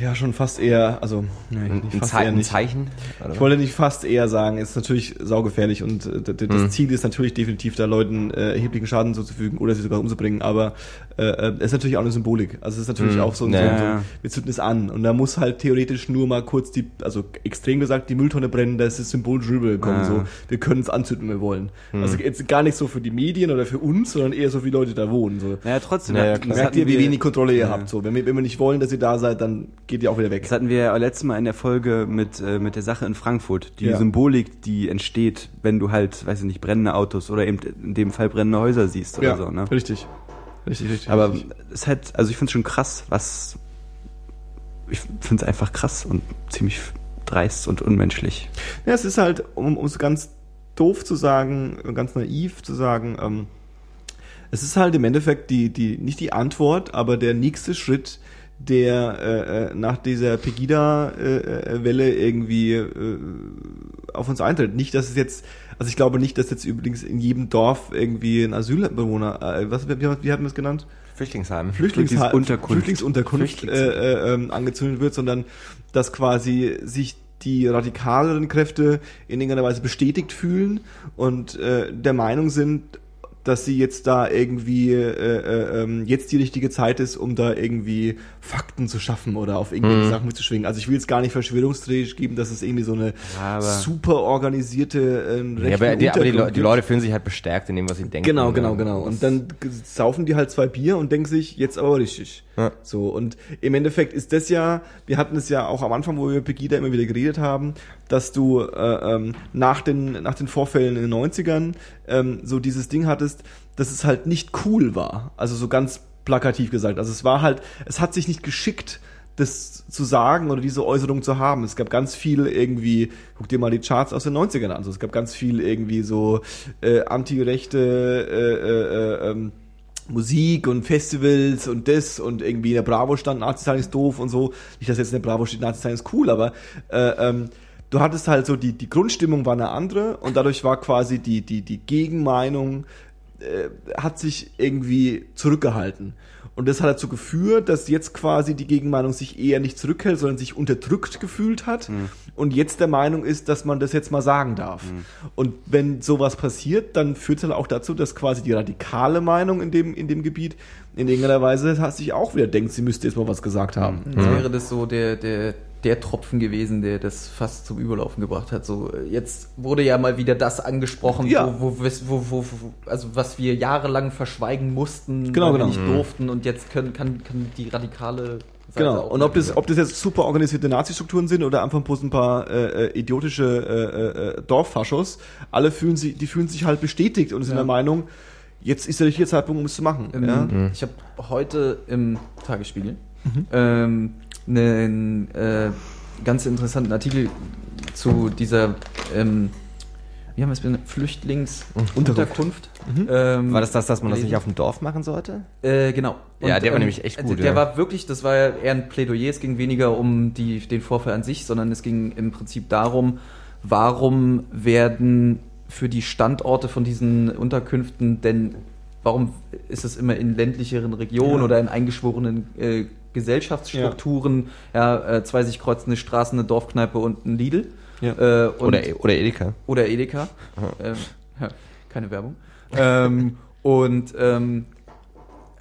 ja, schon fast eher, also, nee, Ein, nicht ein, fast Zei eher ein nicht. Zeichen? Oder? Ich wollte nicht fast eher sagen, ist natürlich saugefährlich und äh, das Mhm. Ziel ist natürlich definitiv, da Leuten äh, erheblichen Schaden zuzufügen oder sie sogar umzubringen, aber äh, äh, es ist natürlich auch eine Symbolik. Also es ist natürlich Mhm. auch so, ein- Ja, so, ein- so wir zünden es an und da muss halt theoretisch nur mal kurz die, also extrem gesagt, die Mülltonne brennen, da ist das Symbol rübergekommen, Ja. so, wir können es anzünden, wenn wir wollen. Mhm. Also jetzt gar nicht so für die Medien oder für uns, sondern eher so für die Leute, die da wohnen. So. Naja, trotzdem. Ja, ja, das klar. Merkt ihr, wie wenig Kontrolle ihr Ja. habt. So, wenn wir, wenn wir nicht wollen, dass ihr da seid, dann geht ihr auch wieder weg. Das hatten wir ja letztes Mal in der Folge mit, äh, mit der Sache in Frankfurt. Die Ja. Symbolik, die entsteht, wenn du halt, weiß ich nicht, brennende Autos oder eben in dem Fall brennende Häuser siehst oder ja, so, ne? richtig. Richtig, richtig. Aber richtig. es hat, also ich finde es schon krass, was. Ich finde es einfach krass und ziemlich dreist und unmenschlich. Ja, es ist halt, um um es ganz doof zu sagen, ganz naiv zu sagen, ähm, es ist halt im Endeffekt die, die, nicht die Antwort, aber der nächste Schritt, der äh, äh, nach dieser Pegida-Welle irgendwie äh, auf uns eintritt. Nicht, dass es jetzt, also ich glaube nicht, dass jetzt übrigens in jedem Dorf irgendwie ein Asylbewohner, äh, was, wie, wie haben wir es genannt? Flüchtlingsheim. Flüchtlingsha- Flüchtlingsunterkunft. Flüchtlingsunterkunft Flüchtlings- äh, äh, ähm, angezündet wird, sondern dass quasi sich die radikaleren Kräfte in irgendeiner Weise bestätigt fühlen und äh, der Meinung sind, dass sie jetzt da irgendwie äh, äh, ähm, jetzt die richtige Zeit ist, um da irgendwie Fakten zu schaffen oder auf irgendwelche Mhm. Sachen mitzuschwingen. Also ich will jetzt gar nicht verschwörungstheoretisch geben, dass es irgendwie so eine Aber- super organisierte äh, Ja, aber die, aber die, Le die. Leute fühlen sich halt bestärkt in dem, was sie denken. Genau, genau, genau. Und dann saufen die halt zwei Bier und denken sich, jetzt aber richtig. Ja. So, und im Endeffekt ist das ja, wir hatten es ja auch am Anfang, wo wir über Pegida immer wieder geredet haben, dass du äh, ähm, nach, den, nach den Vorfällen in den 90ern ähm, so dieses Ding hattest, dass es halt nicht cool war. Also so ganz plakativ gesagt. Also es war halt, es hat sich nicht geschickt, das zu sagen oder diese Äußerung zu haben. Es gab ganz viel irgendwie, guck dir mal die Charts aus den 90ern an, also es gab ganz viel irgendwie so äh, antirechte äh, äh, äh, ähm, Musik und Festivals und das und irgendwie in der Bravo stand, Nazi sein ist doof und so. Nicht, dass jetzt in der Bravo steht, Nazi sein ist cool, aber äh, ähm, du hattest halt so, die, die Grundstimmung war eine andere und dadurch war quasi die, die, die Gegenmeinung äh, hat sich irgendwie zurückgehalten. Und das hat dazu geführt, dass jetzt quasi die Gegenmeinung sich eher nicht zurückhält, sondern sich unterdrückt gefühlt hat und jetzt der Meinung ist, dass man das jetzt mal sagen darf. Und wenn sowas passiert, dann führt es halt auch dazu, dass quasi die radikale Meinung in dem, in dem Gebiet in irgendeiner Weise sich auch wieder denkt, sie müsste jetzt mal was gesagt haben. Jetzt wäre das so der, der, der Tropfen gewesen, der das fast zum Überlaufen gebracht hat. So, äh, jetzt wurde ja mal wieder das angesprochen, Ja. wo, wo, wo, also was wir jahrelang verschweigen mussten, Genau, genau. nicht durften und jetzt können, kann, kann die radikale Seite Genau. Und ob das, ob das jetzt super organisierte Nazi-Strukturen sind oder einfach bloß ein paar äh, äh, idiotische äh, äh, Dorffaschos, alle fühlen sich, die fühlen sich halt bestätigt und sind Ja. der Meinung, jetzt ist der richtige Zeitpunkt, um es zu machen. Ähm, ja? Ich habe heute im Tagesspiegel Mhm. ähm, einen äh, ganz interessanten Artikel zu dieser ähm, wie haben wir es benannt? Flüchtlingsunterkunft. Ähm, War das das, dass man das nicht auf dem Dorf machen sollte? Äh, genau. Ja, der war nämlich echt gut, Der ja. war wirklich, das war ja eher ein Plädoyer. Es ging weniger um die, den Vorfall an sich, sondern es ging im Prinzip darum, warum werden für die Standorte von diesen Unterkünften denn, warum ist es immer in ländlicheren Regionen Ja. oder in eingeschworenen äh, Gesellschaftsstrukturen, ja, äh, zwei sich kreuzende Straßen, eine Dorfkneipe und ein Lidl. Ja. Äh, und Oder, oder Edeka. oder Edeka. Ähm, ja, keine Werbung. ähm, und ähm,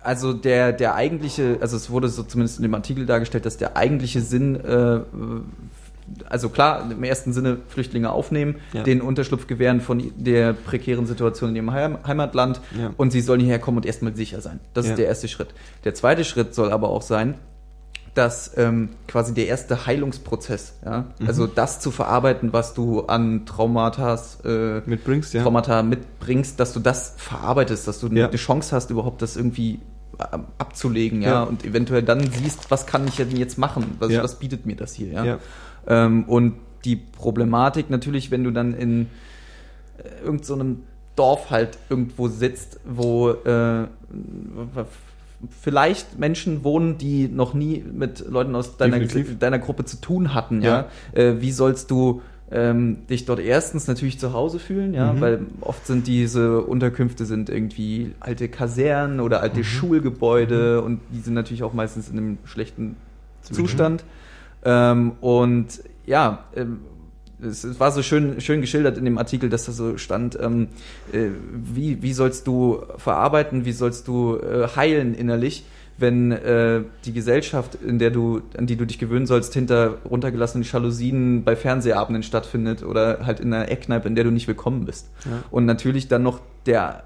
also der, der eigentliche, also es wurde so zumindest in dem Artikel dargestellt, dass der eigentliche Sinn, äh, also klar, im ersten Sinne Flüchtlinge aufnehmen, Ja. den Unterschlupf gewähren von der prekären Situation in ihrem Heim Heimatland Ja. und sie sollen hierher kommen und erstmal sicher sein. Das Ja. ist der erste Schritt. Der zweite Schritt soll aber auch sein, dass ähm, quasi der erste Heilungsprozess, ja, Mhm. also das zu verarbeiten, was du an Traumata, äh, Mitbringst, ja. Traumata mitbringst, dass du das verarbeitest, dass du Ja. eine Chance hast, überhaupt das irgendwie ähm, abzulegen, ja, Ja. und eventuell dann siehst, was kann ich denn jetzt machen, was, was bietet mir das hier, ja. Ja. Ähm, und die Problematik natürlich, wenn du dann in äh, irgend so Dorf halt irgendwo sitzt, wo äh, vielleicht Menschen wohnen, die noch nie mit Leuten aus deiner, deiner Gruppe zu tun hatten, ja. Äh, wie sollst du ähm, dich dort erstens natürlich zu Hause fühlen, ja, Mhm. weil oft sind diese Unterkünfte sind irgendwie alte Kasernen oder Mhm. alte Schulgebäude und die sind natürlich auch meistens in einem schlechten Zustand. Ähm, und ja, ähm, es, war so schön, schön geschildert in dem Artikel, dass da so stand, ähm, äh, wie, wie sollst du verarbeiten, wie sollst du äh, heilen innerlich, wenn äh, die Gesellschaft, in der du, an die du dich gewöhnen sollst, hinter runtergelassenen Jalousien bei Fernsehabenden stattfindet oder halt in einer Eckkneipe, in der du nicht willkommen bist. Ja. Und natürlich dann noch der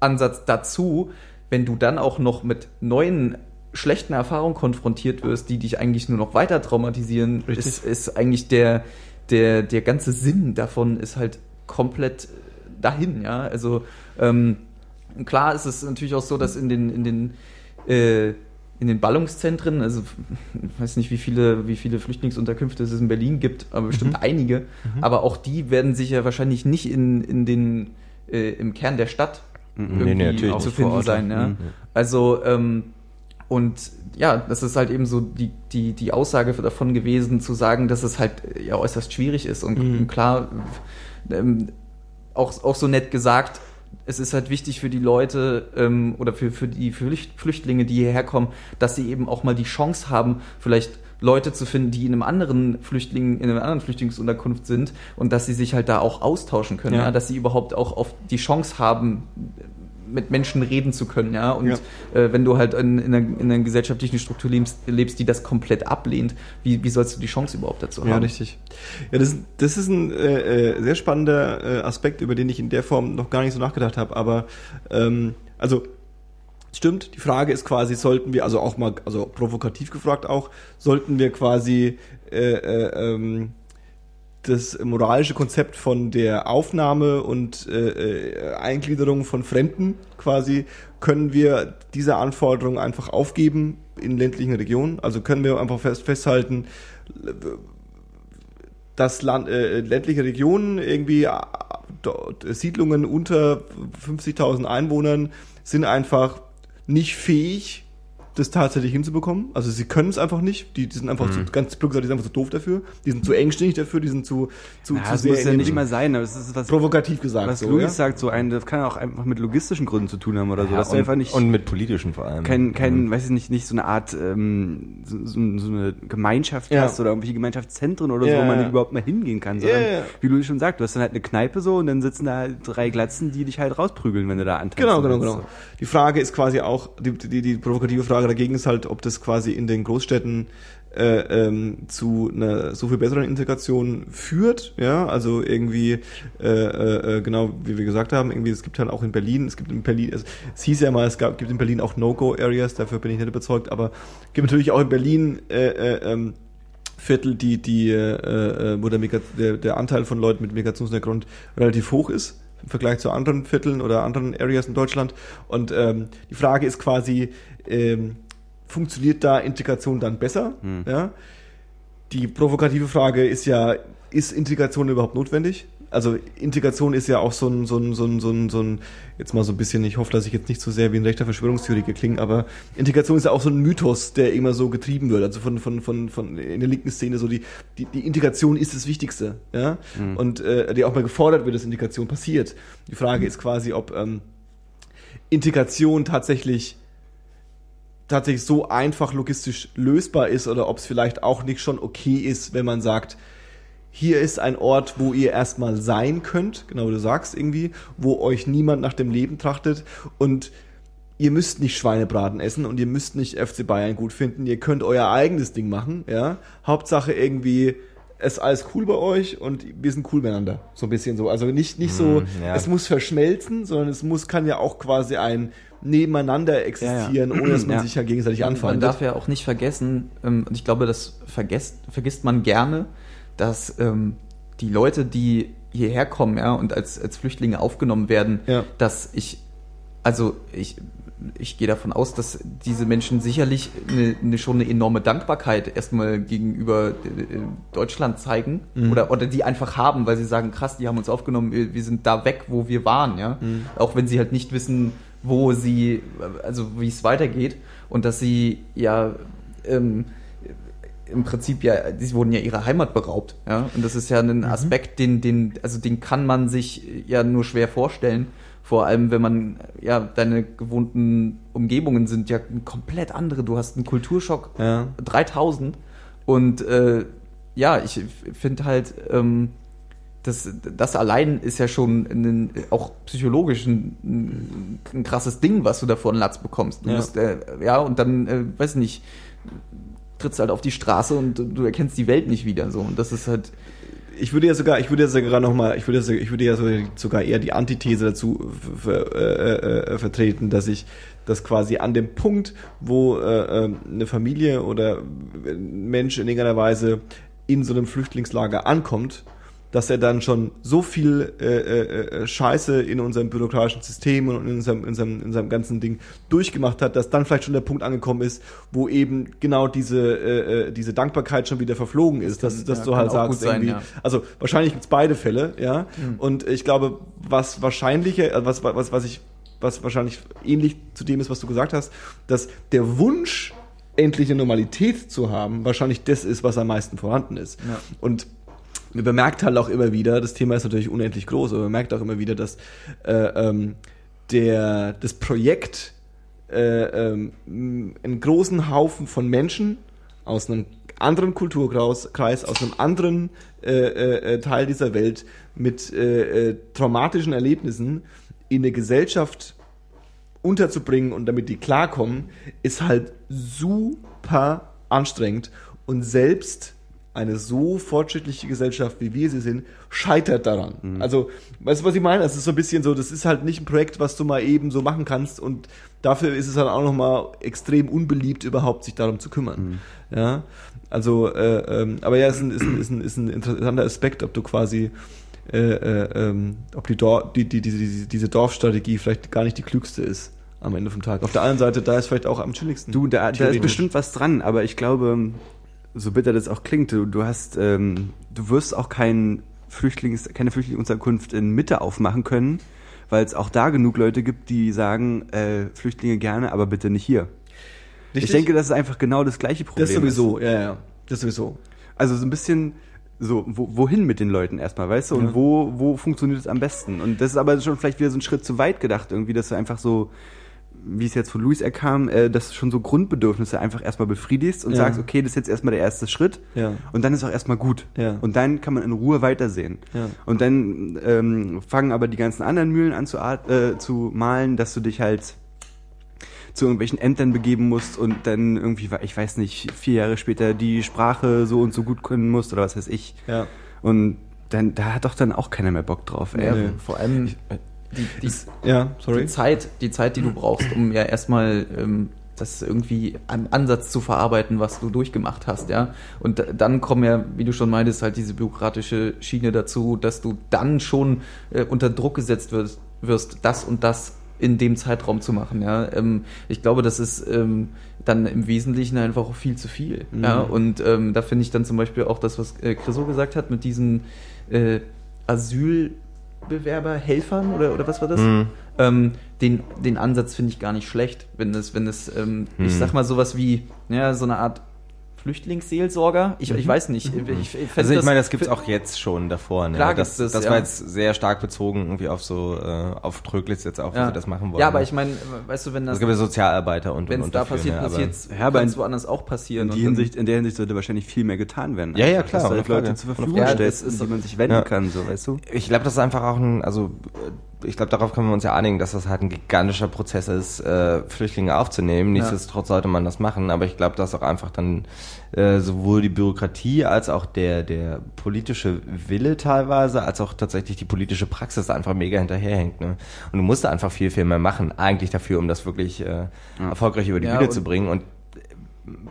Ansatz dazu, wenn du dann auch noch mit neuen schlechten Erfahrungen konfrontiert wirst, die dich eigentlich nur noch weiter traumatisieren, Richtig. ist, ist eigentlich der, der, der ganze Sinn davon ist halt komplett dahin, ja. Also ähm, klar ist es natürlich auch so, dass in den, in den äh, in den Ballungszentren, also ich weiß nicht, wie viele, wie viele Flüchtlingsunterkünfte es in Berlin gibt, aber bestimmt einige. Aber auch die werden sich ja wahrscheinlich nicht in, in den, äh, im Kern der Stadt irgendwie Nee, nee, zu finden sein. Ja? Mhm. Also, ähm, und ja, das ist halt eben so die, die, die Aussage davon gewesen, zu sagen, dass es halt äh, ja äußerst schwierig ist. Und Mhm. klar, ähm, auch, auch so nett gesagt, es ist halt wichtig für die Leute ähm, oder für, für die Flücht, Flüchtlinge, die hierher kommen, dass sie eben auch mal die Chance haben, vielleicht Leute zu finden, die in einem anderen Flüchtling, in einer anderen Flüchtlingsunterkunft sind und dass sie sich halt da auch austauschen können, Ja. ja. dass sie überhaupt auch auf die Chance haben, mit Menschen reden zu können, ja. Und Ja. äh, wenn du halt in, in, einer, in einer gesellschaftlichen Struktur lebst, lebst, die das komplett ablehnt, wie, wie sollst du die Chance überhaupt dazu haben? Ja, richtig. Ja, das, das ist ein äh, äh, sehr spannender äh, Aspekt, über den ich in der Form noch gar nicht so nachgedacht habe. Aber ähm, also stimmt, die Frage ist quasi, sollten wir, also auch mal, also provokativ gefragt auch, sollten wir quasi äh, äh, ähm, das moralische Konzept von der Aufnahme und äh, äh, Eingliederung von Fremden quasi, können wir diese Anforderungen einfach aufgeben in ländlichen Regionen. Also können wir einfach fest, festhalten, dass Land, äh, ländliche Regionen irgendwie äh, Siedlungen unter 50.000 Einwohnern sind einfach nicht fähig, das tatsächlich hinzubekommen. Also sie können es einfach nicht. Die, die sind einfach Mhm. zu, ganz plump gesagt, die sind einfach zu doof dafür. Die sind zu engstirnig dafür, die sind zu, zu, Ja, zu das sehr muss ja nicht mal sein, aber das ist was, provokativ gesagt. was so, Luis ja? sagt, so ein, das kann auch einfach mit logistischen Gründen zu tun haben oder so. Ja, dass du und, einfach nicht, und mit politischen vor allem. kein, kein, Mhm. weiß ich nicht, nicht so eine Art, ähm, so, so, so eine Gemeinschaft Ja. hast oder irgendwelche Gemeinschaftszentren oder so, wo man nicht überhaupt mal hingehen kann, sondern, wie Luis schon sagt, du hast dann halt eine Kneipe so und dann sitzen da halt drei Glatzen, die dich halt rausprügeln, wenn du da antanzt. Genau, genau, genau. Die Frage ist quasi auch, die, die, die provokative Frage dagegen ist halt, ob das quasi in den Großstädten äh, ähm, zu einer so viel besseren Integration führt, ja, also irgendwie, äh, äh, äh, genau wie wir gesagt haben, irgendwie, es gibt halt auch in Berlin, es gibt in Berlin, es, es hieß ja mal, es gab, gibt in Berlin auch No-Go-Areas, dafür bin ich nicht überzeugt, aber es gibt natürlich auch in Berlin äh, äh, ähm, Viertel, die, die, wo der, der, der Anteil von Leuten mit Migrationshintergrund relativ hoch ist im Vergleich zu anderen Vierteln oder anderen Areas in Deutschland. Und ähm, die Frage ist quasi, ähm, funktioniert da Integration dann besser? Hm. Ja? Die provokative Frage ist ja, ist Integration überhaupt notwendig? Also Integration ist ja auch so ein, so ein, so ein, so ein, so ein jetzt mal so ein bisschen, ich hoffe, dass ich jetzt nicht so sehr wie ein rechter Verschwörungstheoretiker klinge, aber Integration ist ja auch so ein Mythos, der immer so getrieben wird. Also von, von, von, von in der linken Szene so die, die, die Integration ist das Wichtigste, ja. Und äh, die auch mal gefordert wird, dass Integration passiert. Die Frage ist quasi, ob ähm, Integration tatsächlich tatsächlich so einfach logistisch lösbar ist oder ob es vielleicht auch nicht schon okay ist, wenn man sagt, hier ist ein Ort, wo ihr erstmal sein könnt, genau wie du sagst irgendwie, wo euch niemand nach dem Leben trachtet und ihr müsst nicht Schweinebraten essen und ihr müsst nicht FC Bayern gut finden, ihr könnt euer eigenes Ding machen, ja. Hauptsache irgendwie es ist alles cool bei euch und wir sind cool miteinander. So ein bisschen so. Also nicht, nicht so, Mm, ja. es muss verschmelzen, sondern es muss, kann ja auch quasi ein Nebeneinander existieren, ohne dass man Ja. sich ja gegenseitig Man anfeindet. darf ja auch nicht vergessen, ähm, und ich glaube, das vergesst, vergisst man gerne, dass ähm, die Leute, die hierher kommen, ja, und als, als Flüchtlinge aufgenommen werden, Ja. dass ich, also ich, ich gehe davon aus, dass diese Menschen sicherlich eine, eine, schon eine enorme Dankbarkeit erstmal gegenüber äh, Deutschland zeigen Mhm. oder, oder die einfach haben, weil sie sagen, krass, die haben uns aufgenommen, wir, sind da weg, wo wir waren, ja. Mhm. Auch wenn sie halt nicht wissen, wo sie, also wie es weitergeht und dass sie ja ähm, im Prinzip ja, sie wurden ja ihrer Heimat beraubt, ja. Und das ist ja ein Aspekt, den, den, also den kann man sich ja nur schwer vorstellen. Vor allem, wenn man, ja, deine gewohnten Umgebungen sind ja komplett andere. Du hast einen Kulturschock Ja. 3000 und äh, ja, ich finde halt, ähm, das, das allein ist ja schon ein, auch psychologisch ein, ein, krasses Ding, was du da vor den Latz bekommst. Du Ja. musst, äh, ja, und dann, äh, weiß nicht, trittst halt auf die Straße und du erkennst die Welt nicht wieder so. Und das ist halt, ich würde ja sogar, ich würde ja sogar noch mal, ich würde, ja ich würde ja so- sogar eher die Antithese dazu f- f- äh, äh, vertreten, dass ich das quasi an dem Punkt, wo äh, ähm, eine Familie oder ein Mensch in irgendeiner Weise in so einem Flüchtlingslager ankommt, dass er dann schon so viel äh, äh, äh, Scheiße in unserem bürokratischen System und in unserem, in, unserem, in unserem ganzen Ding durchgemacht hat, dass dann vielleicht schon der Punkt angekommen ist, wo eben genau diese, äh, äh, diese Dankbarkeit schon wieder verflogen ist, dass, kann- dass ja, du halt sagst, sein, irgendwie, ja. also wahrscheinlich gibt's beide Fälle, ja. Und ich glaube, was wahrscheinlicher, äh, was, was, was ich, was wahrscheinlich ähnlich zu dem ist, was du gesagt hast, dass der Wunsch, endlich eine Normalität zu haben, wahrscheinlich das ist, was am meisten vorhanden ist. Ja. Und man bemerkt halt auch immer wieder, das Thema ist natürlich unendlich groß, aber man merkt auch immer wieder, dass äh, ähm, der, das Projekt äh, ähm, einen großen Haufen von Menschen aus einem anderen Kulturkreis, Kreis, aus einem anderen äh, äh, Teil dieser Welt mit äh, äh, traumatischen Erlebnissen in eine Gesellschaft unterzubringen und damit die klarkommen, ist halt super anstrengend. Und selbst eine so fortschrittliche Gesellschaft, wie wir sie sind, scheitert daran. Also, weißt du, was ich meine? Es ist so ein bisschen so, das ist halt nicht ein Projekt, was du mal eben so machen kannst und dafür ist es halt auch nochmal extrem unbeliebt, überhaupt sich darum zu kümmern. Ja, also, äh, ähm, aber ja, ist ein, ist, ein, ist, ein, ist ein interessanter Aspekt, ob du quasi äh, äh, ähm, ob die, Dor die, die, die, die, diese Dorfstrategie vielleicht gar nicht die klügste ist am Ende vom Tag. Auf der anderen Seite, da ist vielleicht auch am chilligsten. Du, da, da ist bestimmt was dran, aber ich glaube, so bitter das auch klingt, du, du hast, ähm, du wirst auch kein Flüchtlings, keine Flüchtlingsunterkunft in Mitte aufmachen können, weil es auch da genug Leute gibt, die sagen, äh, Flüchtlinge gerne, aber bitte nicht hier. Ich Richtig? denke, das ist einfach genau das gleiche Problem. das sowieso, ja, ja. Das sowieso. Also so ein bisschen so, wo, wohin mit den Leuten erstmal, weißt du? Und Ja. wo, wo funktioniert es am besten? Und das ist aber schon vielleicht wieder so ein Schritt zu weit gedacht, irgendwie, dass du einfach so, wie es jetzt von Luis erkam, äh, dass du schon so Grundbedürfnisse einfach erstmal befriedigst und Ja. sagst, okay, das ist jetzt erstmal der erste Schritt Ja. und dann ist auch erstmal gut. Ja. Und dann kann man in Ruhe weitersehen. Ja. Und dann ähm, fangen aber die ganzen anderen Mühlen an zu, äh, zu malen, dass du dich halt zu irgendwelchen Ämtern begeben musst und dann irgendwie, ich weiß nicht, vier Jahre später die Sprache so und so gut können musst oder was weiß ich. Ja. Und dann, da hat doch dann auch keiner mehr Bock drauf, ey. Nee. vor allem die, die, Ja, sorry. die Zeit, die Zeit, die du brauchst, um ja erstmal ähm, das irgendwie am Ansatz zu verarbeiten, was du durchgemacht hast, ja. Und da- dann kommen ja, wie du schon meintest, halt diese bürokratische Schiene dazu, dass du dann schon äh, unter Druck gesetzt wirst, wirst, das und das in dem Zeitraum zu machen, ja. Ähm, ich glaube, das ist ähm, dann im Wesentlichen einfach auch viel zu viel, ja. Und ähm, da finde ich dann zum Beispiel auch das, was äh, Chriso gesagt hat, mit diesen äh, Asylbewerber, Helfern oder, oder was war das? Mhm. Ähm, den, den Ansatz finde ich gar nicht schlecht, wenn es, wenn es, ähm, ich Mhm. sag mal sowas wie, ja, so eine Art Flüchtlingsseelsorger. Ich, ich weiß nicht. Ich, ich fänd Also ich das- meine, das gibt's auch jetzt schon davor. Ne? Klar das, das, das ja. war jetzt sehr stark bezogen irgendwie auf so äh, auf Tröglitz jetzt auch, wie ja. sie das machen wollen. Ja, aber ne? ich meine, weißt du, wenn das, es gibt ja Sozialarbeiter und wenn es da dafür, passiert, ne? Aber- passiert Ja, aber kann es woanders auch passieren. In, die Hinsicht, in der Hinsicht sollte wahrscheinlich viel mehr getan werden. Ja, ja, klar, Dass du Leute zur Verfügung. Ja, stellst, das ist an die man sich wenden Ja. kann, so, weißt du? Ich glaube, das ist einfach auch ein, also äh, ich glaube, darauf können wir uns ja einigen, dass das halt ein gigantischer Prozess ist, äh, Flüchtlinge aufzunehmen. Nichtsdestotrotz sollte man das machen, aber ich glaube, dass auch einfach dann äh, sowohl die Bürokratie als auch der, der politische Wille teilweise, als auch tatsächlich die politische Praxis einfach mega hinterherhängt. Ne? Und du musst da einfach viel, viel mehr machen, eigentlich dafür, um das wirklich äh, erfolgreich über die Ja, Bühne zu bringen. Und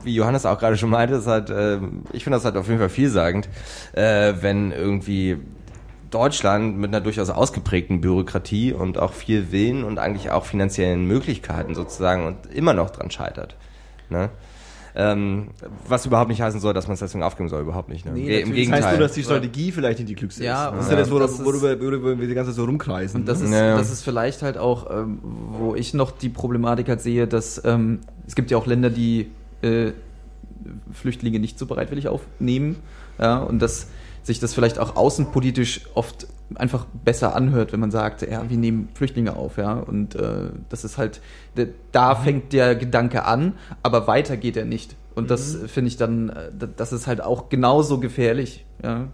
wie Johannes auch gerade schon meinte, ist halt, äh, ich finde das halt auf jeden Fall vielsagend, äh, wenn irgendwie Deutschland mit einer durchaus ausgeprägten Bürokratie und auch viel Willen und eigentlich auch finanziellen Möglichkeiten sozusagen und immer noch dran scheitert. Ne? Ähm, was überhaupt nicht heißen soll, dass man es deswegen aufgeben soll, überhaupt nicht. Ne? Nee, Im natürlich. Das Gegenteil. heißt nur, dass die Strategie vielleicht nicht die klügste Ja, ist. Das ist ja. ja das, Das worüber, ist- worüber, worüber wir die ganze Zeit so rumkreisen. Und das ist, Ja, das ist vielleicht halt auch, ähm, wo ich noch die Problematik halt sehe, dass ähm, es gibt ja auch Länder, die äh, Flüchtlinge nicht so bereitwillig aufnehmen. Ja, und dass sich das vielleicht auch außenpolitisch oft einfach besser anhört, wenn man sagt, ja, wir nehmen Flüchtlinge auf, ja. Und äh, das ist halt, da fängt der Gedanke an, aber weiter geht er nicht. Und das äh, finde ich dann, äh, das ist halt auch genauso gefährlich. Ja.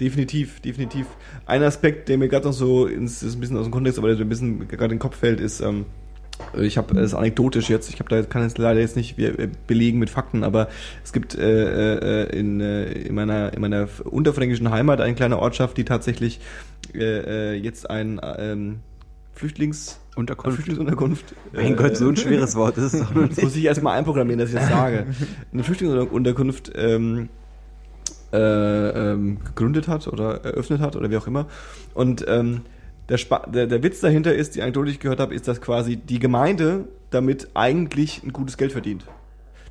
Definitiv, definitiv. Ein Aspekt, der mir gerade noch so ins, ist ein bisschen aus dem Kontext, aber der so ein bisschen gerade in den Kopf fällt, ist, ähm, ich habe es anekdotisch jetzt, ich habe da kann es leider jetzt nicht belegen mit Fakten, aber es gibt äh, äh, in, äh, in meiner in meiner unterfränkischen Heimat eine kleine Ortschaft, die tatsächlich äh, jetzt ein ähm, Flüchtlings Unterkunft. Flüchtlingsunterkunft. Mein äh, Gott, so ein schweres Wort ist es doch noch Das muss ich erstmal einprogrammieren, dass ich das sage. Eine Flüchtlingsunterkunft ähm, äh, ähm, gegründet hat oder eröffnet hat oder wie auch immer. Und ähm, der, Spa der, der Witz dahinter ist, die Anekdote, die ich gehört habe, ist, dass quasi die Gemeinde damit eigentlich ein gutes Geld verdient.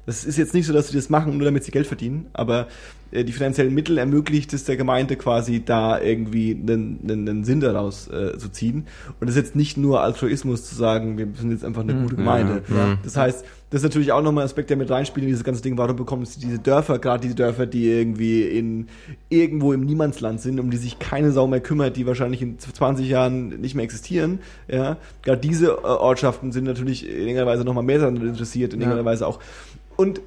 Das ist jetzt nicht so, dass sie das machen, nur damit sie Geld verdienen, aber äh, die finanziellen Mittel ermöglicht es der Gemeinde quasi da irgendwie einen, einen, einen Sinn daraus äh, zu ziehen. Und das ist jetzt nicht nur Altruismus zu sagen, wir sind jetzt einfach eine gute Gemeinde. ja. Das heißt, das ist natürlich auch nochmal ein Aspekt, der mit reinspielt in dieses ganze Ding, warum bekommen es diese Dörfer, gerade diese Dörfer, die irgendwie in irgendwo im Niemandsland sind, um die sich keine Sau mehr kümmert, die wahrscheinlich in 20 Jahren nicht mehr existieren. Ja, gerade diese äh, Ortschaften sind natürlich in irgendeiner Weise nochmal mehr daran interessiert, in Ja. irgendeiner Weise auch. Und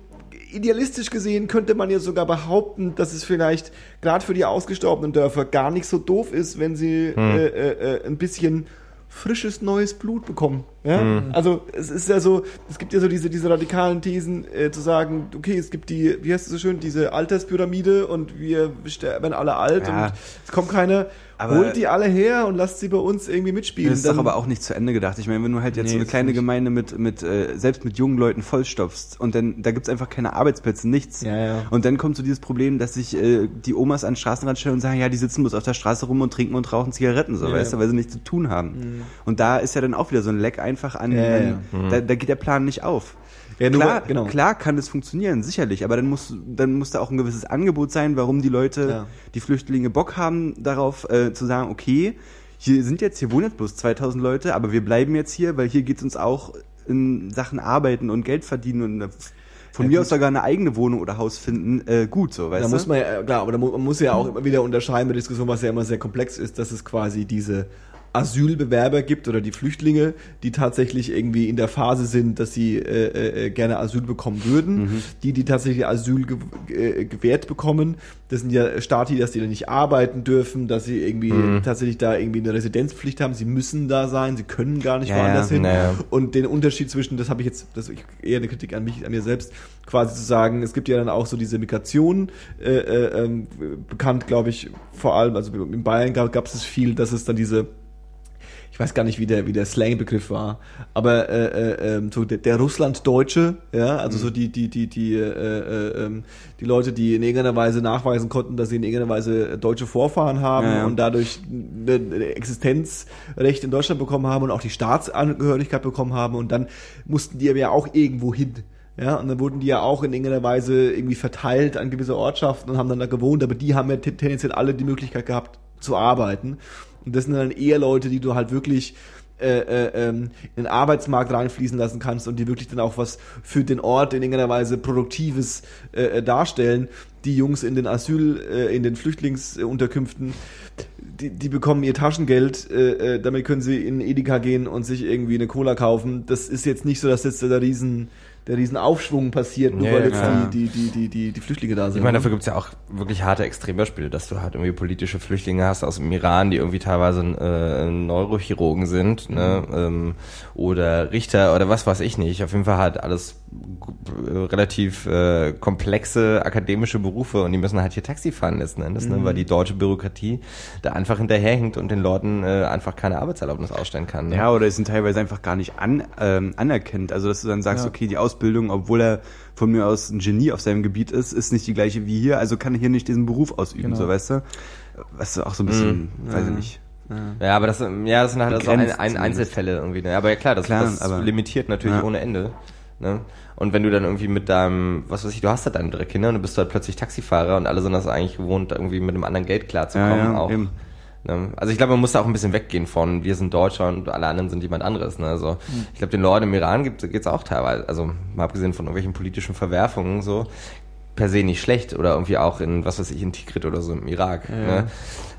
idealistisch gesehen könnte man ja sogar behaupten, dass es vielleicht gerade für die ausgestorbenen Dörfer gar nicht so doof ist, wenn sie Hm. äh, äh, äh, ein bisschen frisches neues Blut bekommen. Ja? Mhm. Also es ist ja so, es gibt ja so diese, diese radikalen Thesen, äh, zu sagen, okay, es gibt die, wie heißt es so schön, diese Alterspyramide und wir werden alle alt Ja. und es kommt keiner, Aber- holt die alle her und lasst sie bei uns irgendwie mitspielen. Das ist doch aber auch nicht zu Ende gedacht. Ich meine, wenn du halt jetzt Nee, so eine kleine nicht. Gemeinde mit, mit äh, selbst mit jungen Leuten vollstopfst und dann da gibt's einfach keine Arbeitsplätze, nichts. Ja, ja. Und dann kommt so dieses Problem, dass sich äh, die Omas an den Straßenrand stellen und sagen, ja, die sitzen bloß auf der Straße rum und trinken und rauchen Zigaretten, so, Ja, weißt du, weil sie nichts zu tun haben. Und da ist ja dann auch wieder so ein Leck einfach an, Ja, ja, an ja. Da, da geht der Plan nicht auf. Ja, nur- klar, genau. klar kann es funktionieren, sicherlich, aber dann muss, dann muss da auch ein gewisses Angebot sein, warum die Leute, Ja. die Flüchtlinge Bock haben, darauf äh, zu sagen, okay, hier sind jetzt, hier wohnen jetzt bloß 2000 Leute, aber wir bleiben jetzt hier, weil hier geht es uns auch in Sachen Arbeiten und Geld verdienen und äh, von Ja, mir gut. aus sogar eine eigene Wohnung oder Haus finden, äh, gut so, weißt Da du? muss man ja, klar, aber da mu man muss ja auch immer wieder unterscheiden bei Diskussion, was ja immer sehr komplex ist, dass es quasi diese Asylbewerber gibt oder die Flüchtlinge, die tatsächlich irgendwie in der Phase sind, dass sie äh, äh, gerne Asyl bekommen würden. Mhm. Die, die tatsächlich Asyl ge äh, gewährt bekommen, das sind ja Stati, dass die da nicht arbeiten dürfen, dass sie irgendwie Mhm. tatsächlich da irgendwie eine Residenzpflicht haben. Sie müssen da sein, sie können gar nicht Ja, woanders ja, hin. naja. Und den Unterschied zwischen, das habe ich jetzt, das ist eher eine Kritik an mich, an mir selbst, quasi zu sagen, es gibt ja dann auch so diese Migration, äh, äh, ähm, bekannt, glaube ich, vor allem, also in Bayern gab es es viel, dass es dann diese ich weiß gar nicht, wie der, wie der Slang-Begriff war, aber äh, äh, ähm, so der, der Russlanddeutsche, ja, also so die, die, die, die, äh, äh, ähm, die Leute, die in irgendeiner Weise nachweisen konnten, dass sie in irgendeiner Weise deutsche Vorfahren haben Ja, ja. und dadurch eine, Existenzrecht in Deutschland bekommen haben und auch die Staatsangehörigkeit bekommen haben und dann mussten die aber ja auch irgendwo hin. Ja, und dann wurden die ja auch in irgendeiner Weise irgendwie verteilt an gewisse Ortschaften und haben dann da gewohnt, aber die haben ja ten- tendenziell alle die Möglichkeit gehabt zu arbeiten. Und das sind dann eher Leute, die du halt wirklich äh, äh, ähm, in den Arbeitsmarkt reinfließen lassen kannst und die wirklich dann auch was für den Ort in irgendeiner Weise Produktives äh, äh, darstellen. Die Jungs in den Asyl, äh, in den Flüchtlingsunterkünften, die, die bekommen ihr Taschengeld, äh, äh, damit können sie in Edeka gehen und sich irgendwie eine Cola kaufen. Das ist jetzt nicht so, dass jetzt der riesen der riesen Aufschwung passiert, nur Ja, weil ja, jetzt klar. die, die, die, die, die Flüchtlinge da sind. Ich meine, dafür gibt's ja auch wirklich harte Extrembeispiele, dass du halt irgendwie politische Flüchtlinge hast aus dem Iran, die irgendwie teilweise äh, Neurochirurgen sind, ne? Ähm, oder Richter oder was weiß ich nicht. Auf jeden Fall halt alles äh, relativ äh, komplexe akademische Berufe und die müssen halt hier Taxi fahren letzten Endes, ne? weil die deutsche Bürokratie da einfach hinterherhinkt und den Leuten äh, einfach keine Arbeitserlaubnis ausstellen kann. Ne? Ja, oder es sind teilweise einfach gar nicht an, ähm, anerkennt. Also, dass du dann sagst, Ja. okay, die Ausbildung, obwohl er von mir aus ein Genie auf seinem Gebiet ist, ist nicht die gleiche wie hier, also kann er hier nicht diesen Beruf ausüben, Genau. so weißt du? Was auch so ein bisschen, weiß ich nicht. Ja, aber das, ja, das sind halt also ein, ein. Einzelfälle irgendwie. Ne? Aber ja klar, das, Klar, das aber- limitiert natürlich Ja. ohne Ende. Ne? Und wenn du dann irgendwie mit deinem, was weiß ich, du hast halt deine drei Kinder und du bist halt plötzlich Taxifahrer und alle sind das eigentlich gewohnt, irgendwie mit einem anderen Geld klarzukommen. Ja, ja, auch. eben. Ne? Also ich glaube, man muss da auch ein bisschen weggehen von wir sind Deutscher und alle anderen sind jemand anderes. Ne? Also ich glaube, den Leuten im Iran gibt es auch teilweise, also mal abgesehen von irgendwelchen politischen Verwerfungen so, per se nicht schlecht oder irgendwie auch in, was weiß ich, in Tikrit oder so im Irak. Ne?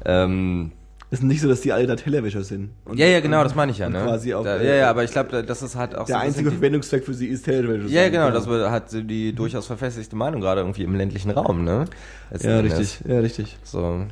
Ähm, es ist nicht so, dass die alle da Tellerwäscher sind. Und- ja, ja, genau, das meine ich ja. Ne? quasi auch, da, äh, ja, ja, aber ich glaube, das ist halt auch Der so ein einzige Verwendungszweck für sie ist Tellerwäscher. Ja, genau, das hat die durchaus verfestigte Meinung gerade irgendwie im ländlichen Raum, ne? Ja, richtig, ja, richtig. So.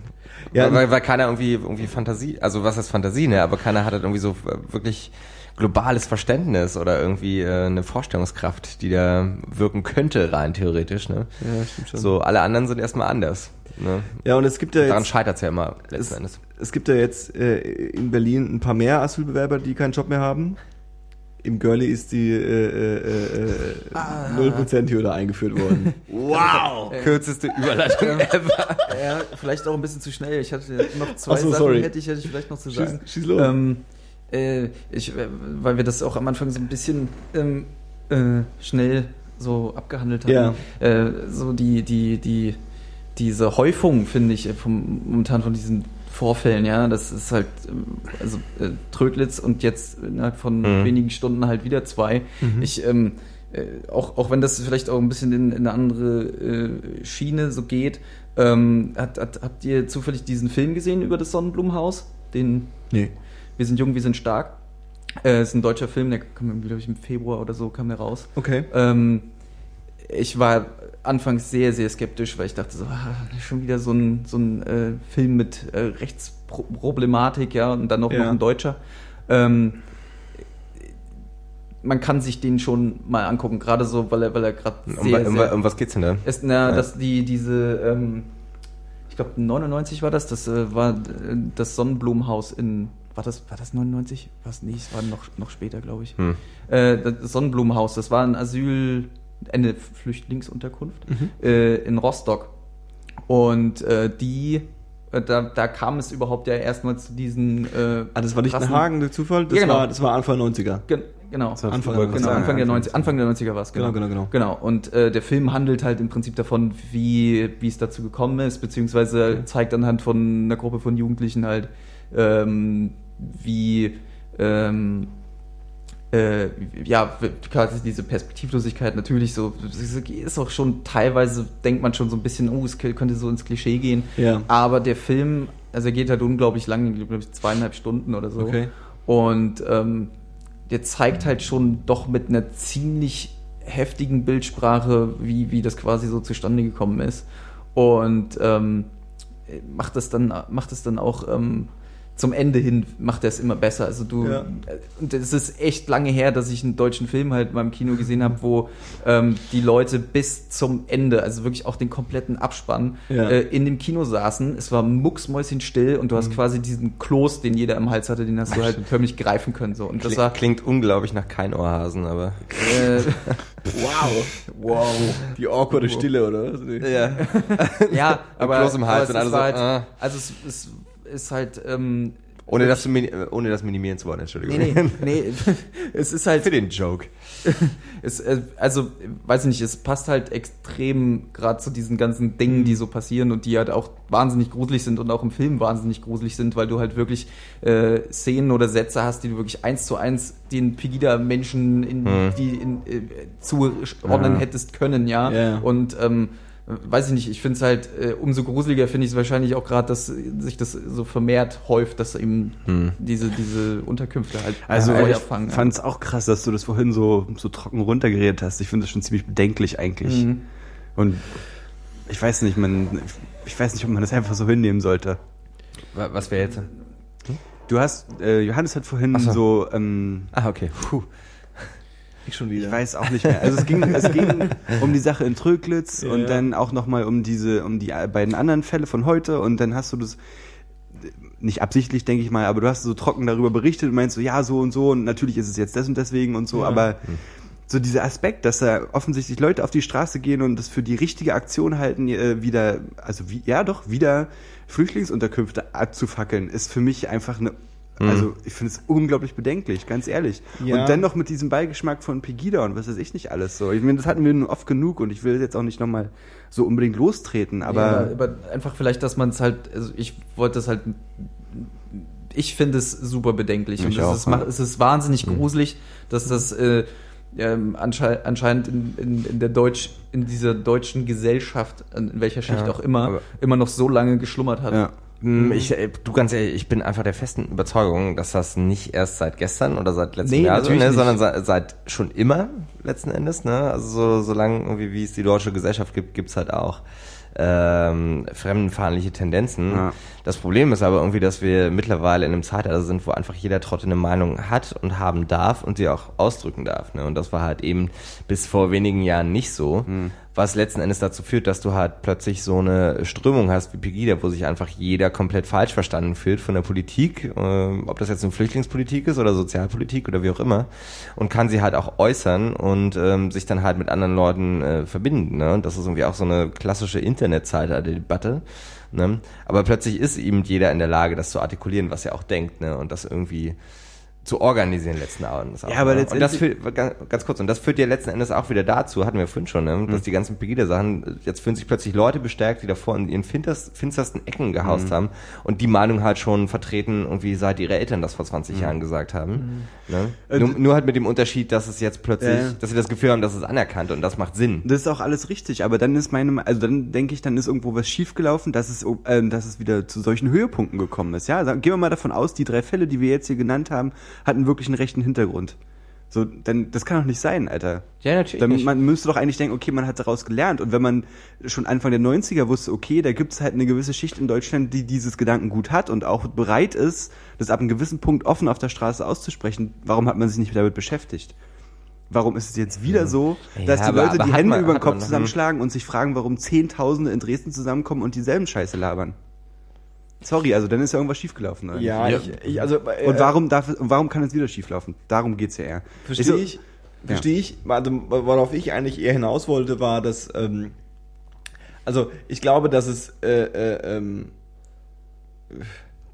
Ja, weil, weil, keiner irgendwie, irgendwie Fantasie, also was heißt Fantasie, ne? Aber keiner hat halt irgendwie so äh, wirklich globales Verständnis oder irgendwie äh, eine Vorstellungskraft, die da wirken könnte, rein theoretisch, ne? Ja, stimmt schon. So, alle anderen sind erstmal anders. Ne? Ja, und es gibt ja Daran jetzt, scheitert's ja immer letzten es, Endes. es gibt ja jetzt äh, in Berlin ein paar mehr Asylbewerber, die keinen Job mehr haben. Im Girlie ist die äh, äh, äh, Ah. äh, 0%-Hürde eingeführt worden. Wow! Kürzeste Überleitung ever. Ja, vielleicht auch ein bisschen zu schnell. Ich hatte noch zwei so, Sachen, sorry. hätte ich, hätte ich vielleicht noch zu Schieß- sagen. schieß los. Ähm, äh, ich, äh, weil wir das auch am Anfang so ein bisschen ähm, äh, schnell so abgehandelt haben. Ja. Äh, so die, die, die, diese Häufung, finde ich, äh, vom, momentan von diesen Vorfällen, ja, das ist halt, ähm, also äh, Trödlitz und jetzt innerhalb von Mhm. wenigen Stunden halt wieder zwei. Ich, ähm, äh, auch, auch wenn das vielleicht auch ein bisschen in, in eine andere äh, Schiene so geht, ähm, hat, hat, habt ihr zufällig diesen Film gesehen über das Sonnenblumenhaus? Den nee. Wir sind jung, wir sind stark. Äh, ist ein deutscher Film, der kam, glaube ich, im Februar oder so kam der raus. Okay. Ähm, ich war anfangs sehr, sehr skeptisch, weil ich dachte so, ah, schon wieder so ein, so ein äh, Film mit äh, Rechtsproblematik, ja, und dann noch, Ja. noch ein Deutscher. Ähm, man kann sich den schon mal angucken, gerade so, weil er, weil er gerade Um, sehr, um, sehr um was geht's denn da? ist, na, Ja. dass die, diese, ähm, ich glaube 99 war das, das äh, war äh, das Sonnenblumenhaus in, war das, war das 99? Was nicht, es war noch, noch später, glaube ich. Hm. Äh, das Sonnenblumenhaus, das war ein Asyl, eine Flüchtlingsunterkunft Mhm. äh, in Rostock. Und äh, die, äh, da, da kam es überhaupt ja erstmal zu diesen. Äh, Ah, das war nicht ein krassen- Hagen, der Zufall, das, Ja, genau. war, das war Anfang 90er. Gen genau. Anfang- Genau, Anfang der, Anfang 90, Anfang der 90er war es, genau. Genau, genau, genau. Genau, und äh, der Film handelt halt im Prinzip davon, wie, wie es dazu gekommen ist, beziehungsweise zeigt anhand von einer Gruppe von Jugendlichen halt, ähm, wie, ähm, äh, ja, quasi diese Perspektivlosigkeit natürlich so, das ist auch schon teilweise, denkt man schon so ein bisschen, oh, es könnte so ins Klischee gehen, Ja. aber der Film, also er geht halt unglaublich lang, glaube ich zweieinhalb Stunden oder so. Okay. Und ähm, der zeigt halt schon doch mit einer ziemlich heftigen Bildsprache, wie, wie das quasi so zustande gekommen ist. Und ähm, macht das dann, macht es dann auch ähm, zum Ende hin, macht er es immer besser. Also du, Ja. äh, und es ist echt lange her, dass ich einen deutschen Film halt mal im Kino gesehen habe, wo ähm, die Leute bis zum Ende, also wirklich auch den kompletten Abspann, Ja. äh, in dem Kino saßen. Es war mucksmäuschenstill und du hast quasi diesen Kloß, den jeder im Hals hatte, den hast du halt förmlich greifen können. So. Und das Klingt, war klingt unglaublich nach kein Ohrhasen, aber. äh, Wow. Wow. Die awkwarde Stille, oder? Ja. ja, aber, Kloß im Hals und es, alle ist so, halt, ah. also es, es ist halt ähm, Ohne das, zu mini- äh, ohne das minimieren zu wollen, Entschuldigung. nee, nee, nee, es ist halt Für den Joke. Es, äh, also, weiß ich nicht, es passt halt extrem gerade zu diesen ganzen Dingen, die so passieren und die halt auch wahnsinnig gruselig sind und auch im Film wahnsinnig gruselig sind, weil du halt wirklich äh, Szenen oder Sätze hast, die du wirklich eins zu eins den Pegida-Menschen in die in, äh, zuordnen Ja. hättest können, ja. Ja. Und ähm, weiß ich nicht, ich finde es halt, äh, umso gruseliger finde ich es wahrscheinlich auch gerade, dass sich das so vermehrt häuft, dass eben diese, diese Unterkünfte halt Also Feuer ich fangen. fand es auch krass, dass du das vorhin so, so trocken runtergeredet hast. Ich finde das schon ziemlich bedenklich eigentlich. Mhm. Und ich weiß nicht, man, ich weiß nicht, ob man das einfach so hinnehmen sollte. Wa- Was wäre jetzt? Du hast, äh, Johannes hat vorhin Ach so. so, ähm, Ah, okay. puh, Ich schon wieder. ich weiß auch nicht mehr. Also es ging, es ging um die Sache in Tröglitz Ja, und dann auch nochmal um diese, um die beiden anderen Fälle von heute und dann hast du das nicht absichtlich, denke ich mal, aber du hast so trocken darüber berichtet und meinst so, ja, so und so und natürlich ist es jetzt das und deswegen und so, Ja. aber so dieser Aspekt, dass da offensichtlich Leute auf die Straße gehen und das für die richtige Aktion halten, äh, wieder, also wie, ja doch, wieder Flüchtlingsunterkünfte abzufackeln, ist für mich einfach eine, also ich finde es unglaublich bedenklich, ganz ehrlich. Ja. Und dennoch mit diesem Beigeschmack von Pegida und was weiß ich nicht alles so. Ich meine, das hatten wir nun oft genug und ich will jetzt auch nicht nochmal so unbedingt lostreten, aber, ja, aber einfach vielleicht, dass man es halt, also ich wollte das halt, ich finde es super bedenklich Ich und es auch, ist, ja. es ist wahnsinnig gruselig, dass das äh, ähm, anschei anscheinend in, in, in der Deutsch, in dieser deutschen Gesellschaft, in welcher Schicht Ja, auch immer, immer noch so lange geschlummert hat. ja. Hm, Ich, äh, du ganz ehrlich, ich bin einfach der festen Überzeugung, dass das nicht erst seit gestern oder seit letztem Nee, Jahr so, ne, sondern seit, seit schon immer letzten Endes. Ne? Also so, solange irgendwie wie es die deutsche Gesellschaft gibt, gibt's halt auch ähm, fremdenfeindliche Tendenzen. Ja. Das Problem ist aber irgendwie, dass wir mittlerweile in einem Zeitalter sind, wo einfach jeder Trottel eine Meinung hat und haben darf und sie auch ausdrücken darf. Ne? Und das war halt eben bis vor wenigen Jahren nicht so, was letzten Endes dazu führt, dass du halt plötzlich so eine Strömung hast wie Pegida, wo sich einfach jeder komplett falsch verstanden fühlt von der Politik, äh, ob das jetzt eine Flüchtlingspolitik ist oder Sozialpolitik oder wie auch immer, und kann sie halt auch äußern und ähm, sich dann halt mit anderen Leuten äh, verbinden. Ne? Und das ist irgendwie auch so eine klassische Internetzeitalter-Debatte. Ne? Aber plötzlich ist eben jeder in der Lage, das zu artikulieren, was er auch denkt, ne? Und das irgendwie zu organisieren letzten Endes. auch, Ja, aber ne? und das führt, ganz, ganz kurz, und das führt ja letzten Endes auch wieder dazu, hatten wir vorhin schon, ne? dass die ganzen Pegida-Sachen, jetzt fühlen sich plötzlich Leute bestärkt, die davor in ihren finstersten, finstersten Ecken gehaust haben und die Meinung halt schon vertreten, irgendwie seit ihre Eltern das vor 20 Jahren gesagt haben. Ne? Äh, Nur, nur halt mit dem Unterschied, dass es jetzt plötzlich, ja. dass sie das Gefühl haben, dass es anerkannt und das macht Sinn. Das ist auch alles richtig, aber dann ist meine, also dann denke ich, dann ist irgendwo was schiefgelaufen, dass es, ähm, dass es wieder zu solchen Höhepunkten gekommen ist. Ja, gehen wir mal davon aus, die drei Fälle, die wir jetzt hier genannt haben, hatten wirklich einen rechten Hintergrund. So, dann, das kann doch nicht sein, Alter. Ja, natürlich Dann, nicht. man müsste doch eigentlich denken, okay, man hat daraus gelernt. Und wenn man schon Anfang der 90er wusste, okay, da gibt es halt eine gewisse Schicht in Deutschland, die dieses Gedankengut hat und auch bereit ist, das ab einem gewissen Punkt offen auf der Straße auszusprechen, warum hat man sich nicht damit beschäftigt? warum ist es jetzt wieder so, Ja, dass die aber- Leute aber die hat Hände man- über den hat Kopf zusammenschlagen und sich fragen, warum Zehntausende in Dresden zusammenkommen und dieselben Scheiße labern? Sorry, also dann ist ja irgendwas schiefgelaufen. Oder? Ja, Ja. Ich, ich, also, äh, Und warum darf es, und warum kann es wieder schieflaufen? Darum geht's ja eher. Verstehe so- ich. Verstehe ich. Also, worauf ich eigentlich eher hinaus wollte, war, dass, ähm, also ich glaube, dass es äh, äh, ähm,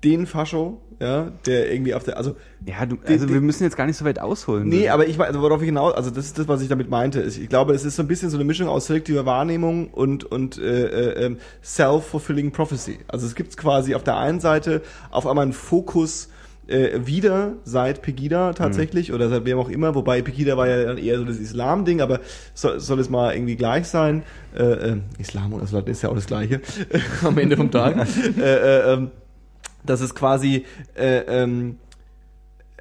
den Fascho, ja, der irgendwie auf der, also Ja, du, also die- wir müssen jetzt gar nicht so weit ausholen. Nee, aber ich also worauf ich hinaus, also das ist das, was ich damit meinte. Ich ich glaube, es ist so ein bisschen so eine Mischung aus selektiver Wahrnehmung und, und äh, äh, ähm, self-fulfilling prophecy. Also es gibt quasi auf der einen Seite auf einmal einen Fokus äh, wieder seit Pegida tatsächlich oder seit wem auch immer, wobei Pegida war ja dann eher so das Islam-Ding, aber soll, soll es mal irgendwie gleich sein. Äh, äh, Islam und Islam ist ja auch das Gleiche am Ende vom Tag. äh, äh, ähm, dass es quasi äh, ähm,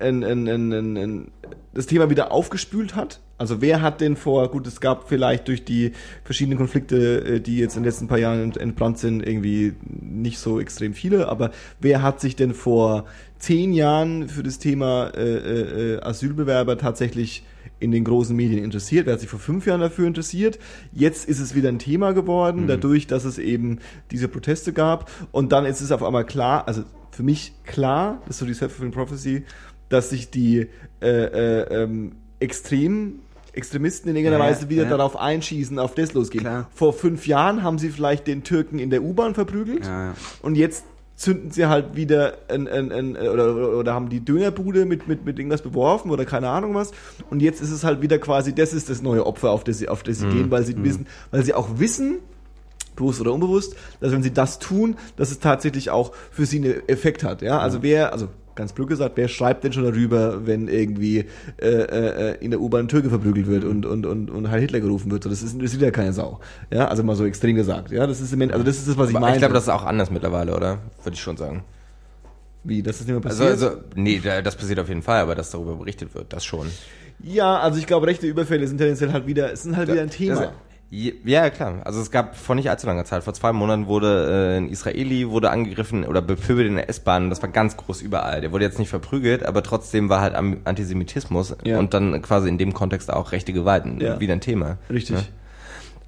ein, ein, ein, das Thema wieder aufgespült hat. Also wer hat denn vor, gut, es gab vielleicht durch die verschiedenen Konflikte, äh, die jetzt in den letzten paar Jahren ent- entbrannt sind, irgendwie nicht so extrem viele, aber wer hat sich denn vor zehn Jahren für das Thema äh, äh, Asylbewerber tatsächlich in den großen Medien interessiert? Wer hat sich vor fünf Jahren dafür interessiert? Jetzt ist es wieder ein Thema geworden, dadurch, dass es eben diese Proteste gab. Und dann ist es auf einmal klar, also für mich klar, das ist so die Self-Fulfilling Prophecy, dass sich die äh, äh, ähm, extrem Extremisten in irgendeiner Ja, Weise wieder ja. darauf einschießen, auf das losgehen. Klar. Vor fünf Jahren haben sie vielleicht den Türken in der U-Bahn verprügelt Ja, und jetzt zünden sie halt wieder ein, ein, ein, oder, oder, haben die Dönerbude mit, mit, mit irgendwas beworfen oder keine Ahnung was. Und jetzt ist es halt wieder quasi, das ist das neue Opfer, auf das sie, auf das sie gehen, weil sie wissen, weil sie auch wissen, bewusst oder unbewusst, dass wenn sie das tun, dass es tatsächlich auch für sie einen Effekt hat. Ja, also wer, also ganz blöd gesagt, wer schreibt denn schon darüber, wenn irgendwie äh, äh, in der U-Bahn ein Türke verprügelt wird und und und und Heil Hitler gerufen wird? So, das ist sieht ja keine Sau. Ja, also mal so extrem gesagt. Ja, das ist im also das ist das, was ich meine. ich glaube, das ist auch anders mittlerweile, oder? Würde ich schon sagen. wie, das nicht mehr Also, passiert. also, nee, da- das passiert auf jeden Fall, aber dass darüber berichtet wird, das schon. ja, also ich glaube, rechte Überfälle sind tendenziell halt wieder, sind halt wieder ein Thema. Ja, klar. Also es gab vor nicht allzu langer Zeit, vor zwei Monaten wurde äh, ein Israeli wurde angegriffen oder bepöbelt in der S-Bahn. Das war ganz groß überall. Der wurde jetzt nicht verprügelt, aber trotzdem war halt Antisemitismus Ja. und dann quasi in dem Kontext auch rechte Gewalten Ja. wieder ein Thema. Richtig. Ne?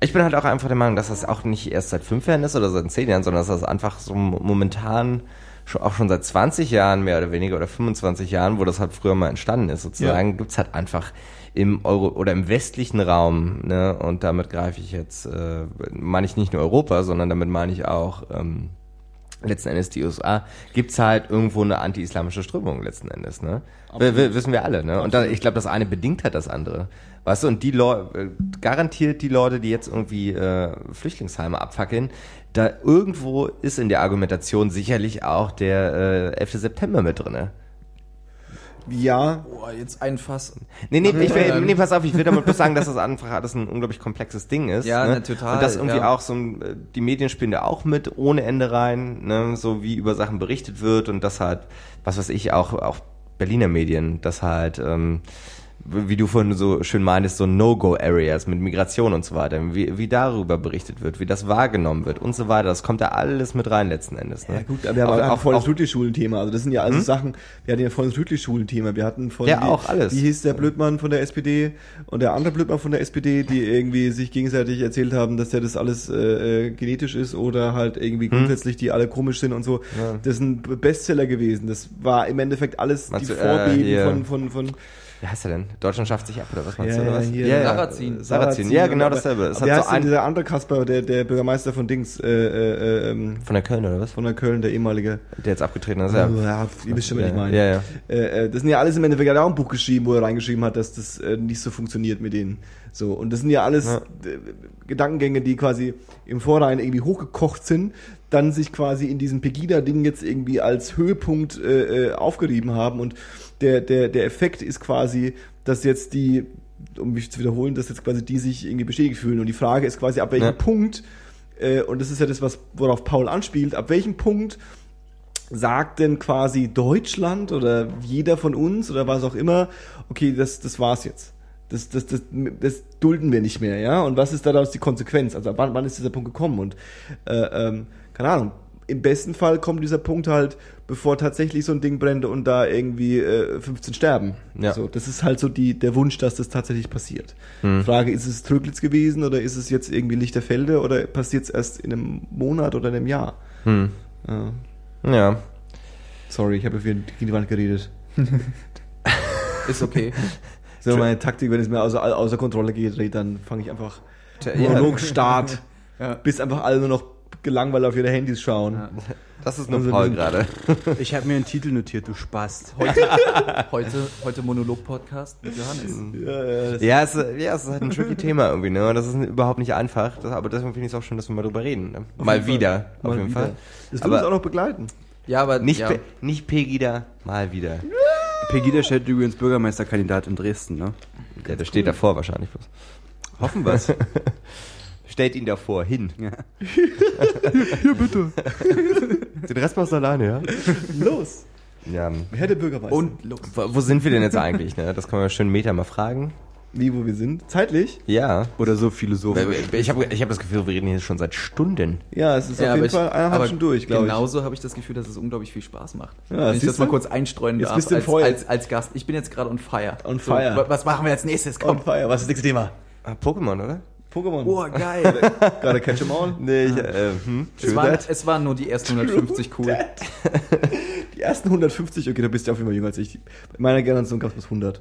Ich bin halt auch einfach der Meinung, dass das auch nicht erst seit fünf Jahren ist oder seit zehn Jahren, sondern dass das einfach so momentan schon, auch schon seit 20 Jahren mehr oder weniger oder 25 Jahren, wo das halt früher mal entstanden ist, sozusagen, gibt's halt einfach im Euro oder im westlichen Raum, ne, und damit greife ich jetzt, äh, meine ich nicht nur Europa, sondern damit meine ich auch ähm, letzten Endes die USA, gibt's halt irgendwo eine anti-islamische Strömung letzten Endes, ne? W wissen wir alle, ne? Und da, ich glaube, das eine bedingt halt das andere. Weißt du, und die Leute, garantiert die Leute, die jetzt irgendwie äh, Flüchtlingsheime abfackeln, da irgendwo ist in der Argumentation sicherlich auch der äh, 11. September mit drinne. Ja, Boah, jetzt ein Fass. Nee, nee, ich will, nee, pass auf, ich will damit bloß sagen, dass das einfach alles ein unglaublich komplexes Ding ist. Ja, ne? ne, total, Und dass irgendwie ja. auch so ein, äh, die Medien spielen da auch mit ohne Ende rein, ne? so wie über Sachen berichtet wird und das halt, was weiß ich, auch, auch Berliner Medien, das halt, ähm, wie du vorhin so schön meintest, so No-Go-Areas mit Migration und so weiter, wie, wie darüber berichtet wird, wie das wahrgenommen wird und so weiter, das kommt da alles mit rein letzten Endes. Ne? Ja gut, aber wir haben Auch- auch, auch auch- volles Ludwig-Schulen-Thema. Also das sind ja also Sachen, wir hatten ja volles Ludwig-Schulen-Thema. Wir hatten von Ja, wie, auch alles. Wie hieß der Blödmann von der SPD und der andere Blödmann von der SPD, die irgendwie sich gegenseitig erzählt haben, dass der das alles äh, äh, genetisch ist oder halt irgendwie Hm. grundsätzlich die alle komisch sind und so. Das sind Bestseller gewesen. Das war im Endeffekt alles Meinst die du, äh, Vorbeben hier- von von von Wie heißt er denn? Deutschland schafft sich ab oder was meinst Ja, du? Oder ja, was? hier- ja, ja. Sarrazin. Sarrazin, ja, genau aber- dasselbe. Es wie so heißt denn ein, dieser andere Kasper, der der Bürgermeister von Dings äh, äh, ähm, von der Köln oder was? von der Köln, der ehemalige. Der jetzt abgetreten ist, ja. Ja, ihr wisst schon, was ja, ich meine. Ja, ja. Äh, äh, das sind ja alles im Endeffekt, er hat auch ein Buch geschrieben, wo er reingeschrieben hat, dass das äh, nicht so funktioniert mit denen. So, und das sind ja alles Ja. Gedankengänge, die quasi im Vorhinein irgendwie hochgekocht sind, dann sich quasi in diesem Pegida-Ding jetzt irgendwie als Höhepunkt aufgerieben haben. Und der, der, der Effekt ist quasi, dass jetzt die, um mich zu wiederholen, dass jetzt quasi die sich irgendwie bestätigt fühlen. Und die Frage ist quasi, ab welchem Ja. Punkt, äh, und das ist ja das, was, worauf Paul anspielt, ab welchem Punkt sagt denn quasi Deutschland oder jeder von uns oder was auch immer, okay, das, das war's jetzt. Das, das, das, das dulden wir nicht mehr, ja? Und was ist daraus die Konsequenz? Also wann, wann ist dieser Punkt gekommen? Und äh, ähm, keine Ahnung, im besten Fall kommt dieser Punkt halt, bevor tatsächlich so ein Ding brennt und da irgendwie äh, 15 sterben. Ja. So, das ist halt so die, der Wunsch, dass das tatsächlich passiert. Hm. Frage, ist es Tröglitz gewesen oder ist es jetzt irgendwie Lichterfelde oder passiert es erst in einem Monat oder in einem Jahr? Hm. Ja. Ja. Sorry, ich habe gegen die Wand geredet. Ist okay. Das ist immer meine Taktik, wenn es mir außer, außer Kontrolle geht, dann fange ich einfach. Monolog-Start, Ja. bis einfach alle nur noch gelangweilt auf ihre Handys schauen. Ja. Das ist nur Also Paul gerade. Ich habe mir einen Titel notiert, du Spast. Heute, heute, heute Monolog-Podcast mit Johannes. Ja, ja, Ja, es, ja, es ist halt ein tricky Thema irgendwie, ne? Das ist überhaupt nicht einfach. Das, aber deswegen finde ich es auch schön, dass wir mal drüber reden. Ne? Mal wieder, auf Mal jeden wieder. Fall. Das wird uns auch noch begleiten. Ja, aber Nicht, ja. Pe nicht Pegida, mal wieder. Pegida stellt übrigens Bürgermeisterkandidat in Dresden, ne? Ja, der steht davor wahrscheinlich bloß. Hoffen wir's. Stellt ihn davor hin. ja. Den Rest machst du alleine, ja? Los! Ja. Wer der Bürgermeister? Und los. Wo, wo sind wir denn jetzt eigentlich, ne? Das kann man schön Meter mal fragen. Wie, wo wir sind? Zeitlich? Ja. Oder so Philosophisch. Ich habe ich hab das Gefühl, wir reden hier schon seit Stunden. Ja, es ist Ja, auf jeden ich- Fall eineinhalb Stunden durch, glaube ich. Genauso habe ich das Gefühl, dass es unglaublich viel Spaß macht. Ja, Wenn ich das mal du? kurz einstreuen Jetzt darf bist du als, Feuer. als, als Gast. Ich bin jetzt gerade on fire. On fire. wa- was machen wir als nächstes? Komm. On fire. Was ist das nächste Thema? Ah, Pokémon, oder? Pokémon. Oh, geil. Gerade Catch 'em All. Nee, ich, äh, hm, es, waren, es waren nur die ersten 150 cool. Die ersten 150, okay, da bist du auf jeden Fall jünger als ich. Bei meiner Generation gab es bis 100.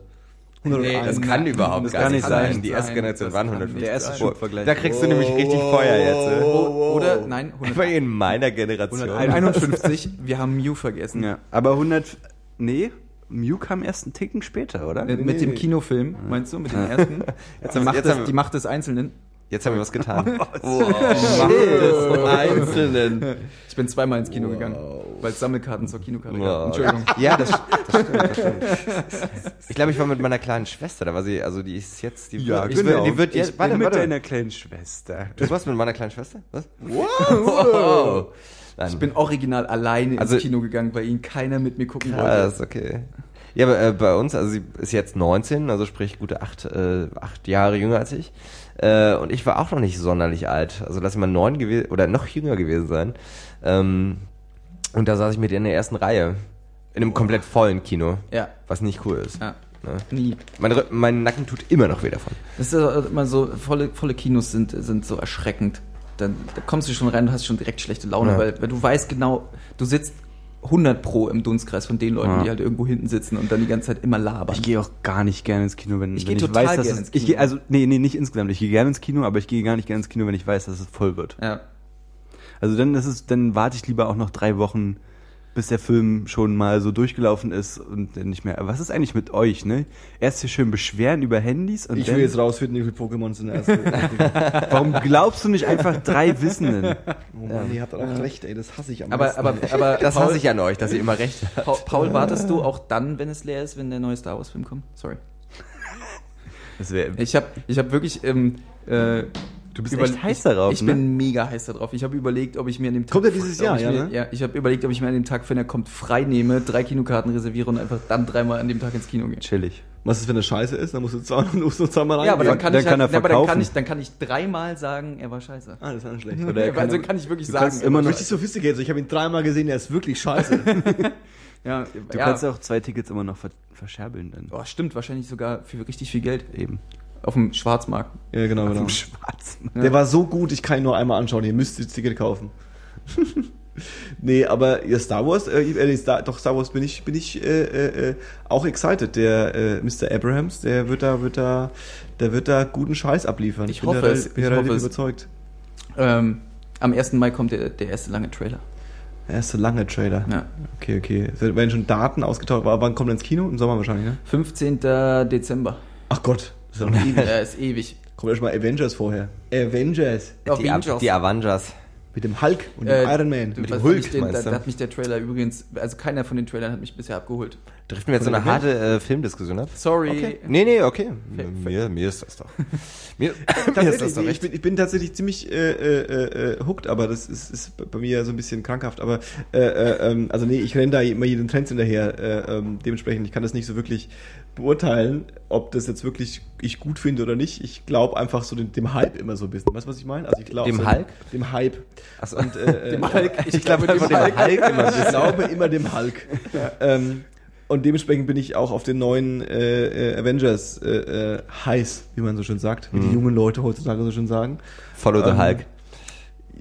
101. Nee, Das kann überhaupt das gar kann nicht sein. sein. Die erste Generation waren kann 150. nicht Der erste Schubvergleich. Da kriegst du nämlich richtig Feuer jetzt. äh. O- Oder, nein, Ich war 100, in meiner Generation. 151. Wir haben Mew vergessen. Ja. Aber 100. Nee, Mew kam erst einen Ticken später, oder? Mit, Nee, mit nee, dem nee. Kinofilm, meinst du, mit dem ersten? Jetzt die, haben- Macht jetzt des, haben wir- die Macht des Einzelnen. Jetzt haben wir was getan. Wow. Einzelnen. Ich bin zweimal ins Kino gegangen, weil es Sammelkarten zur Kinokarte gab. Wow. Entschuldigung. Ja, das, das stimmt. Das stimmt. Ich glaube, ich war mit meiner kleinen Schwester, da war sie, also die ist jetzt, die Ja, wird, genau. die wird Ich jetzt, bin mit deiner kleinen Schwester. Du warst mit meiner kleinen Schwester? Was? Wow. Nein. Ich bin original alleine Also- ins Kino gegangen, weil ihn keiner mit mir gucken wollte. Krass, okay. Ja, aber äh, bei uns, also sie ist jetzt 19, also sprich gute acht, äh, acht Jahre jünger als ich. Äh, und ich war auch noch nicht sonderlich alt. Also lass mal neun gewesen oder noch jünger gewesen sein. Ähm, und da saß ich mit ihr in der ersten Reihe. In einem komplett vollen Kino. Ja. Was nicht cool ist. Ja. Ne? Nie. Mein, mein Nacken tut immer noch weh davon. Das ist immer so, volle, volle Kinos sind, sind so erschreckend. Dann da kommst du schon rein und hast schon direkt schlechte Laune, Ja. weil, weil du weißt genau, du sitzt 100 pro im Dunstkreis von den Leuten, Ja. die halt irgendwo hinten sitzen und dann die ganze Zeit immer labern. Ich gehe auch gar nicht gerne ins Kino, wenn Ich wenn gehe total weiß, dass gerne es, ins Ich Kino. gehe, also, nee, nee, nicht insgesamt. Ich gehe gerne ins Kino, aber ich gehe gar nicht gerne ins Kino, wenn ich weiß, dass es voll wird. ja. Also dann ist es, dann warte ich lieber auch noch drei Wochen, bis der Film schon mal so durchgelaufen ist und dann nicht mehr. Was ist eigentlich mit euch, ne? Erst hier schön beschweren über Handys und Ich dann, will jetzt rausfinden, wie viele Pokémon sind erst. oh warum glaubst du nicht einfach drei Wissenden? Mann, ihr habt auch recht, ey, das hasse ich am Aber, meisten. aber, aber Das Paul, hasse ich an euch, dass ihr immer recht habt. Paul, Paul, wartest du auch dann, wenn es leer ist, wenn der neue Star Wars Film kommt? Sorry. Ich habe ich hab wirklich ähm, äh, du bist über- echt heiß darauf, Ich ne? bin mega heiß darauf. Ich habe überlegt, ob ich mir an dem Tag. Kommt er dieses Jahr, ich ja, mir, ne? ja? Ich habe überlegt, ob ich mir an dem Tag, wenn er kommt, frei nehme, drei Kinokarten reserviere und einfach dann dreimal an dem Tag ins Kino gehe. chillig. Was ist, wenn das scheiße ist? Dann musst du zweimal, musst du zweimal Ja, aber dann kann Dann ich kann halt, er aber dann kann verkaufen. ich, dann kann ich dreimal sagen, er war scheiße. Ah, das ist dann schlecht. Oder er kann- also kann ich wirklich sagen. er immer noch- Richtig sophisticated. so. Ich habe ihn dreimal gesehen, er ist wirklich scheiße. Ja, Du ja. kannst auch zwei Tickets immer noch ver verscherbeln dann. Oh, stimmt, wahrscheinlich sogar für richtig viel Geld. Eben. Auf dem Schwarzmarkt. ja, genau, genau. Vom Schwarzen. Der war so gut, ich kann ihn nur einmal anschauen. Ihr müsst das Ticket kaufen. nee, aber ja, Star Wars, äh, äh, Star, doch Star Wars bin ich, bin ich äh, äh, äh, auch excited. Der äh, Mr. Abrahams, der wird da, wird da, der wird da guten Scheiß abliefern. Ich bin hoffe da, es, Bin ich hoffe es. überzeugt. Ähm, am 1. Mai kommt der, der erste lange Trailer. Der erste lange Trailer. Ja. Okay, okay. Es werden schon Daten ausgetauscht. Aber wann kommt er ins Kino? Im Sommer wahrscheinlich, ne? 15. Dezember. Ach Gott, noch ewig. Ja, ist ewig. Kommt erst mal Avengers vorher. Avengers. Die, Avengers. die Avengers. Mit dem Hulk und Äh, dem Iron Man. Du, Mit dem Hulk, ich den, da, da hat mich der Trailer übrigens, also keiner von den Trailern hat mich bisher abgeholt. Driften wir jetzt so eine harte äh, Filmdiskussion ab? Sorry. Okay. Nee, nee, okay. Fe- Mir, mir ist das doch. Mir, mir ist das doch nee, ich, recht. bin, ich bin tatsächlich ziemlich äh, äh, äh, hooked, aber das ist, ist bei mir so ein bisschen krankhaft. Aber äh, äh, ähm, also nee, ich renne da immer jeden Trends hinterher. Äh, ähm, dementsprechend, ich kann das nicht so wirklich beurteilen, ob das jetzt wirklich ich gut finde oder nicht. Ich glaube einfach so dem, dem Hype immer so ein bisschen. Weißt du, was ich meine? Also ich glaube Dem so, Hulk? Dem Hype. Achso. Und, äh, Dem Hulk. Ich, glaube einfach dem Hulk, Hulk immer Ich glaube immer dem Hulk. Ähm, und dementsprechend bin ich auch auf den neuen äh, äh, Avengers äh, äh, heiß, wie man so schön sagt, wie die jungen Leute heutzutage so schön sagen. Follow the Ähm, Hulk.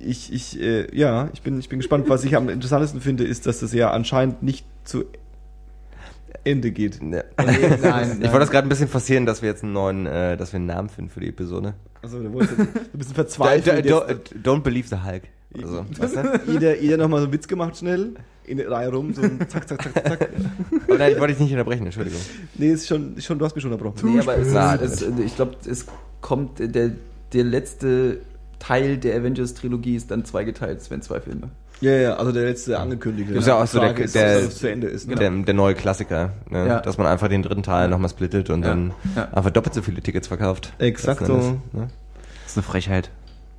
Ich, ich, äh, ja, ich bin, ich bin gespannt. Was ich am interessantesten finde, ist, dass das ja anscheinend nicht zu Ende geht. Ne. Nee, nein, Ich wollte das gerade ein bisschen forcieren, dass wir jetzt einen neuen, äh, dass wir einen Namen finden für die Episode. Also du wolltest jetzt ein bisschen Da, verzweifelt. don't, don't believe the Hulk. Also, weißt du? jeder, jeder nochmal so einen Witz gemacht schnell, in der Reihe rum, so ein zack, zack, zack, zack. Oh nein, ich wollte dich nicht unterbrechen, Entschuldigung. Nee, ist schon, schon, du hast mich schon unterbrochen. Nee, aber es, Na, ist, es, ich glaube, es kommt der, der letzte Teil der Avengers-Trilogie ist dann zweigeteilt, es werden zwei Filme. Ja, ja, also der letzte angekündigte. Das ist ja auch so der- ist, der- das Ende ist. Ne? Der, der neue Klassiker, ne? Ja. dass man einfach den dritten Teil nochmal splittet und Ja. dann Ja. einfach doppelt so viele Tickets verkauft. Exakt so. Ne? Das ist eine Frechheit.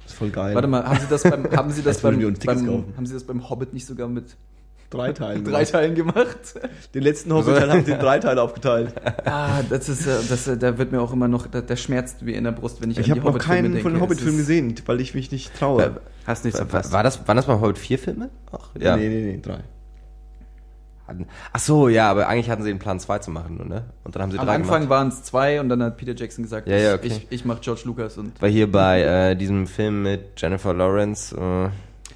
ist voll geil. Warte mal, haben Sie das beim, haben Sie das beim, beim haben Sie das beim Hobbit nicht sogar mit Drei Teilen. drei Teilen gemacht? Den letzten Hobbit-Teil haben sie in drei Teile aufgeteilt. Ah, das ist, äh, das, äh, da wird mir auch immer noch, da, der schmerzt wie in der Brust, wenn ich, Ich an habe die noch Hobbit-Filme keinen denke. von den Hobbit-Filmen gesehen, weil ich mich nicht traue. Hast nichts War, verpasst. war das, waren das mal Hobbit vier Filme? Ach, Nee, nee, nee, drei. Ach so, ja, aber eigentlich hatten sie den Plan 2 zu machen, nur, ne? Und dann haben sie Am drei Anfang gemacht. waren es zwei und dann hat Peter Jackson gesagt, Ja, ja, ich, okay. ich, ich mache George Lucas und Weil hier bei äh, diesem Film mit Jennifer Lawrence, äh,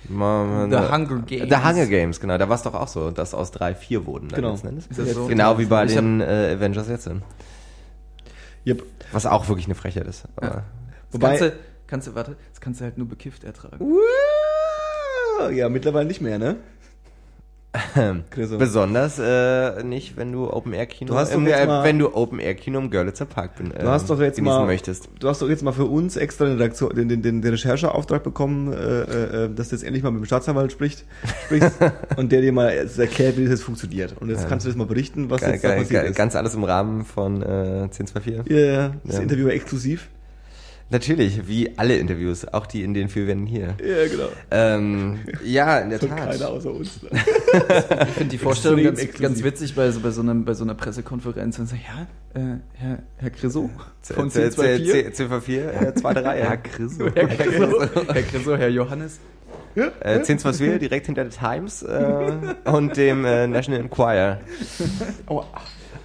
ma- The Hunger Games. The Hunger Games, genau. Da war es doch auch so, dass aus drei vier wurden. Dann Genau. so? Genau wie bei Ich den äh, Avengers jetzt. sind. Yep. Was auch wirklich eine Frechheit ist. Aber Das Wobei- kannst, du, kannst du, warte, das kannst du halt nur bekifft ertragen. Ja, mittlerweile nicht mehr, ne? Chriso. Besonders äh, nicht, wenn du Open Air Kino Du hast im, jetzt äh, mal- wenn du Open Air Kino im Görlitzer Park bin, äh, Du hast doch jetzt genießen mal, möchtest. du hast doch jetzt mal für uns extra den, Redaktion, den, den, den, den Rechercheauftrag bekommen, äh, äh, dass du jetzt endlich mal mit dem Staatsanwalt spricht, sprichst und der dir mal erklärt, wie das jetzt funktioniert. Und jetzt Ja. kannst du das mal berichten, was Ga- jetzt da passiert ga- ist. Ganz alles im Rahmen von äh, 1024. ja, ja, das Ja. Interview war exklusiv. Natürlich, wie alle Interviews, auch die in den vier Wänden hier. Ja, genau. Ähm, ja, in der Von Tat. keiner außer uns. Ich finde die Vorstellung ganz, ganz witzig bei so, bei, so einem, bei so einer Pressekonferenz und sagen, ja, äh, Herr, Herr Criso von C- C- 1024. C- Ziffer 4, äh, zweite Reihe. Ja, Chriso. Herr Criso, Herr Criso, Herr Johannes. Äh, 1024 direkt hinter der Times äh, und dem äh, National Enquirer. Aua.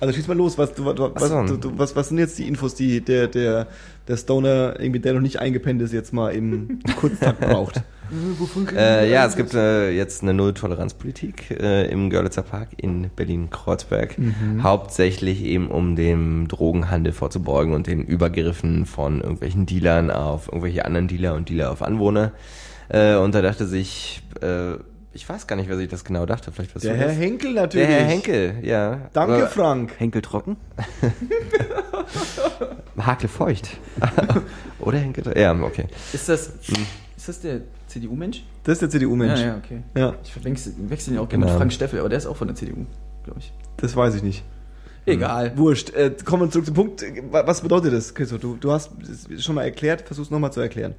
Also schieß mal los, was, du, du, was, so. du, du, was, was sind jetzt die Infos, die der, der, der Stoner, irgendwie der noch nicht eingepennt ist, jetzt mal im Kurztakt braucht? Äh, ja, es gibt äh, jetzt eine Null-Toleranz-Politik äh, im Görlitzer Park in Berlin-Kreuzberg. Hauptsächlich eben um dem Drogenhandel vorzubeugen und den Übergriffen von irgendwelchen Dealern auf irgendwelche anderen Dealer und Dealer auf Anwohner. Äh, und da dachte sich, äh, ich weiß gar nicht, wer sich das genau dachte. Vielleicht was Der Herr das? Henkel Der natürlich. Herr Henkel, ja. Danke, Aber- Frank. Henkel trocken? Hakle feucht. Oder Henkel? Ja, okay. Ist das, ist das der CDU-Mensch? Das ist der CDU-Mensch. Ja, Ja, okay. ja. Ich wechsel ihn auch gerne Genau. mit Frank Steffel, aber der ist auch von der CDU, glaube ich. das weiß ich nicht. Egal. Wurscht. Äh, kommen wir zurück zum Punkt. Wa- Was bedeutet das, Christo? Du, du hast es schon mal erklärt, versuch's nochmal zu erklären.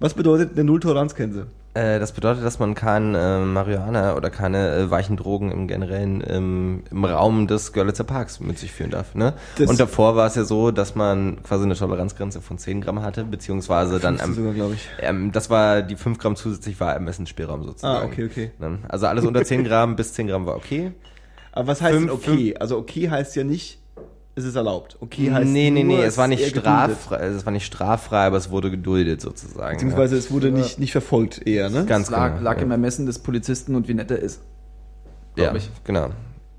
Was bedeutet eine Nulltoleranzgrenze? Äh, das bedeutet, dass man kein äh, Marihuana oder keine äh, weichen Drogen im generellen ähm, im Raum des Görlitzer Parks mit sich führen darf. Ne? Das- Und davor war es ja so, dass man quasi eine Toleranzgrenze von 10 Gramm hatte, beziehungsweise dann 15 am, sogar, ähm, das war die 5 Gramm zusätzlich war Ermessensspielraum sozusagen. Ah, okay, okay. Ne? Also alles unter 10 Gramm bis 10 Gramm war okay. Aber was heißt Fünf- okay? Also okay heißt ja nicht, es ist erlaubt. Okay heißt nee, nee, nur, nee, es war nicht geduldet. straffrei, es war nicht straffrei, aber es wurde geduldet sozusagen. Beziehungsweise es wurde nicht, nicht verfolgt eher, ne? Ganz Es lag, genau, lag ja. im Ermessen des Polizisten und wie nett er ist. ja, ich. genau.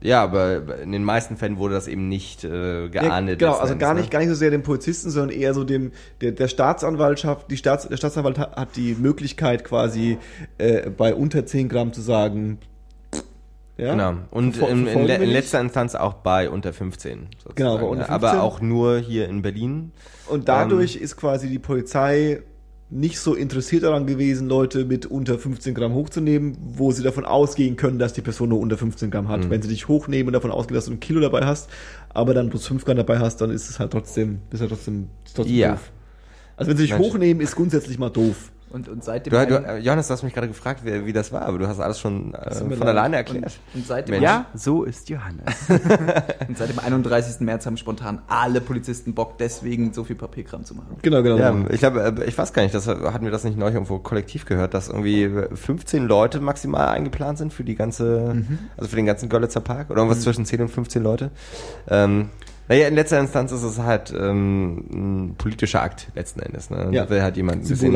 Ja, aber in den meisten Fällen wurde das eben nicht äh, Ja, geahndet. genau, letzten also gar ne? nicht, gar nicht so sehr dem Polizisten, sondern eher so dem der, der Staatsanwaltschaft. Die Staats, der Staatsanwalt hat, hat die Möglichkeit quasi äh, bei unter 10 Gramm zu sagen. Ja? Genau. Und Verfol- in, in, in letzter Instanz auch bei unter 15. Sozusagen, Genau, bei unter ne? 15. Aber auch nur hier in Berlin. Und dadurch ist quasi die Polizei nicht so interessiert daran gewesen, Leute mit unter 15 Gramm hochzunehmen, wo sie davon ausgehen können, dass die Person nur unter 15 Gramm Mhm. hat. Wenn sie dich hochnehmen und davon ausgehen, dass du ein Kilo dabei hast, aber dann bloß 5 Gramm dabei hast, dann ist es halt trotzdem, ist halt trotzdem, ist trotzdem Ja. doof. Also wenn sie dich Mensch. hochnehmen, ist grundsätzlich mal doof. Und, und seit dem Du, du, äh, Johannes, du hast mich gerade gefragt, wie, wie das war, aber du hast alles schon äh, von leid. alleine erklärt. und, und seit dem Mensch. Ja, so ist Johannes. Und seit dem 31. März haben spontan alle Polizisten Bock, deswegen so viel Papierkram zu machen. Genau, genau. Ja, ich glaube, äh, ich weiß gar nicht, das hatten wir das nicht neulich irgendwo kollektiv gehört, dass irgendwie 15 Leute maximal eingeplant sind für die ganze, also für den ganzen Görlitzer Park oder irgendwas zwischen 10 und 15 Leute. Ähm, naja, in letzter Instanz ist es halt ähm, ein politischer Akt letzten Endes. Ne? Ja. Da will halt jemand ein bisschen,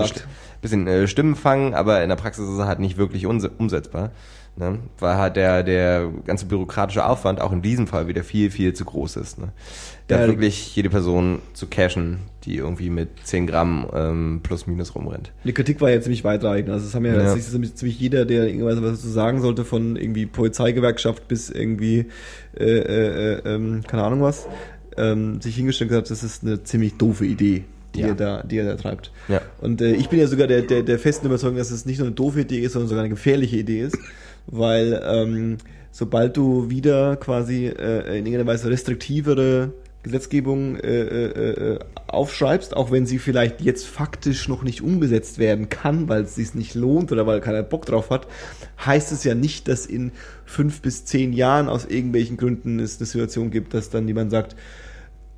bisschen äh, Stimmen fangen, aber in der Praxis ist es halt nicht wirklich umse- umsetzbar. Ne? Weil halt der, der ganze bürokratische Aufwand auch in diesem Fall wieder viel, viel zu groß ist. Ne? Da wirklich jede Person zu cashen, die irgendwie mit 10 Gramm ähm, plus minus rumrennt. Die Kritik war ja ziemlich weitreichend. Also es haben ja, Ja. es ziemlich, ziemlich jeder, der irgendwas was zu sagen sollte, von irgendwie Polizeigewerkschaft bis irgendwie äh, äh, äh, ähm, keine Ahnung was, ähm, sich hingestellt und gesagt, das ist eine ziemlich doofe Idee, die Ja. er da, die er da treibt. Ja. Und äh, ich bin ja sogar der, der, der festen Überzeugung, dass es nicht nur eine doofe Idee ist, sondern sogar eine gefährliche Idee ist, weil ähm, sobald du wieder quasi äh, in irgendeiner Weise restriktivere Gesetzgebung äh, äh, äh, aufschreibst, auch wenn sie vielleicht jetzt faktisch noch nicht umgesetzt werden kann, weil es sich nicht lohnt oder weil keiner Bock drauf hat, heißt es ja nicht, dass in fünf bis zehn Jahren aus irgendwelchen Gründen es eine Situation gibt, dass dann jemand sagt,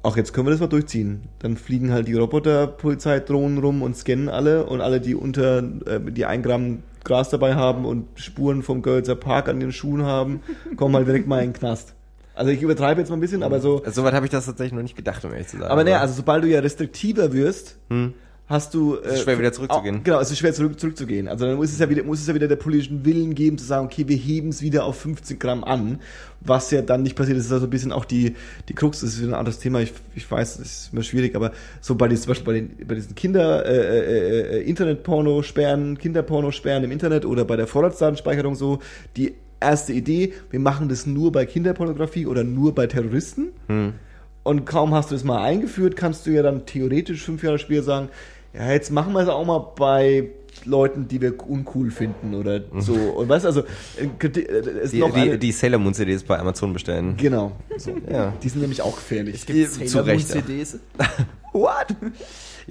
Ach, jetzt können wir das mal durchziehen. Dann fliegen halt die Roboter-Polizeidrohnen rum und scannen alle und alle, die unter äh, die ein Gramm Gras dabei haben und Spuren vom Görlitzer Park an den Schuhen haben, kommen halt direkt mal in den Knast. Also ich übertreibe jetzt mal ein bisschen, aber so. Also, Soweit habe ich das tatsächlich noch nicht gedacht, um ehrlich zu sagen. Aber naja, also sobald du ja restriktiver wirst, Hm. hast du. Es ist schwer, wieder zurückzugehen. Auch, genau, es ist schwer zurück, zurückzugehen. Also dann muss es ja wieder, muss es ja wieder der politischen Willen geben, zu sagen, okay, wir heben es wieder auf 15 Gramm an, was ja dann nicht passiert. Das ist also ein bisschen auch die, die Krux, das ist wieder ein anderes Thema, ich, ich weiß, das ist immer schwierig, aber so bei, diesen- zum Beispiel bei, den, bei diesen Kinder, äh, äh, äh, Internetporno-Sperren, Kinderporno-Sperren im Internet oder bei der Vorratsdatenspeicherung so, die erste Idee, wir machen das nur bei Kinderpornografie oder nur bei Terroristen. Hm. Und kaum hast du es mal eingeführt, kannst du ja dann theoretisch fünf Jahre später sagen, ja, jetzt machen wir es auch mal bei Leuten, die wir uncool finden oder so. Und weißt du, also, äh, äh, es ist die, noch die, die Sailor Moon CDs bei Amazon bestellen. genau. So. Ja. Die sind nämlich auch gefährlich. Es gibt Zu Sailor Recht, Moon CDs. What?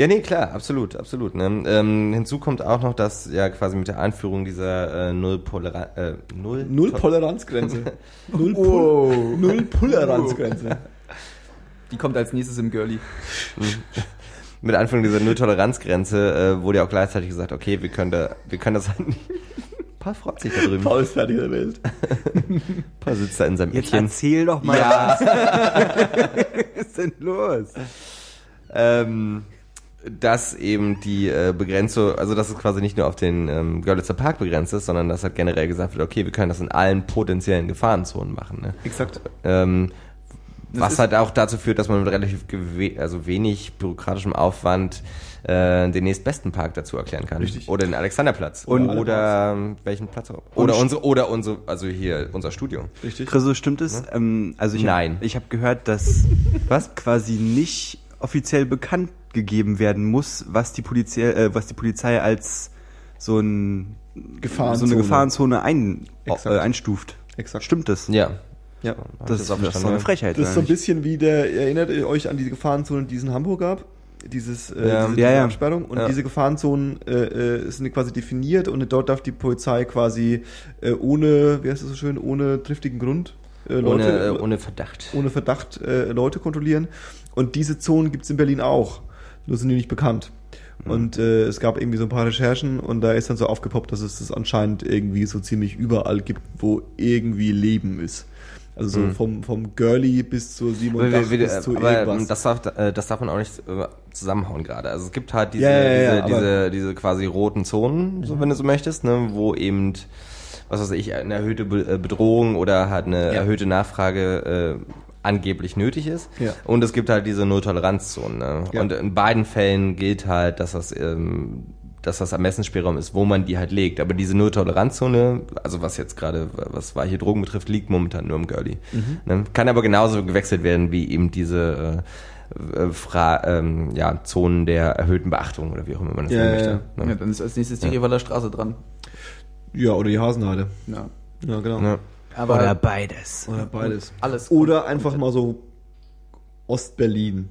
Ja, nee, klar, absolut, absolut. Ne? Ähm, hinzu kommt auch noch, dass ja quasi mit der Einführung dieser äh, Null-Toleranz, äh, Null, Null Toleranzgrenze. Null, Pul Null Toleranzgrenze. Die kommt als nächstes im Girlie. mit Einführung dieser Null-Toleranz-Grenze äh, wurde ja auch gleichzeitig gesagt, okay, wir können da, wir können das halt nicht. Paul freut sich da drüben. Paul ist fertig in der Welt. Paul sitzt da in seinem Jetzt Eckchen. erzähl doch mal. Ja. Was ist denn los? ähm, dass eben die äh, Begrenzung, also dass es quasi nicht nur auf den ähm, Görlitzer Park begrenzt ist, sondern dass halt generell gesagt wird, okay, wir können das in allen potenziellen Gefahrenzonen machen. Ne? Exakt. Ähm, was halt auch dazu führt, dass man mit relativ also wenig bürokratischem Aufwand äh, den nächstbesten Park dazu erklären kann. Richtig. Oder den Alexanderplatz. Und- oder, oder welchen Platz auch. Oder unsere, oder unsere, also hier unser Studio. Richtig. Chriso, stimmt es? Ähm, also ich Nein. Hab, ich habe gehört, dass was quasi nicht offiziell bekannt gegeben werden muss, was die Polizei, äh, was die Polizei als so, ein, Gefahrenzone. so eine Gefahrenzone ein, Exakt. äh, einstuft. Exakt. Stimmt das? Ja. Ja. Das, das, auch ist verstanden, eine. Frechheit. Das ist so ein bisschen wie der, erinnert ihr euch an diese Gefahrenzonen, die es in Hamburg gab? Dieses, äh, Ja. diese, Ja, ja. Absperrung. Und Ja. diese Gefahrenzonen äh, äh, sind quasi definiert und dort darf die Polizei quasi äh, ohne, wie heißt das so schön, ohne triftigen Grund äh, Leute, Ohne, äh, ohne Verdacht. ohne Verdacht äh, Leute kontrollieren. Und diese Zonen gibt's in Berlin auch. Nur sind die nicht bekannt. Und äh, es gab irgendwie so ein paar Recherchen und da ist dann so aufgepoppt, dass es das anscheinend irgendwie so ziemlich überall gibt, wo irgendwie Leben ist. Also so Mhm. vom, vom Girly bis zur Simon Dach bis zu aber irgendwas. das, darf, äh, das darf man auch nicht äh, zusammenhauen gerade. Also es gibt halt diese, Ja, ja, ja, diese, diese, diese quasi roten Zonen, so wenn du so möchtest, ne, wo eben, was weiß ich, eine erhöhte äh, Bedrohung oder halt eine erhöhte Nachfrage äh, angeblich nötig ist. Ja. Und es gibt halt diese Null-Toleranz-Zonen. Ne? Ja. Und in beiden Fällen gilt halt, dass das ähm, dass das Ermessensspielraum ist, wo man die halt legt. Aber diese Null-Toleranz-Zone, also was jetzt gerade, was war hier Drogen betrifft, liegt momentan nur im Girlie. Mhm. Ne? Kann aber genauso gewechselt werden wie eben diese äh, äh, Fra ähm, ja, Zonen der erhöhten Beachtung oder wie auch immer man das Ja, nennen ja, möchte. Ja, Ne? dann ist als nächstes die Ja. Straße dran. ja, oder die Hasenheide. Ja. Ja, genau. Aber Oder beides. Oder beides. alles. Oder einfach mal so Ostberlin.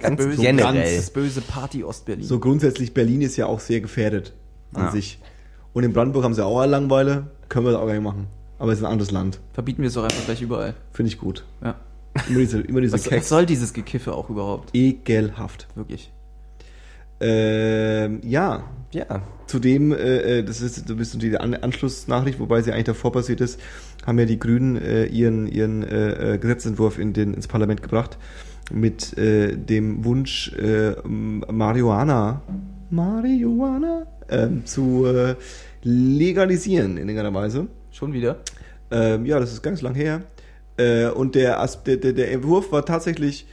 Ganz Böse, generell. Das böse Party-Ostberlin. So grundsätzlich, Berlin ist ja auch sehr gefährdet an Ja. sich. Und in Brandenburg haben sie auch eine Langeweile, können wir das auch gar nicht machen. Aber es ist ein anderes Land. Verbieten wir es doch einfach gleich überall. Finde ich gut. Ja. Immer diese, immer diese Was, was soll dieses Gekiffe auch überhaupt? Ekelhaft. Wirklich. Ähm, ja, Ja. Zudem, äh, äh, das ist so ein bisschen die An Anschlussnachricht, wobei sie eigentlich davor passiert ist, haben ja die Grünen äh, ihren, ihren äh, äh, Gesetzentwurf in den, ins Parlament gebracht mit äh, dem Wunsch, äh, Marihuana, Marihuana ähm, zu äh, legalisieren in irgendeiner Weise. Schon wieder? Ähm, ja, das ist ganz lang her. Äh, und der, der, der, der Entwurf war tatsächlich,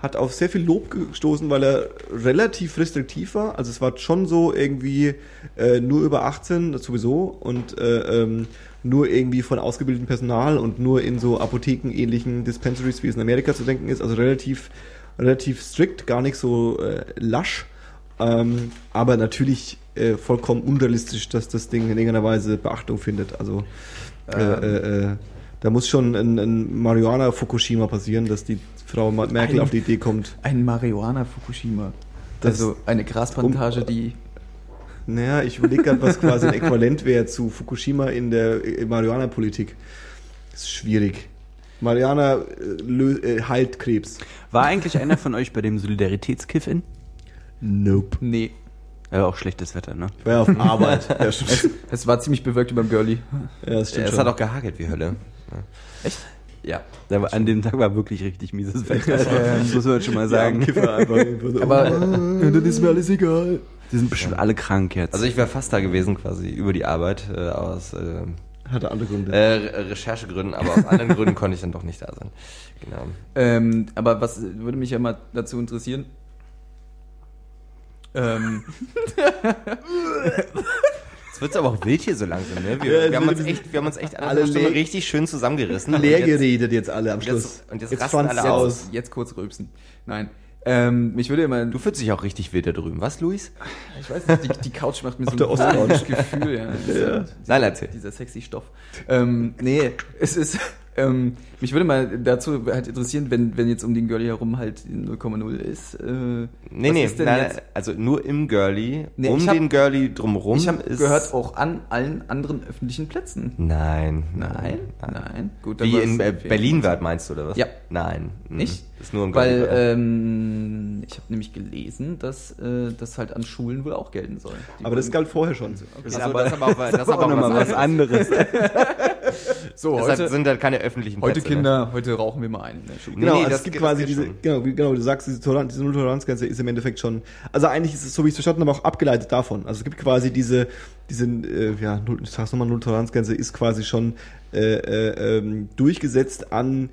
hat auf sehr viel Lob gestoßen, weil er relativ restriktiv war. Also es war schon so irgendwie äh, nur über 18, das sowieso, und äh, ähm, nur irgendwie von ausgebildetem Personal und nur in so Apotheken-ähnlichen Dispensaries, wie es in Amerika zu denken ist. Also relativ, relativ strikt, gar nicht so äh, lasch. Ähm, aber natürlich äh, vollkommen unrealistisch, dass das Ding in irgendeiner Weise Beachtung findet. Also äh, äh, äh, da muss schon ein, ein Marihuana Fukushima passieren, dass die Frau Merkel Ein- auf die Idee kommt. Ein Marihuana Fukushima. Das- also eine Grasplantage, die. Naja, ich überlege gerade, was quasi ein Äquivalent wäre zu Fukushima in der äh, Marihuana-Politik. Das ist schwierig. Marihuana äh, äh, heilt Krebs. War eigentlich einer von euch bei dem Solidaritätskiff in? Nope. Nee. Ja, auch schlechtes Wetter, ne? Ich war ja auf Arbeit. ja, stimmt. Es war ziemlich bewölkt über dem Girlie. Ja, das stimmt es schon. hat auch gehagelt wie Hölle. Echt? Ja. An dem Tag war wirklich richtig mieses Wetter. Das muss man schon mal ja, sagen. Kiffer einfach. so. Aber dann ist mir alles egal. Die sind bestimmt alle krank jetzt. Also ich wäre fast da gewesen quasi über die Arbeit äh, aus äh, Hatte andere Gründe. äh, Re- Recherchegründen, aber aus anderen Gründen konnte ich dann doch nicht da sein. Genau. Ähm, aber was würde mich ja mal dazu interessieren? Ähm, Jetzt wird's aber auch wild hier so langsam, ne? Wir, Ja, es wir, haben, wird uns echt, wir haben uns echt alle, Stunde richtig schön zusammengerissen. Und Leer jetzt- geredet jetzt alle am und Schluss. jetzt- und jetzt jetzt alle aus. jetzt, jetzt kurz rülpsen. Nein. Ähm, mich würde immer. Du fühlst dich auch richtig wild da drüben, was, Luis? ich weiß nicht, die, die Couch macht mir so ein wohliges Gefühl. Ja. Dieser, Nein, erzähl. dieser sexy Stoff. Ähm, nee, es ist. Ähm, mich würde mal dazu halt interessieren, wenn, wenn jetzt um den Girlie herum halt 0,0 ist. Äh, Nee, was nee, ist denn nein, jetzt? also nur im Girlie, Nee, um hab- den Girlie drumherum Ich habe ist... gehört auch an allen anderen öffentlichen Plätzen. Nein, Nein, nein. Gut, dann Wie in äh, empfehlen. Berlin-Wert meinst du, oder was? Ja. Nein. mhm. Nicht? Ist nur im Weil Girlie. ähm, ich habe nämlich gelesen, dass äh, das halt an Schulen wohl auch gelten soll. Die Aber das galt vorher schon. Okay. aber, das ist aber auch, das aber auch nochmal was was anderes. so, Deshalb heute, sind da keine öffentlichen heute Plätze. ne? Kinder, heute rauchen wir mal einen in der Schule. Nee, Genau, nee, also das es gibt das quasi diese, schon. genau, wie genau, wie du sagst, diese, Toleranz, diese Null-Toleranzgrenze ist im Endeffekt schon, also eigentlich ist es, so wie ich es verstanden habe, auch abgeleitet davon. Also es gibt quasi diese, diese, äh, ja, Null- ich sag's nochmal, Null-Toleranzgrenze ist quasi schon äh, äh, ähm, durchgesetzt an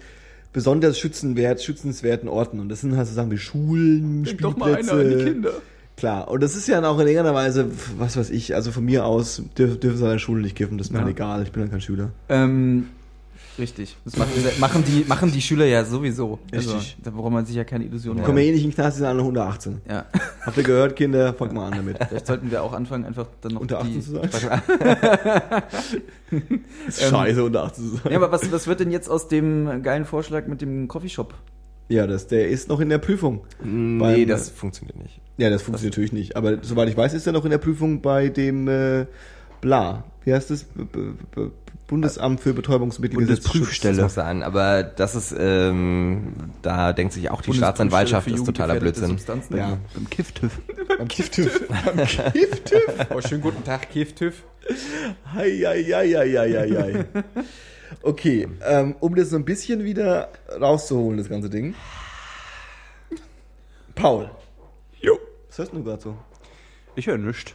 besonders schützenwert, schützenswerten Orten. Und das sind halt so Sachen wie Schulen, Denk doch mal Spielplätze. einer an die Kinder. Klar, und das ist ja dann auch in irgendeiner Weise, was weiß ich, also von mir aus dürf, dürfen sie an der Schule nicht kiffen, das ist mir Ja. halt egal, ich bin dann kein Schüler. Ähm, richtig. Das machen, machen, die, machen die Schüler ja sowieso. Also, Richtig. da braucht man sich ja keine Illusionen Kommen ja eh nicht in den Knast, die sind alle noch unter 18. Ja, Habt ihr gehört, Kinder? Fangt mal an damit. vielleicht sollten wir auch anfangen, einfach dann noch Unter 18 die... zu sein? ist scheiße, unter 18 zu sein. Ja, aber was, was wird denn jetzt aus dem geilen Vorschlag mit dem Coffeeshop? Ja, das, der ist noch in der Prüfung. Nee, Beim- das funktioniert nicht. Ja, das funktioniert natürlich nicht. Aber soweit ich weiß, ist er noch in der Prüfung bei dem äh, Bla. Wie heißt das? B B B Bundesamt für Betäubungsmittelgesetz. Bundesprüfstelle. Das sein, aber das ist, ähm, da denkt sich auch die Staatsanwaltschaft, das ist totaler Blödsinn. Ja. Beim Kiff-TÜV. Beim Kifftüv. Beim Kifftüv. Oh, schönen guten Tag, Kiff-TÜV. Hei, hei, hei, hei, hei, hei. Okay, ähm, um das so ein bisschen wieder rauszuholen, das ganze Ding. Paul. Jo. Was hörst du gerade so? Ich höre nichts.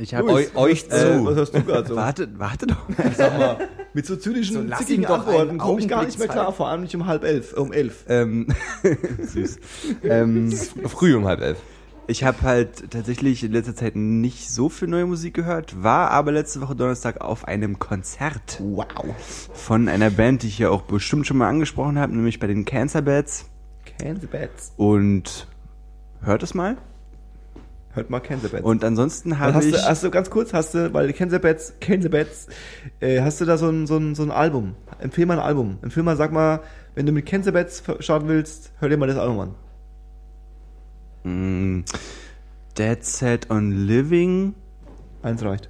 Ich habe euch, euch was, äh, zu. was hörst du gerade so? Warte, warte doch. Sag mal, mit so zynischen, So, zickigen Antworten komme ich gar nicht mehr klar, vor allem nicht um halb elf, äh, um elf. ähm, süß. ähm, Früh um halb elf. Ich habe halt tatsächlich in letzter Zeit nicht so viel neue Musik gehört, war aber letzte Woche Donnerstag auf einem Konzert Wow. von einer Band, die ich hier auch bestimmt schon mal angesprochen habe, nämlich bei den Cancer Bats. Can the Bats. Und hört es mal. Hört mal Kensabats. Und ansonsten habe hast ich. du, hast du ganz kurz, hast du, weil Kensabats, Kensabats, äh, hast du da so ein, so ein, so ein Album. Empfehl mal ein Album. Empfehl mal, sag mal, wenn du mit Kensabats starten willst, hör dir mal das Album an. Mm, Dead Set on Living. Eins reicht.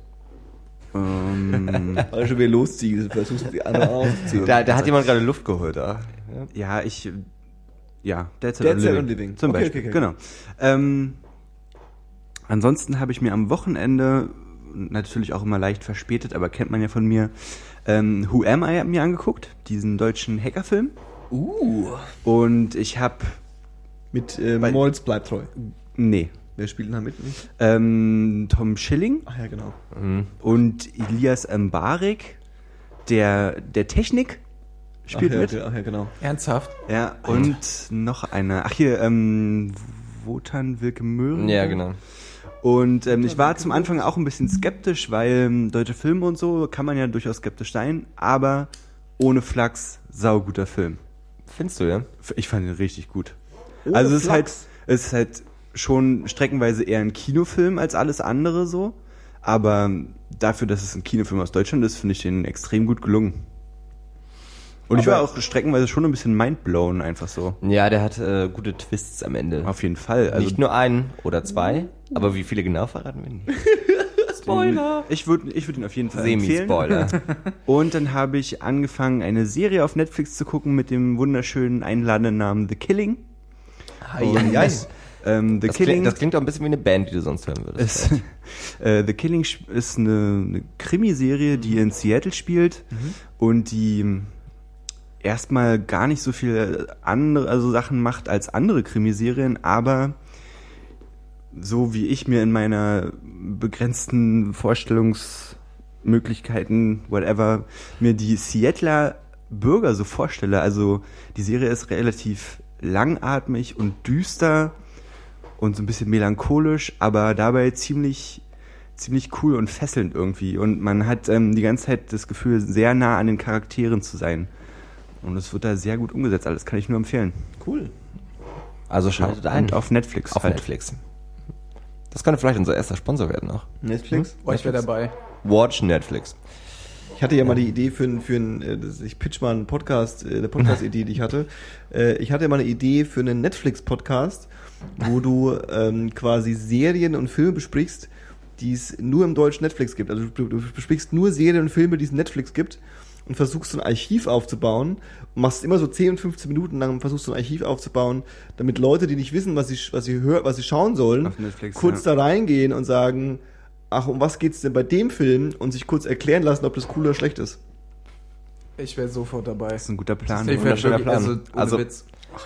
Ähm, Weil du schon wieder losziehst, versuchst die andere aufzuziehen. Da, da hat jemand gerade Luft geholt, da. Ja. ja, ich. Ja, Dead Set, Dead on, Set Living. on Living. Zum Okay, Beispiel. okay, okay. Genau. Ähm, ansonsten habe ich mir am Wochenende, natürlich auch immer leicht verspätet, aber kennt man ja von mir, ähm, Who Am I mir angeguckt, diesen deutschen Hackerfilm. Uh. Und ich habe. Mit äh, Molz bleibt treu. Nee. Wer spielt denn da mit? Ähm, Tom Schilling Ach ja, genau. Mhm. und Elias Mbarek, der, der Technik, spielt ach, ja, mit. Ach ja, genau. Ernsthaft? Ja, und noch einer. Ach hier, ähm, Wotan Wilke Möhren. Ja, genau. Und ähm, ich war zum Anfang auch ein bisschen skeptisch, weil ähm, deutsche Filme und so kann man ja durchaus skeptisch sein, aber ohne Flachs, sauguter Film. Findest du, ja? Ich fand ihn richtig gut. Ohne also es ist halt, es ist halt schon streckenweise eher ein Kinofilm als alles andere so, aber dafür, dass es ein Kinofilm aus Deutschland ist, finde ich den extrem gut gelungen. Und ich Aber- war auch streckenweise schon ein bisschen mindblown einfach so. Ja, der hat äh, gute Twists am Ende. Auf jeden Fall. Also Nicht nur einen oder zwei, aber wie viele genau verraten wir nicht. Spoiler! ich würde ich würd ihn auf jeden Fall empfehlen. Semi-Spoiler. Und dann habe ich angefangen, eine Serie auf Netflix zu gucken mit dem wunderschönen einladenden Namen The Killing. Ja. ähm, The Das Killing klingt, das klingt auch ein bisschen wie eine Band, die du sonst hören würdest. äh, The Killing ist eine, eine Krimiserie, die in Seattle spielt und die erstmal gar nicht so viel andere also Sachen macht als andere Krimiserien, aber so wie ich mir in meiner begrenzten Vorstellungsmöglichkeiten, whatever, mir die Seattler Bürger so vorstelle. Also die Serie ist relativ langatmig und düster und so ein bisschen melancholisch, aber dabei ziemlich ziemlich cool und fesselnd irgendwie. Und man hat ähm, die ganze Zeit das Gefühl, sehr nah an den Charakteren zu sein. Und es wird da sehr gut umgesetzt. Alles kann ich nur empfehlen. Cool. Also schaltet ein. Und auf Netflix. auf Netflix. Das könnte vielleicht unser erster Sponsor werden noch. Netflix? Oh, ich wäre dabei. Watch Netflix. Ich hatte ja mal die Idee für ein, für ein äh, ich pitch mal einen Podcast, äh, eine Podcast-Idee, die ich hatte. Äh, Ich hatte mal eine Idee für einen Netflix-Podcast, wo du ähm, quasi Serien und Filme besprichst, die es nur im deutschen Netflix gibt. Also du, besprichst nur Serien und Filme, die es in Netflix gibt und versuchst so ein Archiv aufzubauen und machst immer so 10 und 15 Minuten lang versuchst du ein Archiv aufzubauen, damit Leute, die nicht wissen, was sie, was sie hören, was sie schauen sollen, Netflix, kurz ja. da reingehen und sagen, ach, um was geht's denn bei dem Film und sich kurz erklären lassen, ob das cool oder schlecht ist. Ich wäre sofort dabei. Das ist ein guter Plan. ich wär wunderschöner wirklich, Plan. also, ohne Also- Witz.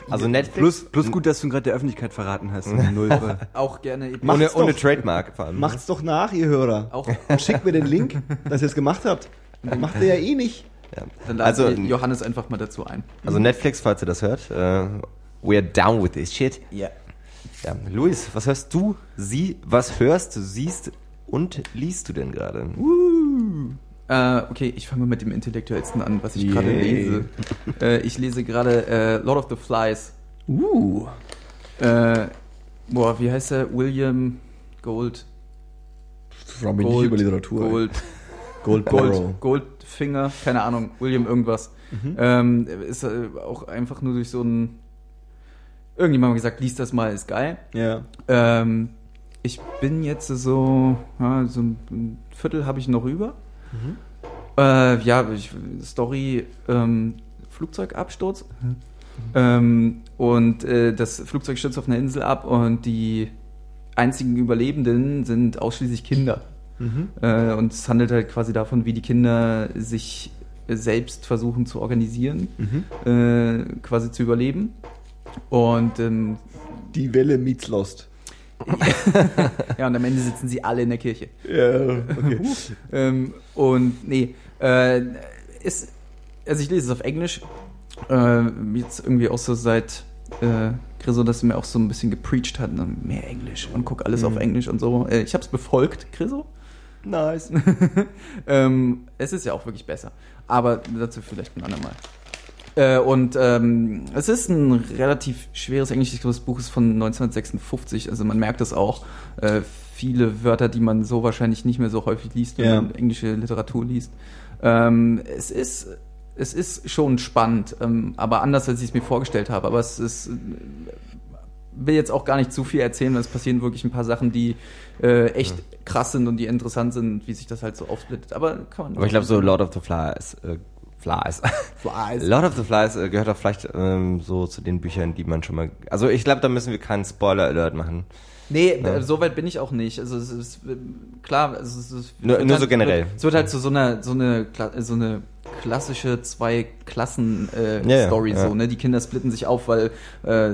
Also Netflix. Plus, plus gut, dass du ihn gerade der Öffentlichkeit verraten hast. Null. Auch gerne. ohne, Macht's ohne doch. Trademark vor allem. Macht's doch nach, ihr Hörer. Auch, Und schickt mir den Link, dass ihr es gemacht habt. Macht ihr ja eh nicht. Ja. dann Also, laden wir Johannes einfach mal dazu ein. also Netflix, falls ihr das hört, äh, we're down with this shit. Ja. Ja, Luis, was hörst du? Sie, was hörst, siehst und liest du denn gerade? Äh, okay, ich fange mal mit dem Intellektuellsten an, was ich gerade lese. Äh, ich lese gerade äh, Lord of the Flies. Uh. Äh, boah, wie heißt er? William Gold. Frau nicht über Literatur. Gold, Gold, Gold, Goldfinger, keine Ahnung, William irgendwas. Mhm. Ähm, ist äh, auch einfach nur durch so ein. Irgendjemand hat gesagt, lies das mal, ist geil. Ja. Ähm, ich bin jetzt so, ja, so ein Viertel habe ich noch über. Mhm. Äh, ja, ich, Story, ähm, Flugzeugabsturz. Ähm, und äh, das Flugzeug stürzt auf einer Insel ab und die einzigen Überlebenden sind ausschließlich Kinder. Mhm. Äh, und es handelt halt quasi davon, wie die Kinder sich selbst versuchen zu organisieren, Mhm. äh, quasi zu überleben. Und ähm, Die Welle meets Lost. ja, und am Ende sitzen sie alle in der Kirche. Ja, okay. Ähm, und nee, äh, ist, also ich lese es auf Englisch. Äh, jetzt irgendwie auch so seit äh, Chriso, dass er mir auch so ein bisschen gepreacht hat, mehr Englisch und guck alles auf Mhm. Englisch und so. Äh, ich habe es befolgt, Chriso. nice. ähm, es ist ja auch wirklich besser. Aber dazu vielleicht ein andermal. Äh, und ähm, es ist ein relativ schweres Englisch. Ich glaube, das Buch ist von 1956, also man merkt es auch. Äh, viele Wörter, die man so wahrscheinlich nicht mehr so häufig liest, wenn Ja. man englische Literatur liest. Ähm, es ist es ist schon spannend, ähm, aber anders als ich es mir vorgestellt habe. Aber es ist äh, will jetzt auch gar nicht zu viel erzählen, weil es passieren wirklich ein paar Sachen, die äh, echt krass sind und die interessant sind, wie sich das halt so aufsplittet. Aber kann man. Aber ich glaube, so Lord of the Flies, äh, Flies. Flies. Lord of the Flies äh, gehört auch vielleicht ähm, so zu den Büchern, die man schon mal. Also ich glaube, da müssen wir keinen Spoiler-Alert machen. Nee, äh, so weit bin ich auch nicht. Also es ist äh, klar, es ist Nur- wird nur so halt, generell. Es wird halt zu so einer so eine so eine klassische zwei Klassen äh, Ja, ja, Story ja. so, ne? Die Kinder splitten sich auf, weil äh,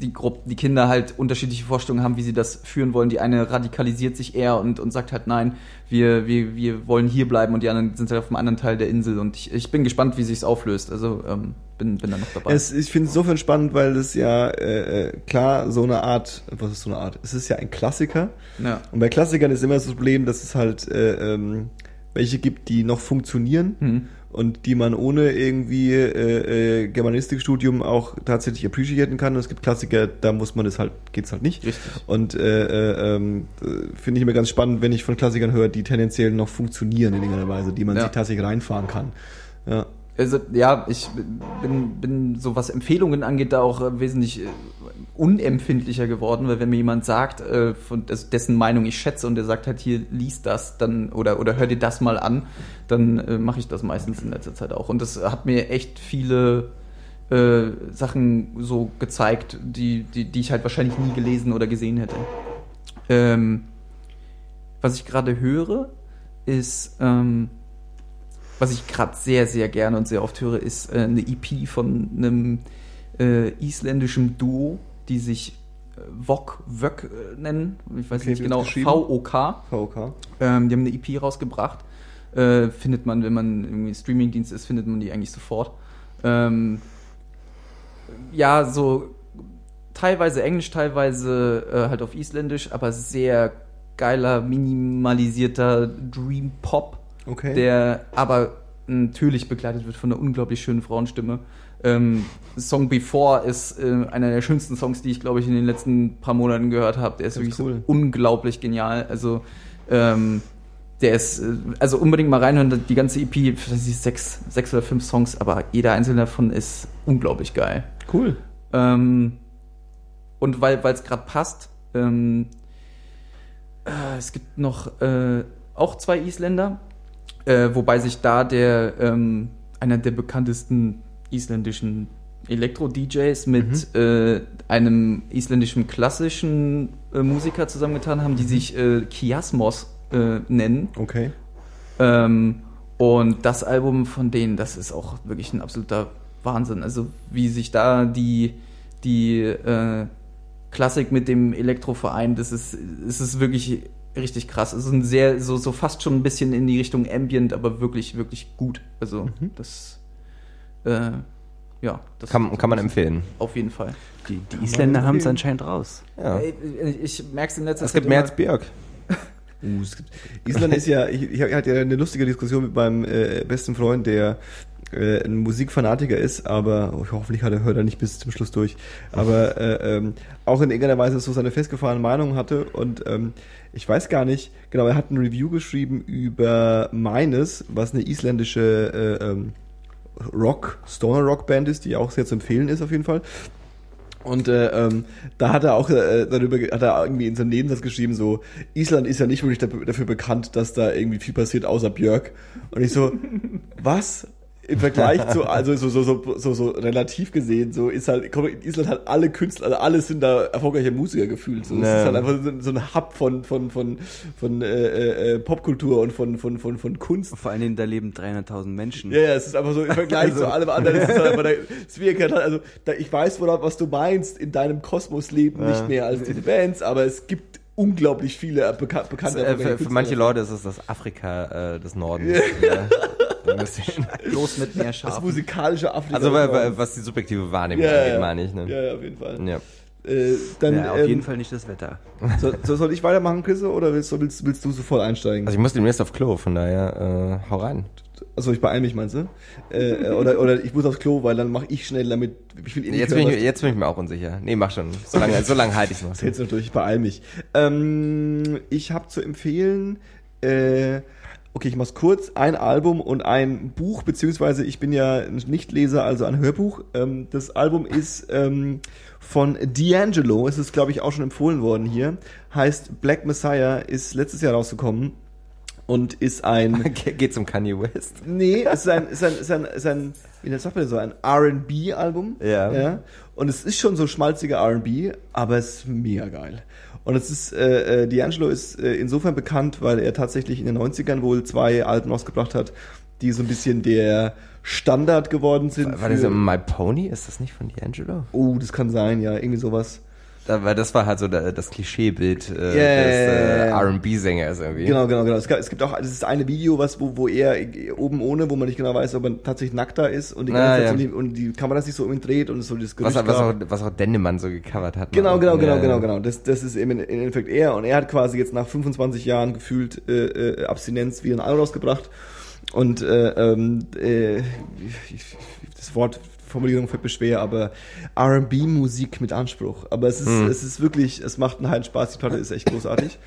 die Gruppe, die Kinder halt unterschiedliche Vorstellungen haben, wie sie das führen wollen. Die eine radikalisiert sich eher und, und sagt halt nein, wir, wir, wir wollen hier bleiben und die anderen sind halt auf einem anderen Teil der Insel und ich, ich bin gespannt, wie sich's auflöst. Also ähm, bin, bin da noch dabei. Es, ich finde es insofern spannend, weil es ja äh, äh, klar so eine Art, was ist so eine Art? Es ist ja ein Klassiker. ja. Und bei Klassikern ist immer das Problem, dass es halt äh, ähm, welche gibt, die noch funktionieren Hm. Und die man ohne irgendwie äh, äh, Germanistikstudium auch tatsächlich appreciaten kann. Und es gibt Klassiker, da muss man das halt, geht's halt nicht. Richtig. Und äh, äh, äh, finde ich immer ganz spannend, wenn ich von Klassikern höre, die tendenziell noch funktionieren in irgendeiner Weise, die man Ja. sich tatsächlich reinfahren kann. Ja. Also, ja, ich bin, bin so was Empfehlungen angeht, da auch äh, wesentlich äh, unempfindlicher geworden, weil wenn mir jemand sagt, äh, von des- dessen Meinung ich schätze und der sagt halt hier, lies das, dann oder oder hör dir das mal an, dann äh, mache ich das meistens in letzter Zeit auch. Und das hat mir echt viele äh, Sachen so gezeigt, die, die, die ich halt wahrscheinlich nie gelesen oder gesehen hätte. Ähm, was ich gerade höre, ist ähm, was ich gerade sehr, sehr gerne und sehr oft höre, ist äh, eine EP von einem äh, isländischen Duo, die sich äh, Vok Vök äh, nennen. Ich weiß Okay, nicht genau. V-O-K. VOK. Ähm, die haben eine EP rausgebracht. Äh, findet man, wenn man irgendwie Streamingdienst ist, findet man die eigentlich sofort. Ähm, ja, so teilweise Englisch, teilweise äh, halt auf Isländisch, aber sehr geiler, minimalisierter Dream Pop Okay. der aber natürlich begleitet wird von einer unglaublich schönen Frauenstimme. Ähm, Song Before ist äh, einer der schönsten Songs, die ich, glaube ich, in den letzten paar Monaten gehört habe. Der ist Das wirklich cool. so unglaublich genial. Also, ähm, der ist, äh, also unbedingt mal reinhören, die ganze EP, sechs, sechs oder fünf Songs, aber jeder einzelne davon ist unglaublich geil. cool. Ähm, und weil es gerade passt, ähm, äh, es gibt noch äh, auch zwei Isländer, äh, wobei sich da der ähm, einer der bekanntesten isländischen Elektro-DJs mit äh, einem isländischen klassischen äh, Musiker zusammengetan haben, die sich äh, Kiasmos äh, nennen. Okay. Ähm, und das Album von denen, das ist auch wirklich ein absoluter Wahnsinn. Also wie sich da die, die äh, Klassik mit dem Elektro vereint, das ist, es ist wirklich richtig krass. Es ist ein sehr, so, so fast schon ein bisschen in die Richtung Ambient, aber wirklich, wirklich gut. Also das, äh, ja, das Kann, kann man empfehlen. auf jeden Fall. Die, die Isländer haben es anscheinend raus. Ja. Ey, Ich merke es in letzter Es Zeit gibt mehr als Björk. Uh, es gibt, Island ist ja, ich, ich hatte ja eine lustige Diskussion mit meinem äh, besten Freund, der äh, ein Musikfanatiker ist, aber oh, hoffentlich hat er, hört er nicht bis zum Schluss durch, aber äh, ähm, auch in irgendeiner Weise so seine festgefahrene Meinung hatte und ähm, ich weiß gar nicht, genau, er hat ein Review geschrieben über Meines, was eine isländische äh, ähm, Rock, Stoner Rock Band ist, die auch sehr zu empfehlen ist auf jeden Fall. Und äh, ähm, da hat er auch äh, darüber, hat er irgendwie in seinem Nebensatz geschrieben, so, Island ist ja nicht wirklich dafür bekannt, dass da irgendwie viel passiert, außer Björk. Und ich so, was? Im Vergleich zu, also so, so, so, so, so relativ gesehen, so ist halt, komm, in Island hat alle Künstler, also alle sind da erfolgreiche Musiker gefühlt. So. Es ist halt einfach so, so ein Hub von, von, von, von äh, äh, Popkultur und von, von, von, von Kunst. Vor allen Dingen, da leben 300.000 Menschen. Ja, ja, es ist einfach so im Vergleich Also zu allem anderen. Es ist halt einfach der, es wirkt halt, also da, ich weiß, worauf, was du meinst, in deinem Kosmos leben Ja. nicht mehr als diese Bands, aber es gibt unglaublich viele äh, beka bekannte Äh, für, für manche. Leute ist es das Afrika äh, des Nordens. Ja. Los mit mehr Das Schafen. musikalische Afrika. Also wa- wa- was die subjektive Wahrnehmung ja, angeht, ja. meine ich. Ne? Ja, ja, auf jeden Fall. Ja. Äh, dann, Ja, auf ähm, jeden Fall nicht das Wetter. So, so, soll ich weitermachen, Chris, oder willst, du- willst, willst du sofort einsteigen? Also ich muss demnächst auf Klo, von daher äh, hau rein. Also ich beeile mich, meinst du? Äh, oder, oder ich muss aufs Klo, weil dann mache ich schnell damit. Ich will eh Jetzt hören, bin, ich, jetzt bin ich mir auch unsicher. Nee, mach schon. So lange, so lange halte ich noch. Jetzt noch durch, ich beeil mich. Ähm, ich habe zu empfehlen, äh, okay, ich mach's kurz, ein Album und ein Buch, beziehungsweise ich bin ja ein Nichtleser, also ein Hörbuch. Ähm, das Album ist ähm, von D'Angelo, es ist, glaube ich, auch schon empfohlen worden hier, heißt Black Messiah, ist letztes Jahr rausgekommen und ist ein... Ge- Geht's um Kanye West? Nee, es ist ein, ist ein, ist ein, ist ein wie sagt man das so, ein R&B-Album. Ja. ja. Und es ist schon so schmalziger R&B, aber es ist mega geil. Und es ist, äh, äh, D'Angelo ist äh, insofern bekannt, weil er tatsächlich in den 90ern wohl zwei Alben rausgebracht hat, die so ein bisschen der Standard geworden sind. War das so My Pony? Ist das nicht von D'Angelo? oh, das kann sein, ja, irgendwie sowas. Weil das war halt so da, das Klischeebild äh, Ja, des äh. R&B-Sängers irgendwie. Genau, genau, genau. Es, gab, es gibt auch, das ist eine Video, was, wo, wo er oben ohne, wo man nicht genau weiß, ob er tatsächlich nackt da ist und die, ganze Ah, Zeit ja. so die, und die Kamera sich so um ihn dreht und so dieses Was, Gerücht was, auch, gab. was auch Dendemann so gecovert hat. Genau, mal. genau, genau, Ja, genau, ja. genau. Das, das ist eben im Endeffekt er. Und er hat quasi jetzt nach 25 Jahren gefühlt äh, äh, Abstinenz wieder ein Album rausgebracht. Und äh, ähm, äh, das Wort Formulierung fällt mir schwer, aber R&B-Musik mit Anspruch. Aber es ist, es ist wirklich, es macht einen heiden Spaß. Die Platte ist echt großartig.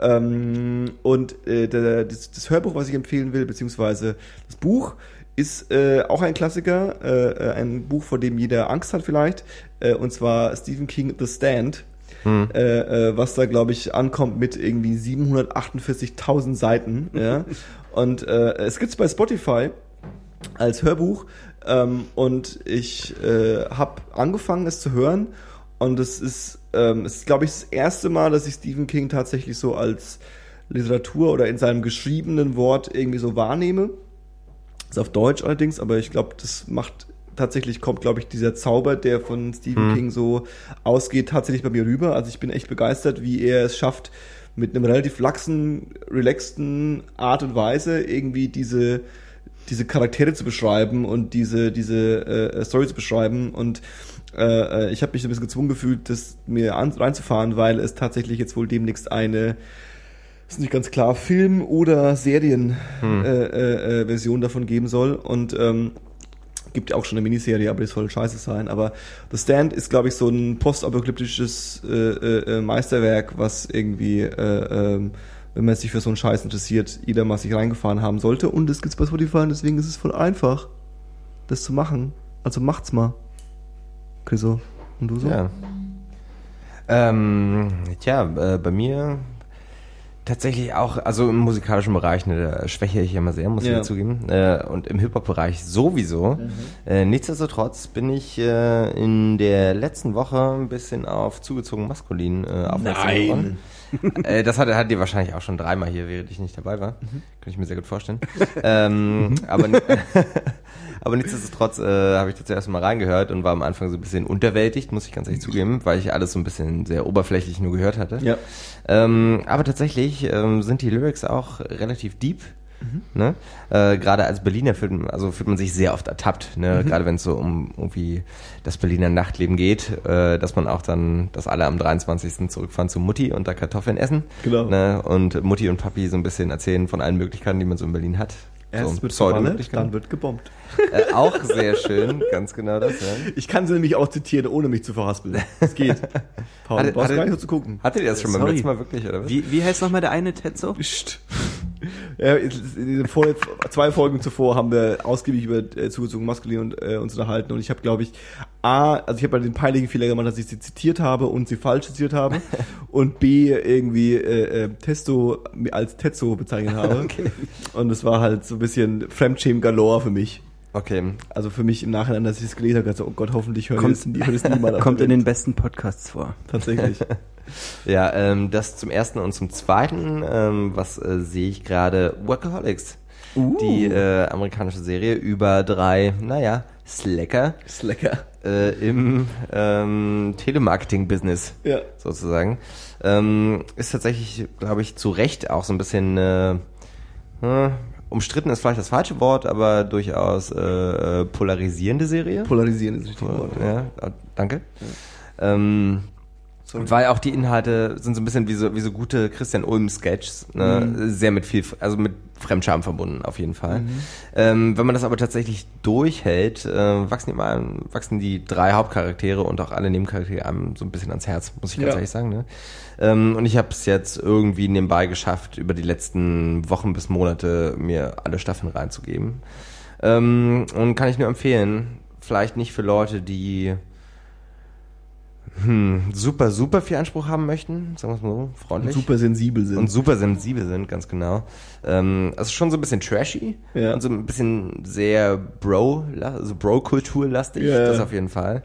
Ähm, und äh, der, das, das Hörbuch, was ich empfehlen will, beziehungsweise das Buch, ist äh, auch ein Klassiker, äh, ein Buch, vor dem jeder Angst hat vielleicht, äh, und zwar Stephen King The Stand, äh, äh, was da glaube ich ankommt mit irgendwie 748.000 Seiten. ja? Und äh, es gibt's bei Spotify als Hörbuch ähm, und ich äh, habe angefangen es zu hören und es ist ähm, es ist glaube ich das erste Mal, dass ich Stephen King tatsächlich so als Literatur oder in seinem geschriebenen Wort irgendwie so wahrnehme. Ist auf Deutsch allerdings, aber ich glaube, das macht tatsächlich kommt, glaube ich, dieser Zauber, der von Stephen King so ausgeht, tatsächlich bei mir rüber. Also ich bin echt begeistert, wie er es schafft, mit einem relativ laxen, relaxten Art und Weise irgendwie diese diese Charaktere zu beschreiben und diese diese äh, Story zu beschreiben und äh, äh, ich habe mich so ein bisschen gezwungen gefühlt, das mir an, reinzufahren, weil es tatsächlich jetzt wohl demnächst eine ist nicht ganz klar, Film- oder Serien-Version äh, äh, äh, Version davon geben soll. Und ähm, gibt ja auch schon eine Miniserie, aber das soll scheiße sein. Aber The Stand ist, glaube ich, so ein postapokalyptisches äh, äh, äh, Meisterwerk, was irgendwie, äh, ähm, wenn man sich für so einen Scheiß interessiert, jeder mal sich reingefahren haben sollte. Und es gibt's bei Spotify und deswegen ist es voll einfach, das zu machen. Also macht's mal. Chriso. Und du so? Ja. Ähm, tja, äh, bei mir tatsächlich auch, also im musikalischen Bereich, ne, da schwäche ich immer sehr, muss ich Ja. zugeben. Äh, und im Hip-Hop-Bereich sowieso. Äh, nichtsdestotrotz bin ich äh, in der letzten Woche ein bisschen auf zugezogen maskulin äh, aufmerksam Nein. geworden. äh, das hat, hat ihr wahrscheinlich auch schon dreimal hier, während ich nicht dabei war. Könnte ich mir sehr gut vorstellen. ähm, aber, aber nichtsdestotrotz äh, habe ich da zuerst mal reingehört und war am Anfang so ein bisschen unterwältigt, muss ich ganz ehrlich zugeben, weil ich alles so ein bisschen sehr oberflächlich nur gehört hatte. Ja. Ähm, aber tatsächlich ähm, sind die Lyrics auch relativ deep. Ne? Äh, Gerade als Berliner fühlt, man- also fühlt man sich sehr oft ertappt, ne? gerade wenn es so um irgendwie das Berliner Nachtleben geht, äh, dass man auch dann, dass alle am 23. zurückfahren zu Mutti und da Kartoffeln essen. Genau. Ne? Und Mutti und Papi so ein bisschen erzählen von allen Möglichkeiten, die man so in Berlin hat. Erst so wird geballert, Pseudomöglichkeiten. dann wird gebombt. Äh, auch sehr schön, ganz genau das. Ja. Ich kann sie nämlich auch zitieren, ohne mich zu verhaspeln. Es geht. Paul, Hatte- du brauchst hatte- gar nicht so zu gucken. Hattet ihr das schon beim Sorry. letzten Mal wirklich, oder was? Wie, wie heißt nochmal der eine Tetzo? Psst. Ja, in den vor, zwei Folgen zuvor haben wir ausgiebig über äh, zugezogen maskulin und, äh, uns unterhalten und ich habe, glaube ich, A, also ich habe den peinlichen Fehler gemacht, dass ich sie zitiert habe und sie falsch zitiert habe und B, irgendwie äh, äh, Testo als Tetzo bezeichnet habe. Und es war halt so ein bisschen Fremdschämen galore für mich. Okay, Also für mich im Nachhinein, dass ich es gelesen habe, dachte, oh Gott, hoffentlich hört Kommt- es hört es niemand Kommt in den besten Podcasts vor. Tatsächlich. Ja, ähm, das zum ersten und zum zweiten, ähm, was äh, sehe ich gerade? Workaholics. Uh. Die äh, amerikanische Serie über drei, naja, Slacker Ist lecker. äh, im ähm, Telemarketing-Business Ja. sozusagen. Ähm, ist tatsächlich, glaube ich, zu Recht auch so ein bisschen äh, äh, umstritten ist vielleicht das falsche Wort, aber durchaus äh, äh, polarisierende Serie. Polarisieren ist das richtige Wort. ja, äh, danke. Ähm, sorry. Weil auch die Inhalte sind so ein bisschen wie so, wie so gute Christian Ulm-Sketches, ne? sehr mit viel, also mit Fremdscham verbunden, auf jeden Fall. Ähm, wenn man das aber tatsächlich durchhält, äh, wachsen, die mal, wachsen die drei Hauptcharaktere und auch alle Nebencharaktere einem so ein bisschen ans Herz, muss ich ganz Ja. ehrlich sagen. Ne? Ähm, und ich habe es jetzt irgendwie nebenbei geschafft, über die letzten Wochen bis Monate mir alle Staffeln reinzugeben. Ähm, und kann ich nur empfehlen, vielleicht nicht für Leute, die hm, super, super viel Anspruch haben möchten, sagen wir es mal so, freundlich. super sensibel sind. und super sensibel sind, ganz genau. Ähm, also schon so ein bisschen trashy Ja. und so ein bisschen sehr Bro, also Bro-Kultur-lastig, Ja, ja. das auf jeden Fall.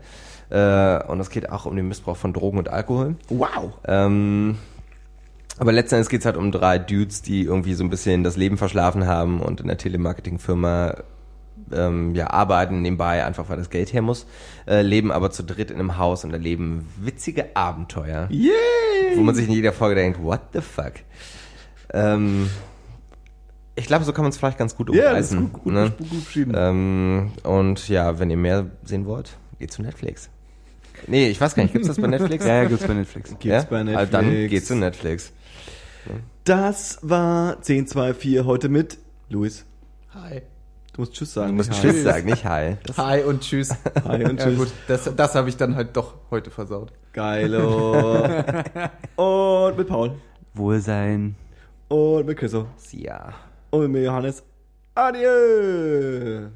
Äh, und es geht auch um den Missbrauch von Drogen und Alkohol. wow. Ähm, aber letzten Endes geht's halt um drei Dudes, die irgendwie so ein bisschen das Leben verschlafen haben und in der Telemarketing-Firma ähm, ja, arbeiten nebenbei, einfach weil das Geld her muss, äh, leben aber zu dritt in einem Haus und erleben witzige Abenteuer, Yay! wo man sich in jeder Folge denkt, what the fuck? Ähm, ich glaube, so kann man es vielleicht ganz gut Ja, das ist umreißen. gut, gut, ne? gut, gut beschrieben. ähm, und ja, wenn ihr mehr sehen wollt, geht zu Netflix. Nee, ich weiß gar nicht, gibt's das bei Netflix? Ja, ja, gibt's bei Netflix. Gibt's ja? bei Netflix. Also dann geht's zu Netflix. Das war 1024 heute mit Luis. Hi. Du musst Tschüss sagen. Du musst Tschüss Hi. sagen, nicht Hi. Das Hi und tschüss. Hi und Ja Tschüss. gut, das, das habe ich dann halt doch heute versaut. Geilo. und mit Paul. Wohlsein. Und mit Chriso. ja. Und mit mir Johannes. Adieu.